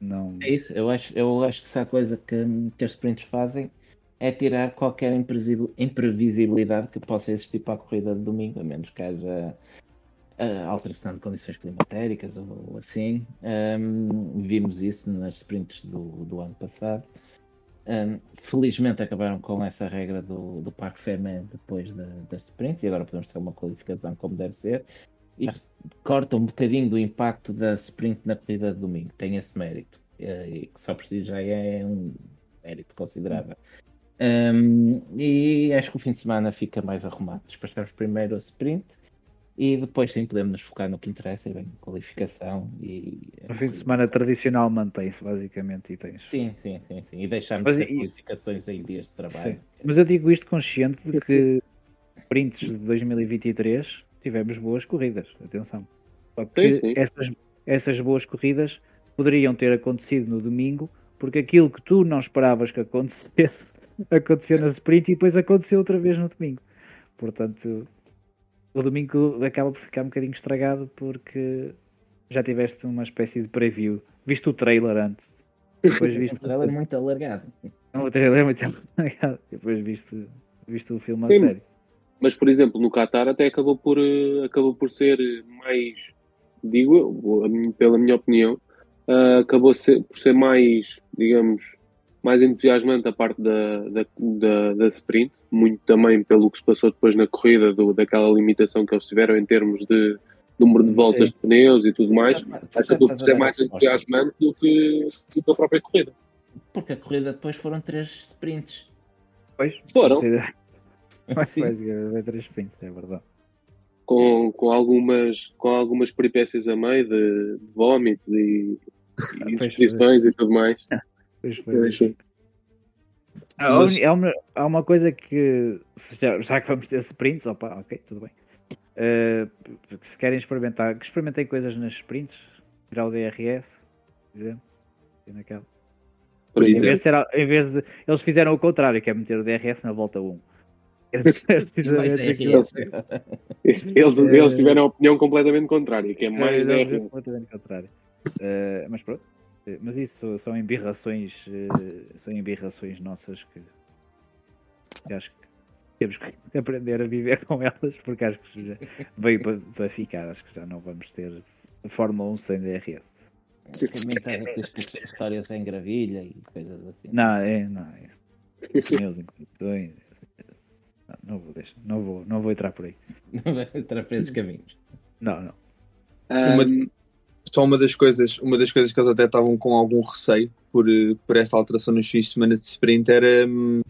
C: não...
D: É isso, eu acho, eu acho que se há coisa que, que as sprints fazem é tirar qualquer imprevisibilidade que possa existir para a corrida de domingo, a menos que haja a alteração de condições climatéricas ou assim. Um, vimos isso nas sprints do, do ano passado. Um, felizmente acabaram com essa regra do, do Parque Fermé depois da, das sprints e agora podemos ter uma qualificação como deve ser. E corta um bocadinho do impacto da sprint na corrida de domingo, tem esse mérito. E que só por si já é um mérito considerável. Um, e acho que o fim de semana fica mais arrumado. Despachamos primeiro a sprint e depois sim podemos nos focar no que interessa, e bem, qualificação e.
C: No fim de semana tradicional mantém-se basicamente e tens.
D: Sim, sim, sim, sim. E deixarmos
C: Mas
D: ter
C: e-
D: qualificações em dias de trabalho.
C: Sim. Mas eu digo isto consciente de que sprints de 2023 tivemos boas corridas, atenção. Só que
G: Sim, sim.
C: Essas, essas boas corridas poderiam ter acontecido no domingo, porque aquilo que tu não esperavas que acontecesse aconteceu na sprint e depois aconteceu outra vez no domingo. Portanto, o domingo acaba por ficar um bocadinho estragado porque já tiveste uma espécie de preview. Viste o trailer antes. Depois
D: Um
C: viste
D: trailer muito alargado.
C: o trailer é muito legal. Depois viste, viste o filme a
G: Sim.
C: sério.
G: Mas, por exemplo, no Qatar até acabou por, eh, acabou por ser mais, digo eu, pela minha opinião, ah, acabou ser- por ser mais, digamos, mais entusiasmante a parte da, da, da, da sprint, muito também pelo que se passou depois na corrida, do, daquela limitação que eles tiveram em termos de número de
C: Sim.
G: voltas de pneus e tudo mais, acabou por ser mais
D: a resposta.
G: entusiasmante do que, do que a própria corrida.
D: Porque a corrida depois foram três sprints.
C: Pois,
G: Foram.
C: Mas
D: Sim.
C: basicamente três sprints, é verdade.
G: com, com, algumas, com algumas peripécias a meio de, de vómitos e, e e tudo mais.
C: Pois foi.
G: Pois, sim.
C: Há,
E: Mas-
C: há uma, há uma coisa que, já, já que vamos ter sprints, opa, ok, tudo bem. Eh, se querem experimentar, que experimentem coisas nas sprints, tirar o DRS, por exemplo, naquela.
E: Por
C: Em
E: exemplo.
C: vez, de ser, em vez de. Eles fizeram o contrário, que é meter o DRS na volta 1. É.
G: Eles, eles tiveram a opinião completamente contrária, que é mais
C: É,
G: DRS.
C: completamente contrário. Eh, mas pronto. Eh, Mas isso são embirrações, eh, são embirrações nossas que, que acho que temos que aprender a viver com elas, porque acho que já veio para, para ficar. Acho que já não vamos ter Fórmula 1 sem DRS.
D: Também estás a ter histórias em gravilha e coisas assim.
C: Não, é, não, é isso. Pneus em condições. Não, não vou deixar, não vou, não vou entrar por aí.
D: Não vai entrar para esses caminhos.
C: Não, não.
E: Uma-
G: Ahm,
E: Só uma das coisas, uma das coisas que eles até estavam com algum receio por, eh, por esta alteração nos fins de semana de sprint era hum,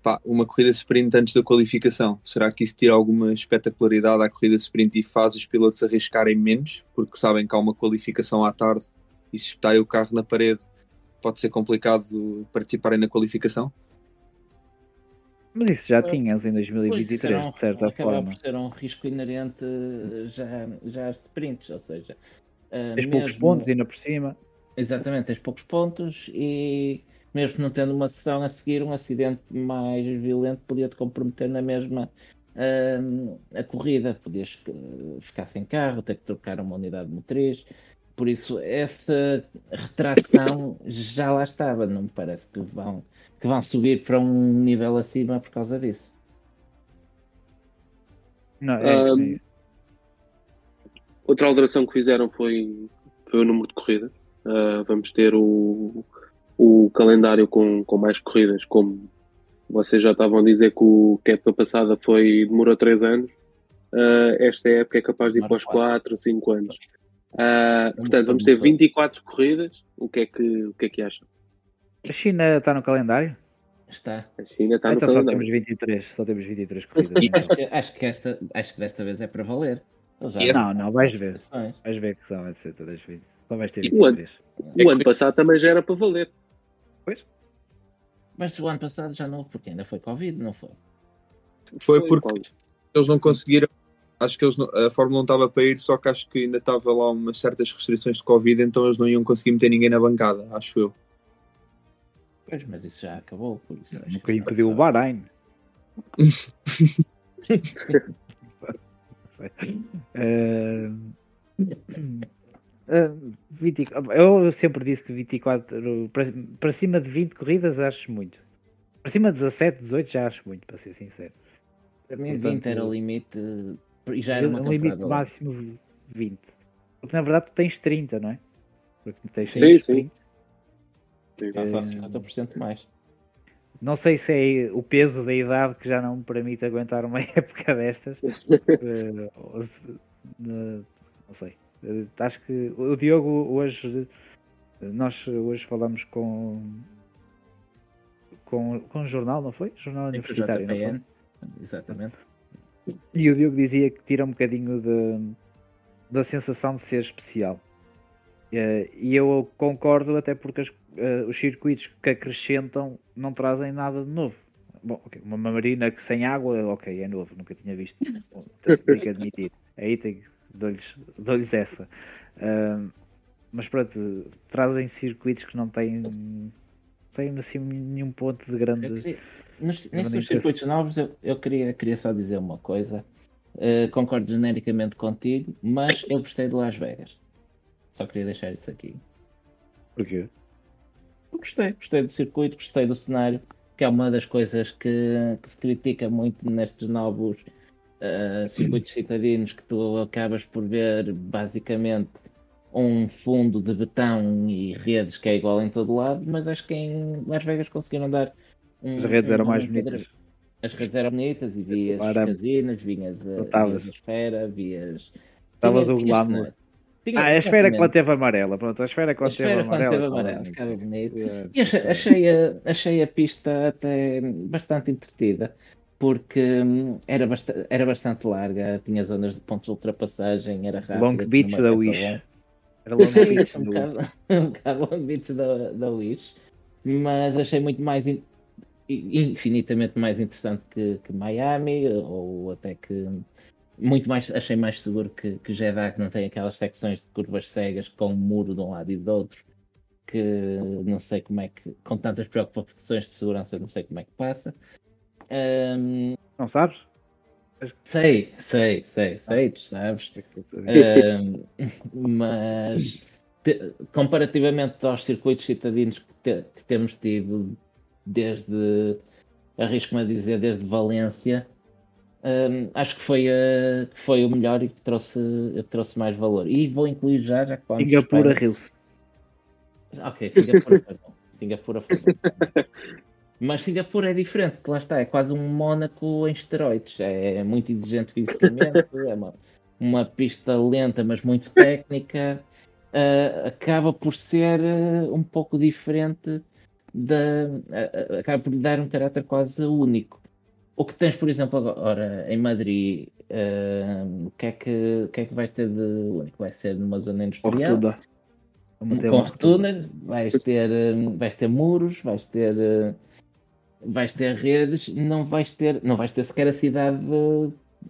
E: pá, uma corrida sprint antes da qualificação. Será que isso tira alguma espetacularidade à corrida sprint e faz os pilotos arriscarem menos? Porque sabem que há uma qualificação à tarde e se espetarem o carro na parede pode ser complicado participarem na qualificação?
C: Mas isso já tinhas em
D: Pois, isso
C: 2023,
D: era um-
C: de certa forma.
D: por ser um risco inerente eh, já, já às sprints, ou seja, eh,
C: Tens poucos
D: mesmo-
C: pontos ainda por cima.
D: Exatamente, tens poucos pontos e mesmo não tendo uma sessão a seguir, um acidente mais violento podia-te comprometer na mesma hum, a corrida. Podias eh, ficar sem carro, ter que trocar uma unidade motriz. Por isso, essa retração já lá estava. Não me parece que vão, que vão subir para um nível acima por causa disso.
C: Não, é, é
G: Ahm,
C: isso.
G: Outra alteração que fizeram foi, foi o número de corridas. Ah, vamos ter o, o calendário com, com mais corridas, como vocês já estavam a dizer que, o, que a época passada foi, demorou 3 anos. Ah, esta época é capaz de ir para os
D: quatro.
G: 4, 5 anos.
D: É
G: portanto, vamos ter
D: bom.
G: 24 corridas. O que é que, o que, é que acham?
C: A China está no calendário?
D: Está.
G: A China está no
C: então só
G: calendário.
C: temos 23, só temos 23 corridas.
D: Acho que, acho que esta, acho que desta vez é para valer.
C: Não, não, vais ver. Vais ver que só vai ser todas 20. Só vais ter
G: E o ano?
C: 23.
G: O ano passado também já era para valer.
C: Pois?
D: Mas o ano passado já não porque ainda foi Covid, não foi?
E: Foi
G: Foi,
E: porque
G: Paulo.
E: eles não conseguiram. Acho que eles não- a Fórmula 1 estava para ir, só que acho que ainda estava lá umas certas restrições de Covid, então eles não iam conseguir meter ninguém na bancada, acho eu.
D: Pois, mas isso já acabou, por isso.
C: Nunca impediu o Bahrein. Sei. Eh, eh, 20 eu sempre disse que 24 para, para cima de 20 corridas acho muito. Para cima de 17, 18 já acho muito, para ser sincero.
D: Para mim,
C: Portanto,
D: 20 era o limite e já era uma
C: um limite
D: temporada. longa.
C: máximo 20. Porque na verdade tu tens 30, não é? Porque tens
G: Sim,
C: seis
G: sim.
C: sprints.
D: Está só
C: Eh,
D: 50% mais.
C: Não sei se é o peso da idade que já não me permite aguentar uma época destas. Eh, se- eh, não sei. Eh, Acho que o Diogo hoje. Nós hoje falamos com, com, com um jornal, não foi? Jornal
D: Sim,
C: universitário, não foi?
D: Exatamente.
C: E o Diogo dizia que tira um bocadinho de, da sensação de ser especial. Eh, E eu concordo, até porque as- eh, os circuitos que acrescentam não trazem nada de novo. Bom, ok, uma marina que sem água, ok, é novo, nunca tinha visto. Bom, tenho que admitir. Aí tenho, dou-lhes dou-lhes essa. Ah, mas pronto, trazem circuitos que não têm, têm assim nenhum ponto de grande.
D: queria- circuitos novos, eu, eu queria, queria só dizer uma coisa. Eh, concordo genericamente contigo, mas eu gostei de Las Vegas. Só queria deixar isso aqui.
C: Porquê?
D: Gostei, gostei do circuito, gostei do cenário, que é uma das coisas que, que se critica muito nestes novos eh, circuitos citadinos, que tu acabas por ver basicamente um fundo de betão e redes que é igual em todo lado, mas acho que em Las Vegas conseguiram dar um,
C: As redes eram
D: um
C: mais
D: enquadra-
C: bonitas.
D: As redes eram bonitas e vias
C: Claro.
D: casinos, vinhas a, vinhas a esfera, vias.
C: Estavas
D: tinha-
C: o
D: tinha
C: Ah, a esfera
D: exatamente.
C: quando teve amarela. Pronto, a esfera
D: A
C: quando teve amarela.
D: teve
C: bonito.
D: ficava bonito. E achei, a, achei a pista até bastante entretida, porque hum, era, basta- era bastante larga, tinha zonas de pontos de ultrapassagem, era rápida.
C: Long Beach da Wish. Era Long Beach
D: um
C: do-
D: bocado, um bocado Long Beach da, da Wish, mas achei muito mais, in- infinitamente mais interessante que, que Miami, ou até que muito mais, achei mais seguro que, que Jeddah, que não tem aquelas secções de curvas cegas com um muro de um lado e do outro, que não sei como é que, com tantas preocupações de segurança, não sei como é que passa. Ahm,
C: Não sabes?
D: sei, sei, sei, sei, tu sabes.
C: É.
D: Ahm, mas te- comparativamente aos circuitos citadinos que, te- que temos tido desde, arrisco-me a dizer, desde Valência, ahm, acho que foi, a- que foi o melhor e que trouxe, trouxe mais valor. E vou incluir já, já que
C: Singapura riu-se.
D: Ok, Singapura foi bom. Singapura foi bom. Mas Singapura é diferente, porque lá está, é quase um Mónaco em esteroides. É muito exigente fisicamente, é uma, uma pista lenta, mas muito técnica. Ah, acaba por ser ah, um pouco diferente da. ah, acaba por lhe dar um caráter quase único. O que tens, por exemplo, agora em Madrid, ah, o, que é que, o que é que vais ter de único? Vai ser numa zona industrial? com
C: rotunda.
D: vais ter, hum, vais ter muros, vais ter, hum, vais ter redes, não vais ter, não vais ter sequer a cidade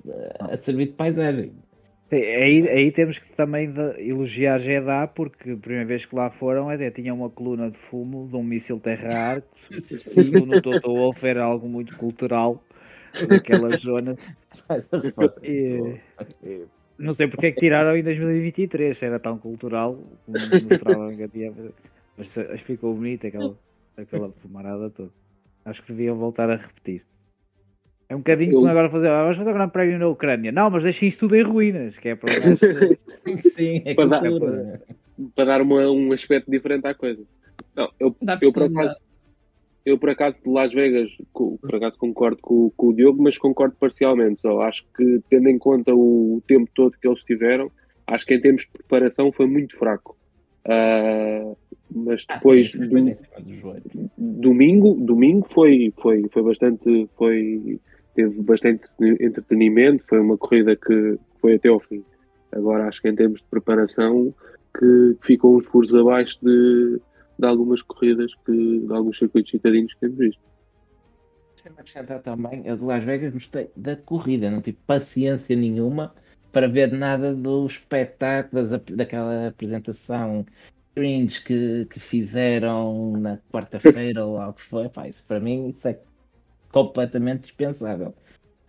D: eh, a servir de paisagem.
C: Aí, aí temos que também elogiar Jeddah, porque a primeira vez que lá foram até tinha uma coluna de fumo de um míssil terra-ar, segundo o Toto Wolff era algo muito cultural daquelas zonas.
D: Faz a resposta.
C: E- e não sei porque é que tiraram em 2023, se era tão cultural, como mostravam que tinha, mas que ficou bonito aquela, aquela fumarada toda. Acho que deviam voltar a repetir. É um bocadinho
G: Eu-
C: como agora fazer, ah, vamos fazer um grande prémio na Ucrânia. Não, mas deixem isso tudo em ruínas, que é para
D: Sim, é
G: Para dar-
D: cultura.
G: para dar uma- um aspecto diferente à coisa. Não, eu, eu por acaso, eu por acaso de Las Vegas, por acaso concordo com, com o Diogo, mas concordo parcialmente. Só acho que tendo em conta o tempo todo que eles tiveram, acho que em termos de preparação foi muito fraco. Ah, mas
D: Ah,
G: depois
D: sim,
G: do-
D: do joelho.
G: domingo, domingo foi, foi, foi bastante, foi, teve bastante entretenimento, foi uma corrida que foi até ao fim. Agora acho que em termos de preparação que ficou uns furos abaixo de, de algumas corridas que, de alguns circuitos citadinos que temos visto.
D: Sem acrescentar também, eu de Las Vegas gostei da corrida, não tive paciência nenhuma para ver nada do espetáculo, daquela apresentação cringe que, que fizeram na quarta-feira ou lá o que foi. Pá, isso para mim isso é completamente dispensável.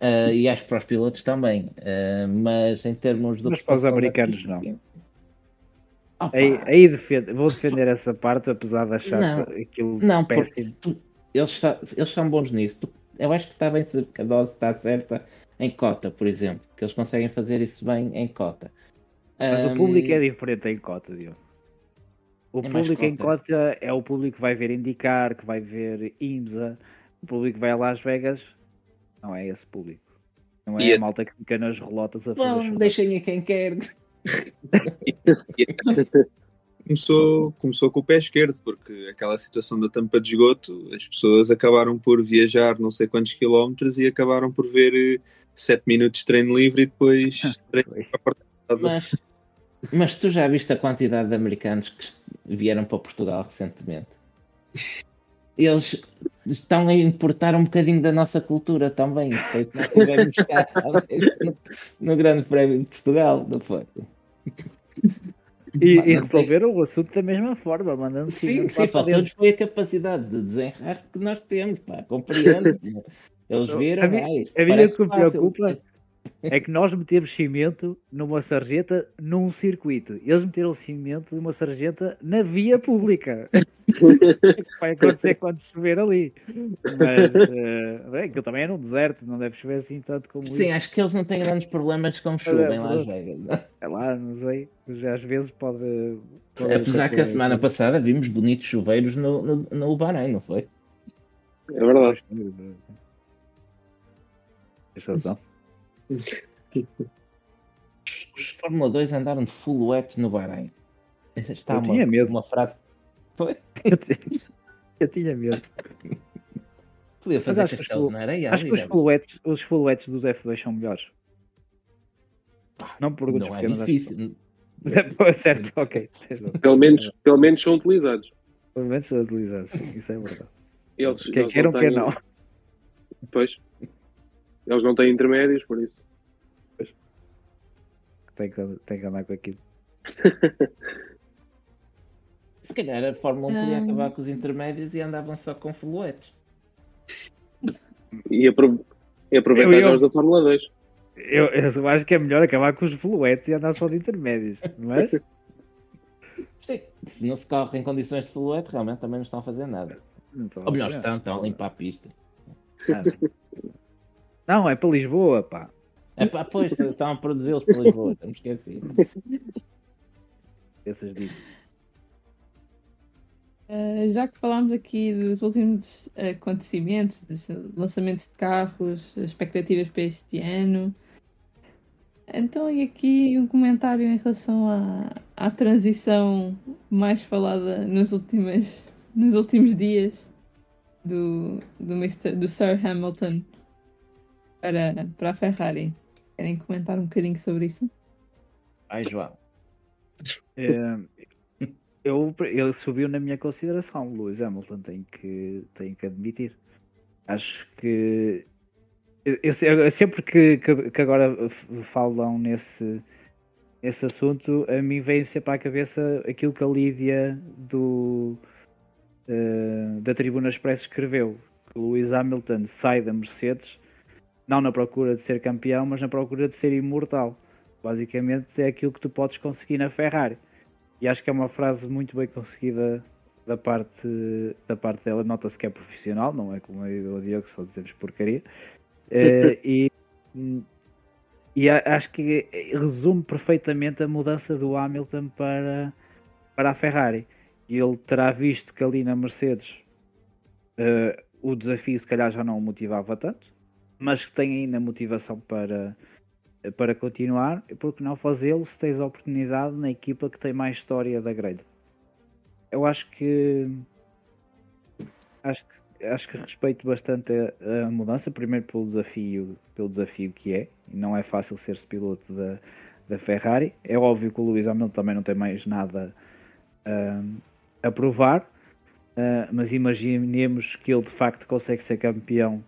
D: Ah, e acho que para os pilotos também. Ah, mas em termos do
C: Mas para os americanos,
D: pista,
C: não.
D: Opa,
C: Aí, aí defendo- vou defender essa parte, apesar de achar
D: Não.
C: aquilo
D: Não, porque
C: péssimo.
D: tu- eles, eles são bons nisso. Tu- eu acho que está bem se a dose está certa em cota, por exemplo. Que eles conseguem fazer isso bem em cota.
C: Mas o
D: Ahm,
C: público é diferente em cota, Diogo. O
D: É
C: público em
D: cota.
C: cota é o público que vai ver indicar, que vai ver IMSA. O público que vai a Las Vegas não é esse público. Não é
E: E
C: a malta que fica nas relotas a fazer
D: Bom, deixem a quem quer.
E: começou, começou com o pé esquerdo, porque aquela situação da tampa de esgoto, as pessoas acabaram por viajar não sei quantos quilómetros e acabaram por ver 7 minutos de treino livre e depois treino.
D: Mas, mas tu já viste a quantidade de americanos que vieram para Portugal recentemente? Eles estão a importar um bocadinho da nossa cultura também. Foi que nós tivemos cá no, no Grande Prémio de Portugal, não foi?
C: E, e resolveram o assunto da mesma forma, mandando
D: Sim, sim,
C: para dentro.
D: foi a capacidade de desenrar que nós temos, pá, compreendo. Eles viram,
C: A
D: isto
C: A
D: parece
C: que me preocupa é que nós metemos cimento numa sarjeta num circuito. Eles meteram cimento numa sarjeta na via pública. Vai acontecer quando chover ali. Mas bem, aquilo também é num deserto, não deve chover assim tanto como
D: Sim,
C: isso.
D: acho que eles não têm grandes problemas com chuva em Las. Vegas. é?
C: É lá, não sei. Mas às vezes pode. pode
D: Apesar que a semana passada vimos bonitos chuveiros no, no, no Bahrein, não foi?
G: É verdade.
C: Tens razão.
D: Os Fórmula 2 andaram de full wet no Bahrein. Está
C: Eu
D: uma,
C: tinha medo.
D: uma frase.
C: Eu tinha- Eu tinha medo.
D: Podia fazer
C: acho que os
D: castelos
C: full-
D: na areia.
C: Acho que os
D: deve-
C: fullwets, os fullwets dos F2 são melhores. Não por
D: Não é
C: pequenos, acho que-
D: difícil.
C: É certo, ok. tens razão.
G: Pelo menos, pelo menos são utilizados.
C: Pelo menos são utilizados, isso é verdade.
G: Eles,
C: Quem
G: eles
C: queiram,
G: não
C: quem não.
G: Pois. Eles não têm intermédios, por isso.
C: Tem que, tem que andar com aquilo.
D: Se calhar a Fórmula 1 podia
B: Ah.
D: acabar com os intermédios e andavam só com full wets.
G: E, apro e aproveitar
C: Eu- eu-
G: os da Fórmula 2.
C: Eu, eu acho que é melhor acabar com os fullwets e andar só de intermédios, mas
D: Sim, Se não se corre em condições de wet, realmente também não estão a fazer nada. Ou melhor, estão, estão a limpar a pista.
C: Ah. Não, é para Lisboa, pá.
D: É pá, pois, estão a produzi-los para Lisboa, estamos esquecidos.
C: Essas disso.
B: Uh, já que falámos aqui dos últimos acontecimentos, dos lançamentos de carros, as expectativas para este ano, então e aqui um comentário em relação à, à transição mais falada nos últimos, nos últimos dias do, do, Mr., do Sir Hamilton para, para a Ferrari. Querem comentar um bocadinho sobre isso?
D: Ai, João.
C: É, eu, ele subiu na minha consideração, Lewis Hamilton, tenho que, tenho que admitir. Acho que eu, eu se- eu sempre que, que, que agora falam nesse, nesse assunto, a mim vem sempre à cabeça aquilo que a Lídia do, eh, da Tribuna Express escreveu, que o Lewis Hamilton sai da Mercedes não na procura de ser campeão, mas na procura de ser imortal. Basicamente é aquilo que tu podes conseguir na Ferrari. E acho que é uma frase muito bem conseguida da parte, da parte dela. Nota-se que é profissional, não é como eu e o Diogo, só dizemos porcaria. Eh, e, e acho que resume perfeitamente a mudança do Hamilton para, para a Ferrari. E ele terá visto que ali na Mercedes eh, o desafio se calhar já não o motivava tanto, mas que tem ainda motivação para, para continuar, e por que não fazê-lo se tens a oportunidade na equipa que tem mais história da grelha? Eu acho que acho que, acho que respeito bastante a, a mudança, primeiro pelo desafio, pelo desafio que é, não é fácil ser-se piloto da, da Ferrari. É óbvio que o Luís Hamilton também não tem mais nada hum, a provar, ah, mas imaginemos que ele de facto consegue ser campeão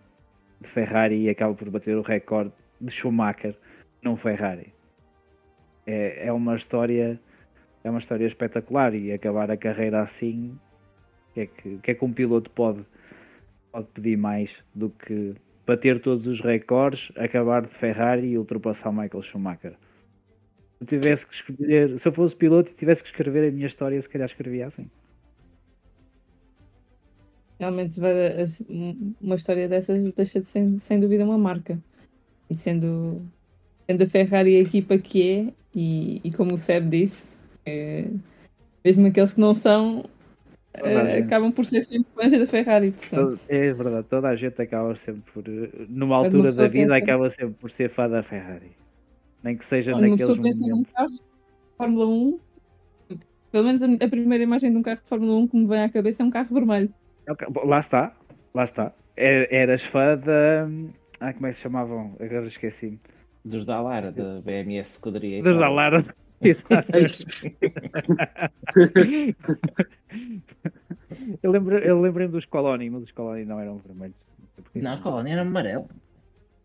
C: de Ferrari e acaba por bater o recorde de Schumacher num Ferrari. É, é uma história é uma história espetacular e acabar a carreira assim o que é que, que, é que um piloto pode, pode pedir mais do que bater todos os recordes, acabar de Ferrari e ultrapassar Michael Schumacher. Se eu tivesse que se eu fosse piloto e tivesse que escrever a minha história, se calhar escrevia assim.
B: Realmente vai, uma história dessas deixa de ser sem dúvida uma marca. E sendo, sendo a Ferrari a equipa que é, e, e como o Seb disse, é, mesmo aqueles que não são, eh, acabam por ser sempre fãs da Ferrari. Portanto,
C: É verdade, toda a gente acaba sempre por, eh, numa altura da vida,
B: pensa-
C: acaba sempre por ser fã da Ferrari. Nem que seja
B: quando
C: naqueles
B: pensa num
C: momentos.
B: carro, Fórmula 1, Pelo menos a, a primeira imagem de um carro de Fórmula 1 que me vem à cabeça é um carro vermelho.
C: Lá está, lá está. Er- Eras fã da. Ah, como é que se chamavam? Agora esqueci-me.
D: Dos da Lara, da BMS Escuderia.
C: Dos
D: tal.
C: da Lara. Exato. eu lembro- eu lembrei-me dos Coloni, mas os Coloni não eram vermelhos. Não sei porquê.
D: Não, a colónia era amarelo.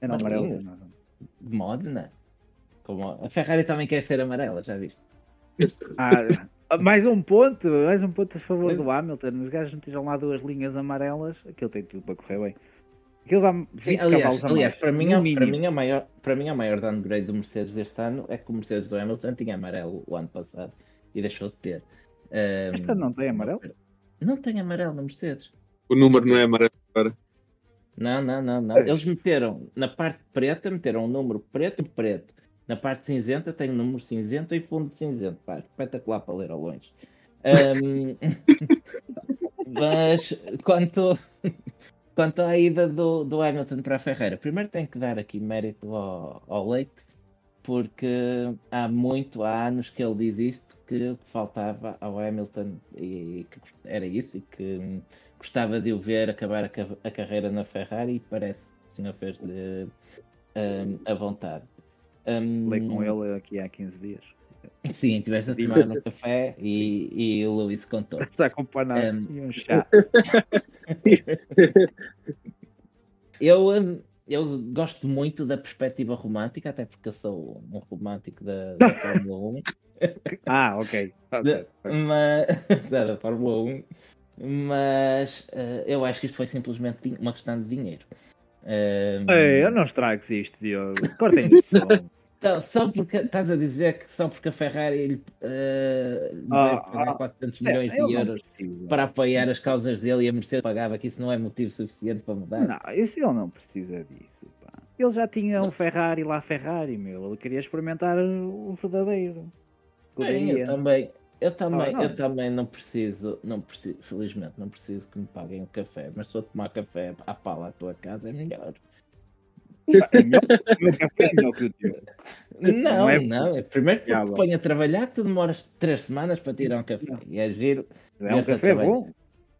C: Eram amarelos.
D: tinha.
C: não eram.
D: De Modena. Como a Ferrari também quer ser amarela, já viste?
C: Ah, mais um ponto, mais um ponto a favor do Hamilton. Os gajos metiram lá duas linhas amarelas. Aquilo tem tudo para correr bem. Aquilo dá 20
D: Sim,
C: cavalos
D: aliás,
C: a
D: aliás
C: mais.
D: para, mim, a- para, mim a maior, para mim a maior downgrade do Mercedes deste ano é que o Mercedes do Hamilton tinha amarelo o ano passado e deixou de ter. Ahm,
C: Este ano não tem amarelo?
D: Não tem amarelo no Mercedes.
E: O número não é amarelo agora.
D: Não, não, não, não. Eles meteram na parte preta, meteram um número preto e preto. Na parte cinzenta tem um número cinzento e fundo cinzento. Pá, espetacular para ler ao longe. Ahm, mas quanto, quanto à ida do, do Hamilton para a Ferreira, primeiro tenho que dar aqui mérito ao, ao Leite, porque há muito, há anos que ele diz isto, que faltava ao Hamilton e que era isso e que gostava de o ver acabar a, a carreira na Ferrari e parece que o senhor fez-lhe hum, a vontade. Hum,
C: Falei com ele aqui há 15 dias.
D: Sim, tiveste a tomar um café e, e o Luís contou.
C: Só com panado
D: Um,
C: e um chá.
D: Eu, hum, eu gosto muito da perspectiva romântica, até porque eu sou um romântico da, da Fórmula 1.
C: Ah, ok. Tá
D: Da,
C: certo.
D: mas, da, Fórmula 1. Mas eh, eu acho que isto foi simplesmente uma questão de dinheiro. Hum,
C: Ei, eu não estragues isto, Diogo. Cortem isso.
D: Então, só porque estás a dizer que só porque a Ferrari lhe lhe
C: Ah,
D: pagar
C: ah,
D: 400
C: É,
D: milhões de
C: ele não
D: euros para apoiar as causas dele e a Mercedes pagava, que isso não é motivo suficiente para mudar.
C: Não, isso ele não precisa disso. Pá. Ele já tinha um Ferrari lá Ferrari, meu. Ele queria experimentar o verdadeiro.
D: Sim, eu também, eu também,
C: Ah, não.
D: eu também não preciso, não preciso, felizmente não preciso que me paguem o café, mas se eu tomar café à pala à tua casa é melhor.
C: É o meu café é melhor que o teu.
D: Não,
C: Não é-
D: não, é primeiro que
C: bom.
D: ponho a trabalhar, tu demoras três semanas para tirar um café. E é giro.
C: É um café bom.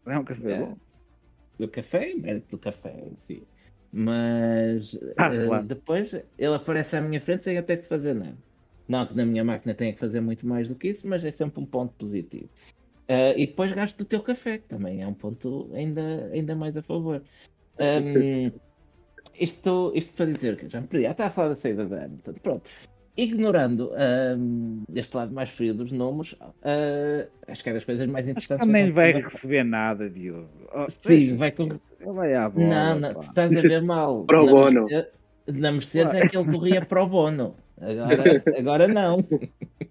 C: É um café
D: É.
C: bom.
D: do café, mérito do café em si. Mas
C: Ah,
D: eh,
C: claro.
D: depois ele aparece à minha frente sem eu ter que fazer nada. Não que na minha máquina tenha que fazer muito mais do que isso, mas é sempre um ponto positivo. Eh, e depois gasto do teu café, que também é um ponto ainda, ainda mais a favor. Ahm, isto, isto para dizer que já me perdi. Ah, estava a falar da saída da Hamilton. Pronto. Ignorando ahm, este lado mais frio dos números, ah, acho que é das coisas mais
C: Acho que
D: interessantes.
C: também
D: que
C: vai receber nada, Diogo. Oh,
D: Sim, vai com,
C: vai à bola.
D: não, não,
C: pá.
D: tu estás a ver mal.
G: Pro
D: na
G: bono.
D: Mercedes, na Mercedes é que ele corria pro bono. Agora, agora não.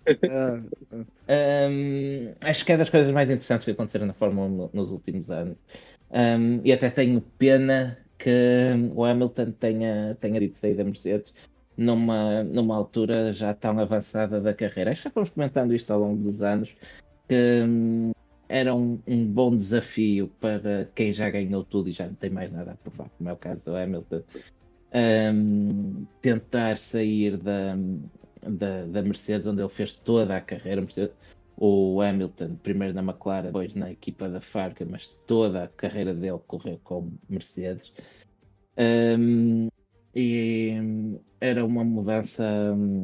D: Hum, acho que é das coisas mais interessantes que aconteceram na Fórmula 1 no- nos últimos anos. Hum, e até tenho pena que o Hamilton tenha, tenha dito sair da Mercedes numa, numa altura já tão avançada da carreira. Já fomos comentando isto ao longo dos anos, que hum, era um, um bom desafio para quem já ganhou tudo e já não tem mais nada a provar, como é o caso do Hamilton. Hum, tentar sair da, da, da Mercedes, onde ele fez toda a carreira. Mercedes- o Hamilton, primeiro na McLaren, depois na equipa da Farca, mas toda a carreira dele correu com Mercedes. Hum, e hum, era uma mudança hum,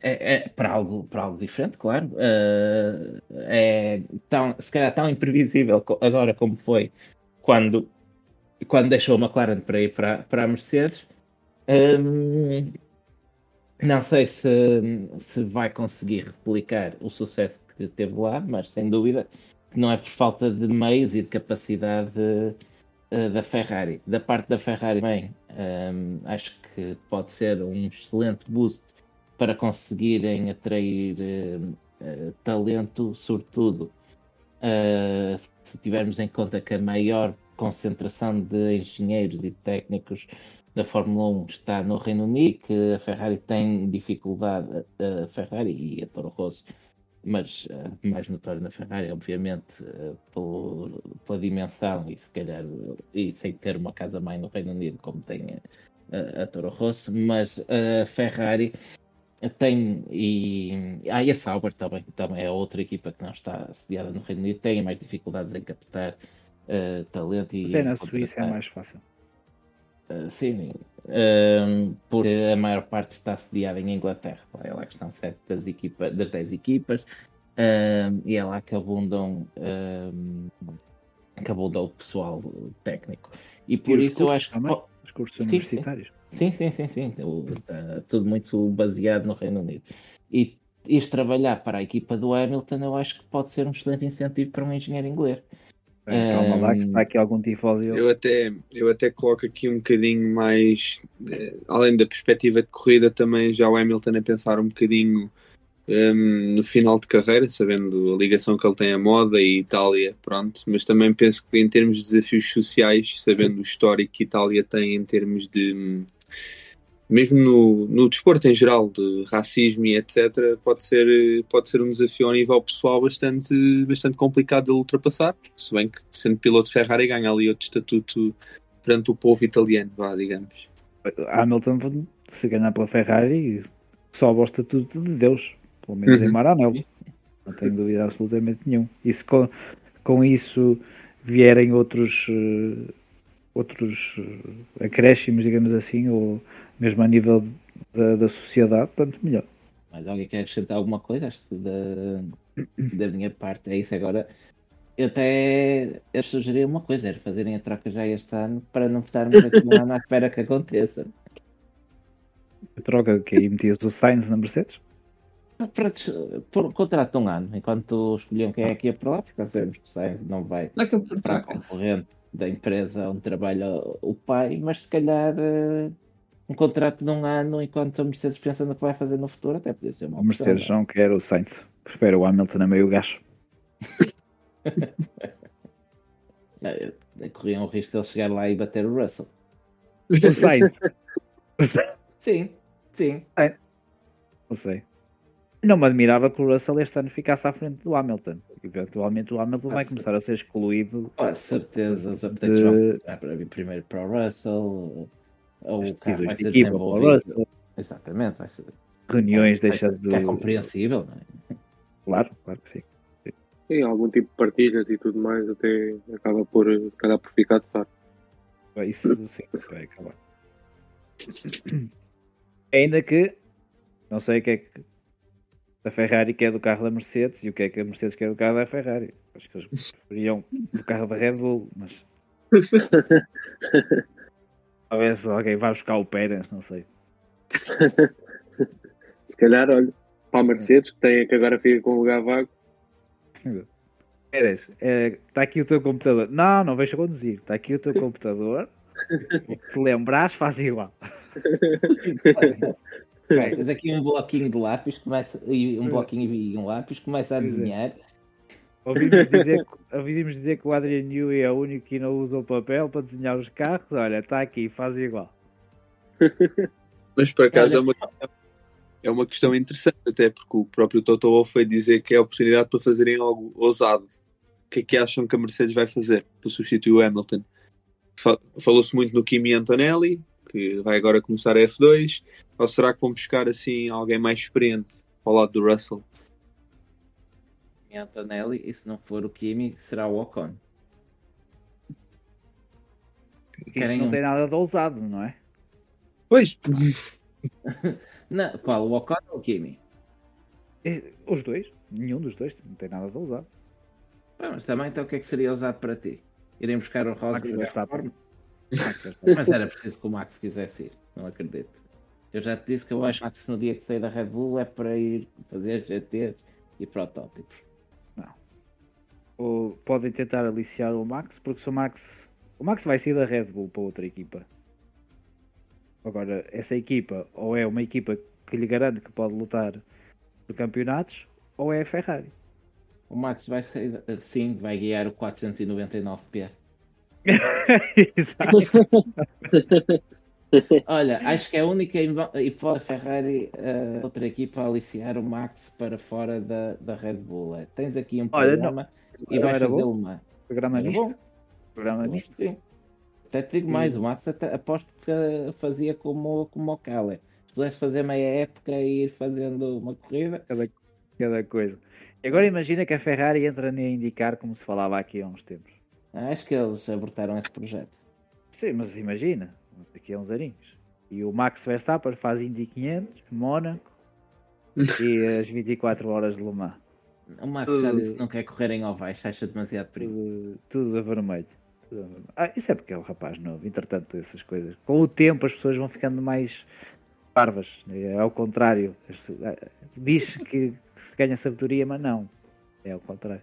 D: é, é para, algo, para algo diferente, claro. Uh, é tão, se calhar tão imprevisível agora como foi quando, quando deixou a McLaren para ir para, para a Mercedes. Hum, não sei se, se vai conseguir replicar o sucesso que teve lá, mas sem dúvida que não é por falta de meios e de capacidade eh, da Ferrari. Da parte da Ferrari, bem, hum, acho que pode ser um excelente boost para conseguirem atrair eh, eh, talento, sobretudo se tivermos em conta que a maior concentração de engenheiros e técnicos da Fórmula 1 está no Reino Unido, que a Ferrari tem dificuldade, a Ferrari e a Toro Rosso, mas eh, mais notório na Ferrari, obviamente, eh, por- pela dimensão e se calhar e sem ter uma casa-mãe no Reino Unido como tem a, a, Toro Rosso, mas a Ferrari tem e, ah, e a Sauber também, também é outra equipa que não está assediada no Reino Unido, tem mais dificuldades em captar uh, talento e
C: Mas é na. Suíça é mais fácil.
D: Uh, sim, um, porque a maior parte está sediada em Inglaterra. É lá que estão sete das, equipa, das 10 equipas um, e é lá que abundam, um, que abunda o pessoal técnico. E por
C: os
D: isso eu acho que.
C: também?
D: po-
C: Os cursos
D: Sim, sim.
C: universitários.
D: Sim, sim, sim, sim. O- tá tudo muito baseado no Reino Unido. E ires trabalhar para a equipa do Hamilton, eu acho que pode ser um excelente incentivo para um engenheiro inglês.
C: Bem, Calma lá, que
D: Um,
C: está aqui algum tifósio.
E: Eu até, eu até coloco aqui um bocadinho mais, eh, além da perspectiva de corrida, também já o Hamilton a pensar um bocadinho hum, no final de carreira, sabendo a ligação que ele tem à moda e Itália, pronto, mas também penso que em termos de desafios sociais, sabendo o histórico que Itália tem em termos de, mesmo no, no desporto em geral, de racismo e etc., pode ser, pode ser um desafio ao nível pessoal bastante, bastante complicado de ultrapassar, se bem que sendo piloto de Ferrari ganha ali outro estatuto perante o povo italiano, vá, digamos.
C: Hamilton, se ganhar pela Ferrari, sobe ao estatuto de Deus, pelo menos em
E: Uhum.
C: Maranello. Não tenho dúvida absolutamente nenhum. E se com, com isso vierem outros, eh, outros eh, acréscimos, digamos assim, ou mesmo a nível da, da sociedade, tanto melhor.
D: Mas alguém quer acrescentar alguma coisa? Acho que da, da minha parte é isso. Agora, eu até eu sugeri uma coisa, era fazerem a troca já este ano para não estarmos aqui um ano à espera que aconteça.
C: A troca que aí metias o Sainz na Mercedes?
D: Para, des- por contrato de um ano, enquanto escolhiam quem é que ia para lá, porque sabemos que o Sainz não vai
A: Troca por
D: para a concorrente da empresa onde trabalha o pai, mas se calhar eh, um contrato de um ano enquanto a Mercedes pensa no que vai fazer no futuro, até podia ser uma opção,
C: Mercedes
D: não é?
C: não quer o Sainz. Prefere o Hamilton a meio gacho.
D: Eh, eh, Corriam o risco de ele chegar lá e bater o Russell.
C: O Sainz.
D: Sim, sim.
C: Não sei. Não me admirava que o Russell este ano ficasse à frente do Hamilton. Eventualmente o Hamilton vai
D: Ah,
C: começar a ser excluído.
D: Com certeza os updates
C: De-
D: vão começar para vir primeiro para o Russell. Ou
C: As decisões de equipa o. Russell,
D: Exatamente, vai ser.
C: reuniões
D: vai
C: deixa de.
D: É compreensível, não é?
C: Claro, claro que sim.
G: Tem algum tipo de partilhas e tudo mais, até acaba por, se calhar, por ficar de facto.
C: Isso sim, isso vai acabar. Ainda que não sei o que é que a Ferrari quer do carro da Mercedes e o que é que a Mercedes quer do carro da Ferrari. Acho que eles preferiam do carro da Red Bull, mas talvez alguém vá buscar o Pérez, não sei.
G: Se calhar, olha, para a Mercedes, que, tem, que agora fica com o lugar vago.
C: Pérez, está aqui o teu computador. Não, não vais a conduzir. Está aqui o teu computador. O que te lembrares, faz igual.
D: Pegas aqui um bloquinho de lápis, começa, e um bloquinho e um lápis, começa a
C: é. Ouvimos dizer, que- ouvimos dizer que o Adrian Newey é o único que não usa o papel para desenhar os carros. Olha, está aqui, faz igual.
E: Mas por acaso é uma, é uma questão interessante, até porque o próprio Toto Wolff foi dizer que é a oportunidade para fazerem algo ousado. O que é que acham que a Mercedes vai fazer para substituir o Hamilton? Fa- Falou-se muito no Kimi Antonelli, que vai agora começar a F2, ou será que vão buscar assim alguém mais experiente ao lado do Russell?
D: E Antonelli, e se não for o Kimi, será o Ocon.
C: Isso
D: Querem
C: não
D: um-
C: tem nada de ousado, não é?
E: Pois,
D: Não, qual? O Ocon ou o Kimi?
C: Os dois, nenhum dos dois não tem nada de ousado.
D: Ah, mas também, então, o que é que seria usado para ti? Irem buscar o Rosberg forma?
C: Max Verstappen.
D: Mas era preciso que o Max quisesse ir, não acredito. Eu já te disse que eu acho que no dia que sair da Red Bull é para ir fazer GTs e protótipos.
C: Ou podem tentar aliciar o Max, porque se o Max. O Max vai sair da Red Bull para outra equipa. Agora, essa equipa ou é uma equipa que lhe garante que pode lutar por campeonatos, ou é a Ferrari.
D: O Max vai sair, da- sim, vai guiar o 499P.
C: Exato.
D: Olha, acho que é a única hipótese Ferrari, eh, outra equipa, a aliciar o Max para fora da, da Red Bull. Tens aqui um
C: Olha,
D: programa e
C: Não
D: vais
C: era
D: fazer
C: bom?
D: uma.
C: Programa
D: Era
C: misto.
D: bom?
C: Programa
D: Eu
C: misto.
D: Sim. Até te digo mais, o Max até, aposto que fazia como, como o Keller. pudesse fazer meia época e ir fazendo uma corrida.
C: Cada, cada coisa. E agora imagina que a Ferrari entra a indicar como se falava aqui há uns tempos.
D: Acho que eles abortaram esse projeto.
C: Sim, mas imagina, daqui a uns aninhos. E o Max Verstappen faz Indy 500, Mónaco e as 24 horas de Le Mans.
D: O Max já disse que não quer correr em ovais, acha demasiado perigo.
C: Tudo, tudo a vermelho. Tudo a vermelho. Ah, isso é porque é um rapaz novo. Entretanto, essas coisas. Com o tempo as pessoas vão ficando mais parvas. É ao contrário. ah, Diz que se ganha sabedoria, mas não. É ao contrário.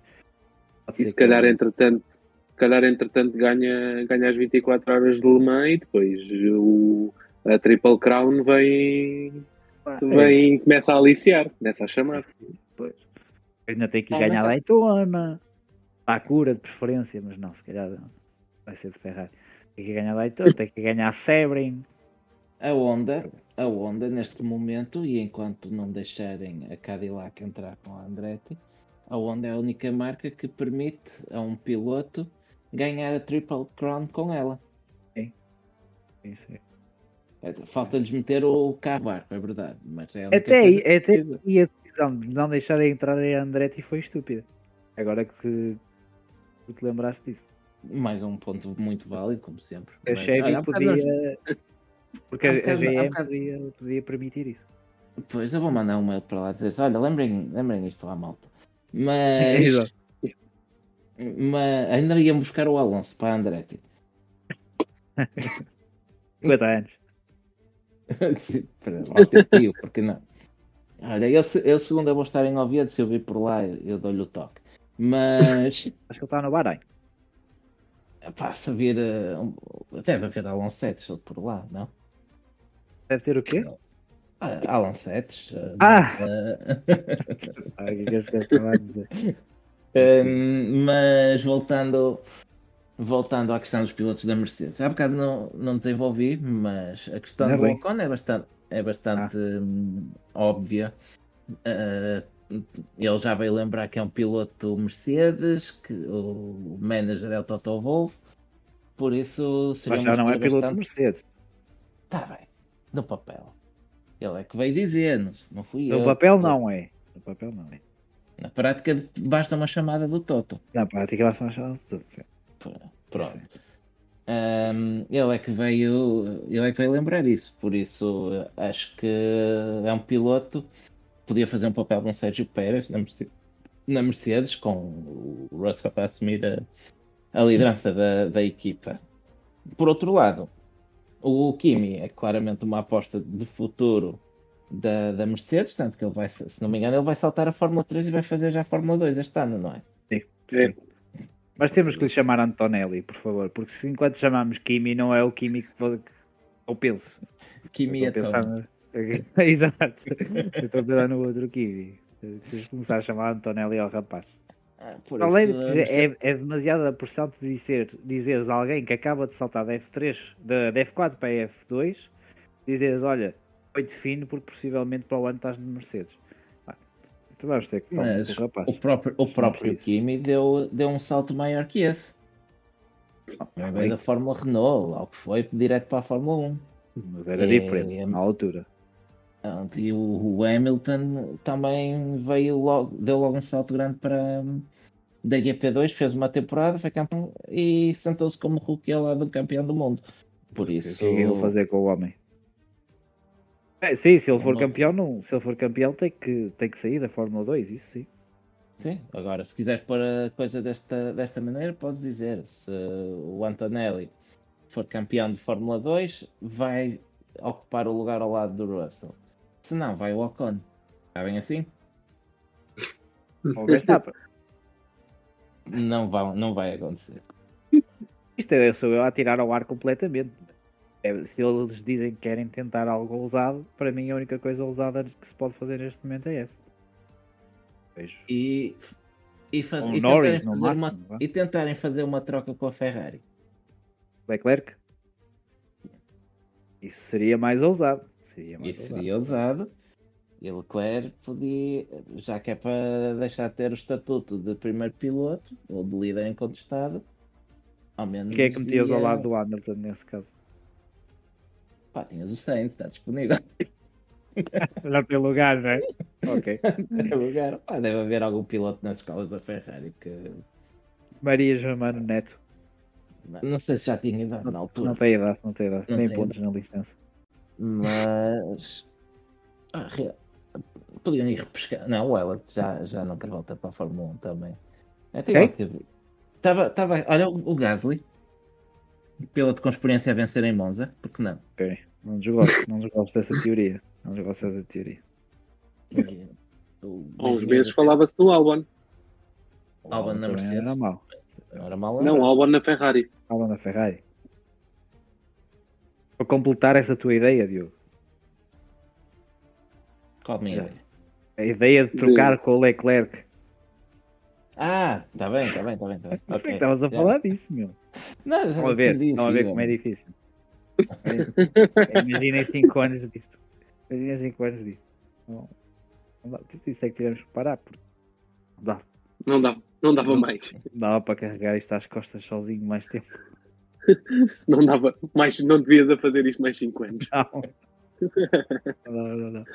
C: Pode
G: E se
C: que
G: calhar,
C: ele-
G: entretanto, se calhar, entretanto ganha, ganha as 24 horas de Le Mans e depois o, a Triple Crown vem,
C: Ah, é
G: vem começa a aliciar, começa a chamar.
C: Pois. Ainda tem que
D: Ah,
C: ganhar
D: mas é-
C: Daytona. A cura de preferência, mas não, se calhar vai ser de Ferrari. Tem que ganhar Daytona, tem que ganhar Sebring.
D: A Honda, a Honda neste momento, e enquanto não deixarem a Cadillac entrar com a Andretti, a Honda é a única marca que permite a um piloto ganhar a Triple Crown com ela.
C: Isso é.
D: É, Falta-lhes meter o carro barco, é verdade. Mas é
C: Até aí, até aí a decisão de não deixarem entrar a Andretti foi estúpida. Agora que tu te lembraste disso.
D: Mais um ponto muito válido, como sempre.
C: A
D: Mas,
C: Chevy
D: nós-
C: podia. Porque a, a GM
D: bocado-
C: podia, podia permitir isso.
D: Pois, eu vou mandar um mail para lá dizer olha, lembrem, lembrem isto à malta. Mas,
C: Exato.
D: mas ainda íamos buscar o Alonso para a Andretti.
C: 50 anos.
D: Para lá ter tio, porque não? Olha, eu, eu segunda vou estar em Oviedo, se eu vir por lá eu dou-lhe o toque. Mas,
C: Acho que ele está no Bahrein.
D: pá, se vir, um- deve haver Alonsetes por lá, não?
C: Deve ter o quê?
D: Ah, Alonsetes. eh,
C: Ah!
D: eh,
C: Ah, o que é que gajo estava a dizer?
D: Hum, mas voltando, voltando à questão dos pilotos da Mercedes, há bocado não, não desenvolvi, mas a questão do. Ocon é bastante, é bastante hum, óbvia. Uh, ele já veio lembrar que é um piloto Mercedes, que o manager é o Toto Wolff, por isso seria
C: Mas
D: uma
C: já não é
D: escolha
C: piloto
D: bastante...
C: Mercedes.
D: Tá bem, no papel. Ele é que veio dizer, não, fui eu.
C: No papel não é. No papel não é.
D: Na prática basta uma chamada do Toto.
C: Na prática vai só achar tudo. sim.
D: Pronto. Ahm, ele é que veio, ele é que veio lembrar isso, por isso eh, acho que é um piloto podia fazer um papel de um Sérgio Pérez na Mercedes, na Mercedes com o Russell a assumir a, a liderança da, da equipa. Por outro lado, o Kimi é claramente uma aposta de futuro da, da Mercedes, tanto que ele vai, se não me engano, ele vai saltar a Fórmula 3 e vai fazer já a Fórmula 2 este ano, não é?
C: Sim, sim. Mas temos que lhe chamar Antonelli, por favor, porque se enquanto chamamos Kimi não é o Kimi que eu penso.
D: Kimi é
C: no- Exato. Estou a pensar no outro Kimi. Tens de começar a chamar Antonelli ao rapaz.
D: Ah, por
C: Além de
D: isso,
C: que é, é demasiado a pressão de dizer, dizeres a alguém que acaba de saltar da F3, da, da F4 para a F2, dizeres, olha, foi defino porque possivelmente para o ano estás no Mercedes. Ah, tu vais ter que falar com o rapaz.
D: o próprio, o próprio. Kimi deu, deu um salto maior que esse. Ele veio da Fórmula Renault, lá o que foi, direto para a Fórmula 1.
C: Mas era
D: É,
C: diferente
D: é-
C: na altura.
D: E o, o Hamilton também veio logo, deu logo um salto grande para da GP2, fez uma temporada, foi campeão e sentou-se como rookie ao lado do campeão do mundo. Por
C: O
D: isso,
C: é que ele fazer com o homem? É, sim, se ele for
D: Não.
C: campeão, não, se ele for campeão tem que, tem que sair da Fórmula 2, isso sim.
D: Sim, agora se quiseres pôr a coisa desta, desta maneira, podes dizer. Se o Antonelli for campeão de Fórmula 2, vai ocupar o lugar ao lado do Russell. Se não, vai o Ocon. Está bem assim?
C: Ou o Verstappen.
D: Não vai, não vai acontecer.
C: Isto é, sou eu a tirar ao ar completamente. É, se eles dizem que querem tentar algo ousado, para mim a única coisa ousada que se pode fazer neste momento é essa. Vejo.
D: E, e, fa- e
C: Norris
D: tentarem
C: máximo,
D: uma, e tentarem fazer uma troca com a Ferrari.
C: Leclerc? Isso seria mais ousado. Seria mais
D: Isso
C: ousado.
D: seria ousado. E Leclerc podia, já que é para deixar de ter o estatuto de primeiro piloto ou de líder incontestado, ao menos.
C: Quem é que metias ao
D: ia-
C: lado do Hamilton nesse caso?
D: Pá, tinhas o Sainz, está disponível.
C: Já tem lugar, não é? Ok.
D: Tem lugar. Ah, deve haver algum piloto nas escolas da Ferrari que.
C: Maria Germano Neto.
D: Não sei se já tinha idade na altura.
C: Não tem idade, não tem idade.
D: Não
C: Nem pontos na licença.
D: Mas. Ah, re- Podiam ir repescar. Não, o Ellert já, já não quer voltar para a Fórmula 1 também. É
C: Quem?
D: igual que Tava, tava, olha, o o Gasly, piloto com experiência a vencer em Monza, porque não?
C: Ok. Não desgosto, não desgosto dessa teoria. Não desgosto dessa teoria.
G: Há uns meses falava-se do Albon.
D: Albon na Mercedes.
C: Era.
D: Não era mal.
G: Não, Albon na Ferrari.
C: Albon na Ferrari. Para completar essa tua ideia, Diogo.
D: Qual a minha
C: Já.
D: ideia?
C: A ideia de trocar com o Leclerc.
D: Ah, está bem, está bem, está bem. Tá bem.
C: Não sei
D: Ok,
C: que estavas a
D: já.
C: falar disso, meu.
D: Não, já
C: Estão a ver, estão a ver como é difícil. Imaginem 5 anos disto. Imaginem 5 anos disto. Não, não dá. Tudo Isso é que tivemos que parar. Porque não dá.
G: Não dava, não dava mais.
C: Não dava para carregar isto às costas sozinho mais tempo.
G: Não dava. Mais, não devias a fazer isto mais 5 anos.
C: Não. Não, dá, não, dá.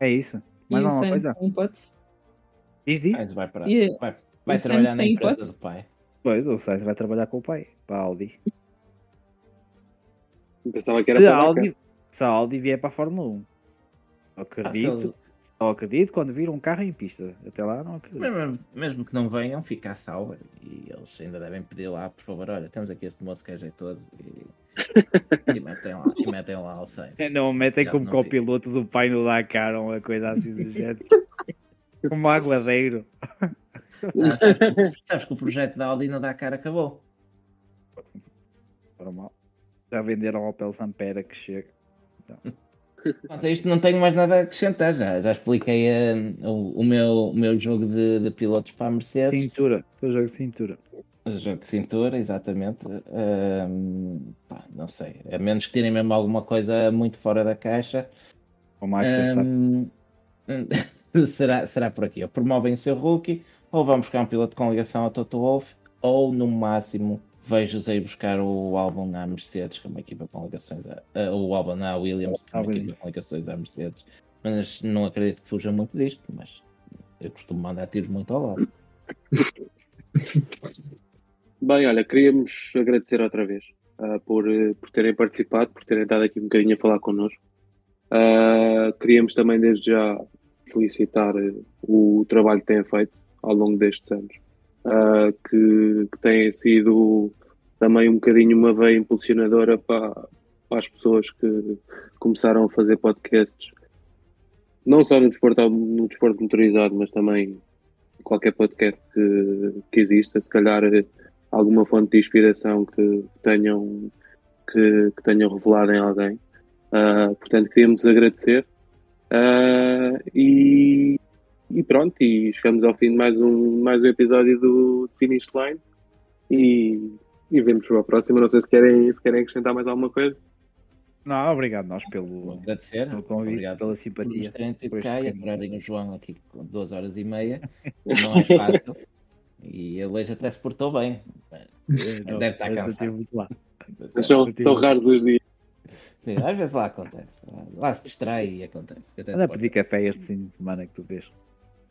C: É isso. Mais
B: e o
C: alguma
B: Sainz
C: coisa? Diz, diz.
D: Sainz vai para.
B: E-
D: Vai, vai
B: o
D: trabalhar
B: Sainz
D: na empresa
B: hipótese?
D: do pai.
C: Pois, o Sainz vai trabalhar com o pai, para a Audi.
G: Pensava que era
C: Se
G: para
C: a, Audi, se a Audi vier para a Fórmula 1.
D: Ah,
C: Acredito.
D: ele-
C: Só acredito quando vir um carro em pista. Até lá não acredito.
D: Mesmo, mesmo que não venham, fica a salva. E eles ainda devem pedir lá, por favor, olha, temos aqui este moço que é jeitoso. E, e metem, lá, e metem lá.
C: Não metem
D: Já,
C: como
D: não
C: copiloto do pai no Dakar ou uma coisa assim do género. Como aguadeiro.
D: Ah, sabes, sabes que o projeto da Audi no Dakar acabou.
C: Normal. Já venderam ao Opel Sampera que chega.
D: Quanto a isto, não tenho mais nada a acrescentar. Já, já expliquei eh, o, o meu, o meu jogo de, de pilotos para a Mercedes.
C: Cintura. Foi jogo de cintura.
D: Jogo de cintura, exatamente. Pá, não sei. A menos que tirem mesmo alguma coisa muito fora da caixa.
C: O Max Verstappen.
D: Ahm, será, será por aqui. Ou promovem o seu rookie, ou vão buscar um piloto com ligação ao Toto Wolff, ou no máximo vejo-os aí buscar o álbum na Mercedes, que é uma equipa com ligações a, a- o álbum na Williams, que é
C: À
D: uma equipa
C: Williams.
D: com ligações à Mercedes. Mas não acredito que fuja muito disto, mas eu costumo mandar tiros muito ao lado.
G: Bem, olha, queríamos agradecer outra vez ah, por, eh, por terem participado, por terem estado aqui um bocadinho a falar connosco. Ah, queríamos também, desde já, felicitar eh, o trabalho que têm feito ao longo destes anos, ah, que, que têm sido também um bocadinho uma veia impulsionadora para, para as pessoas que começaram a fazer podcasts, não só no desporto, no desporto motorizado, mas também qualquer podcast que, que exista, se calhar eh, alguma fonte de inspiração que tenham, que, que tenham revelado em alguém. Ah, portanto, queríamos agradecer. Ah, e, e pronto, e chegamos ao fim de mais um, mais um episódio do Finish Line. E, e vemos para a próxima. Não sei se querem, se querem acrescentar mais alguma coisa.
C: Não, obrigado nós pelo,
D: agradecer.
C: pelo convite,
D: Obrigado
C: pela
D: por
C: simpatia.
D: nos terem tido
C: por
D: cá e adorarem o João aqui com duas horas e meia. Não é fácil. E ele hoje até se portou bem.
C: Não,
D: Deve estar cansado.
G: são, são raros os dias.
D: Sim, às vezes lá acontece. Lá se distrai e acontece.
C: Anda a pedir café este fim de semana que tu vês.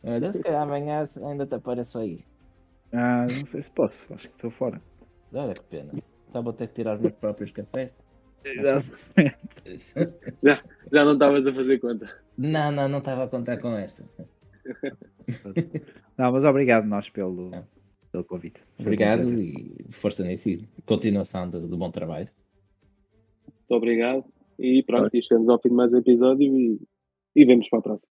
D: Olha, se calhar amanhã ainda te apareço aí.
C: Ah, não sei se posso, acho que estou fora.
D: Olha que pena. Só vou ter que tirar os meus próprios cafés.
G: Já não estavas a fazer conta.
D: Não, não, não estava a contar com esta.
C: Não, mas obrigado nós pelo,
D: É.
C: pelo convite. Foi
D: Obrigado e força nisso e continuação do, do bom trabalho.
G: Muito obrigado. E pronto, e chegamos ao fim de mais um episódio e, e vemos para a próxima.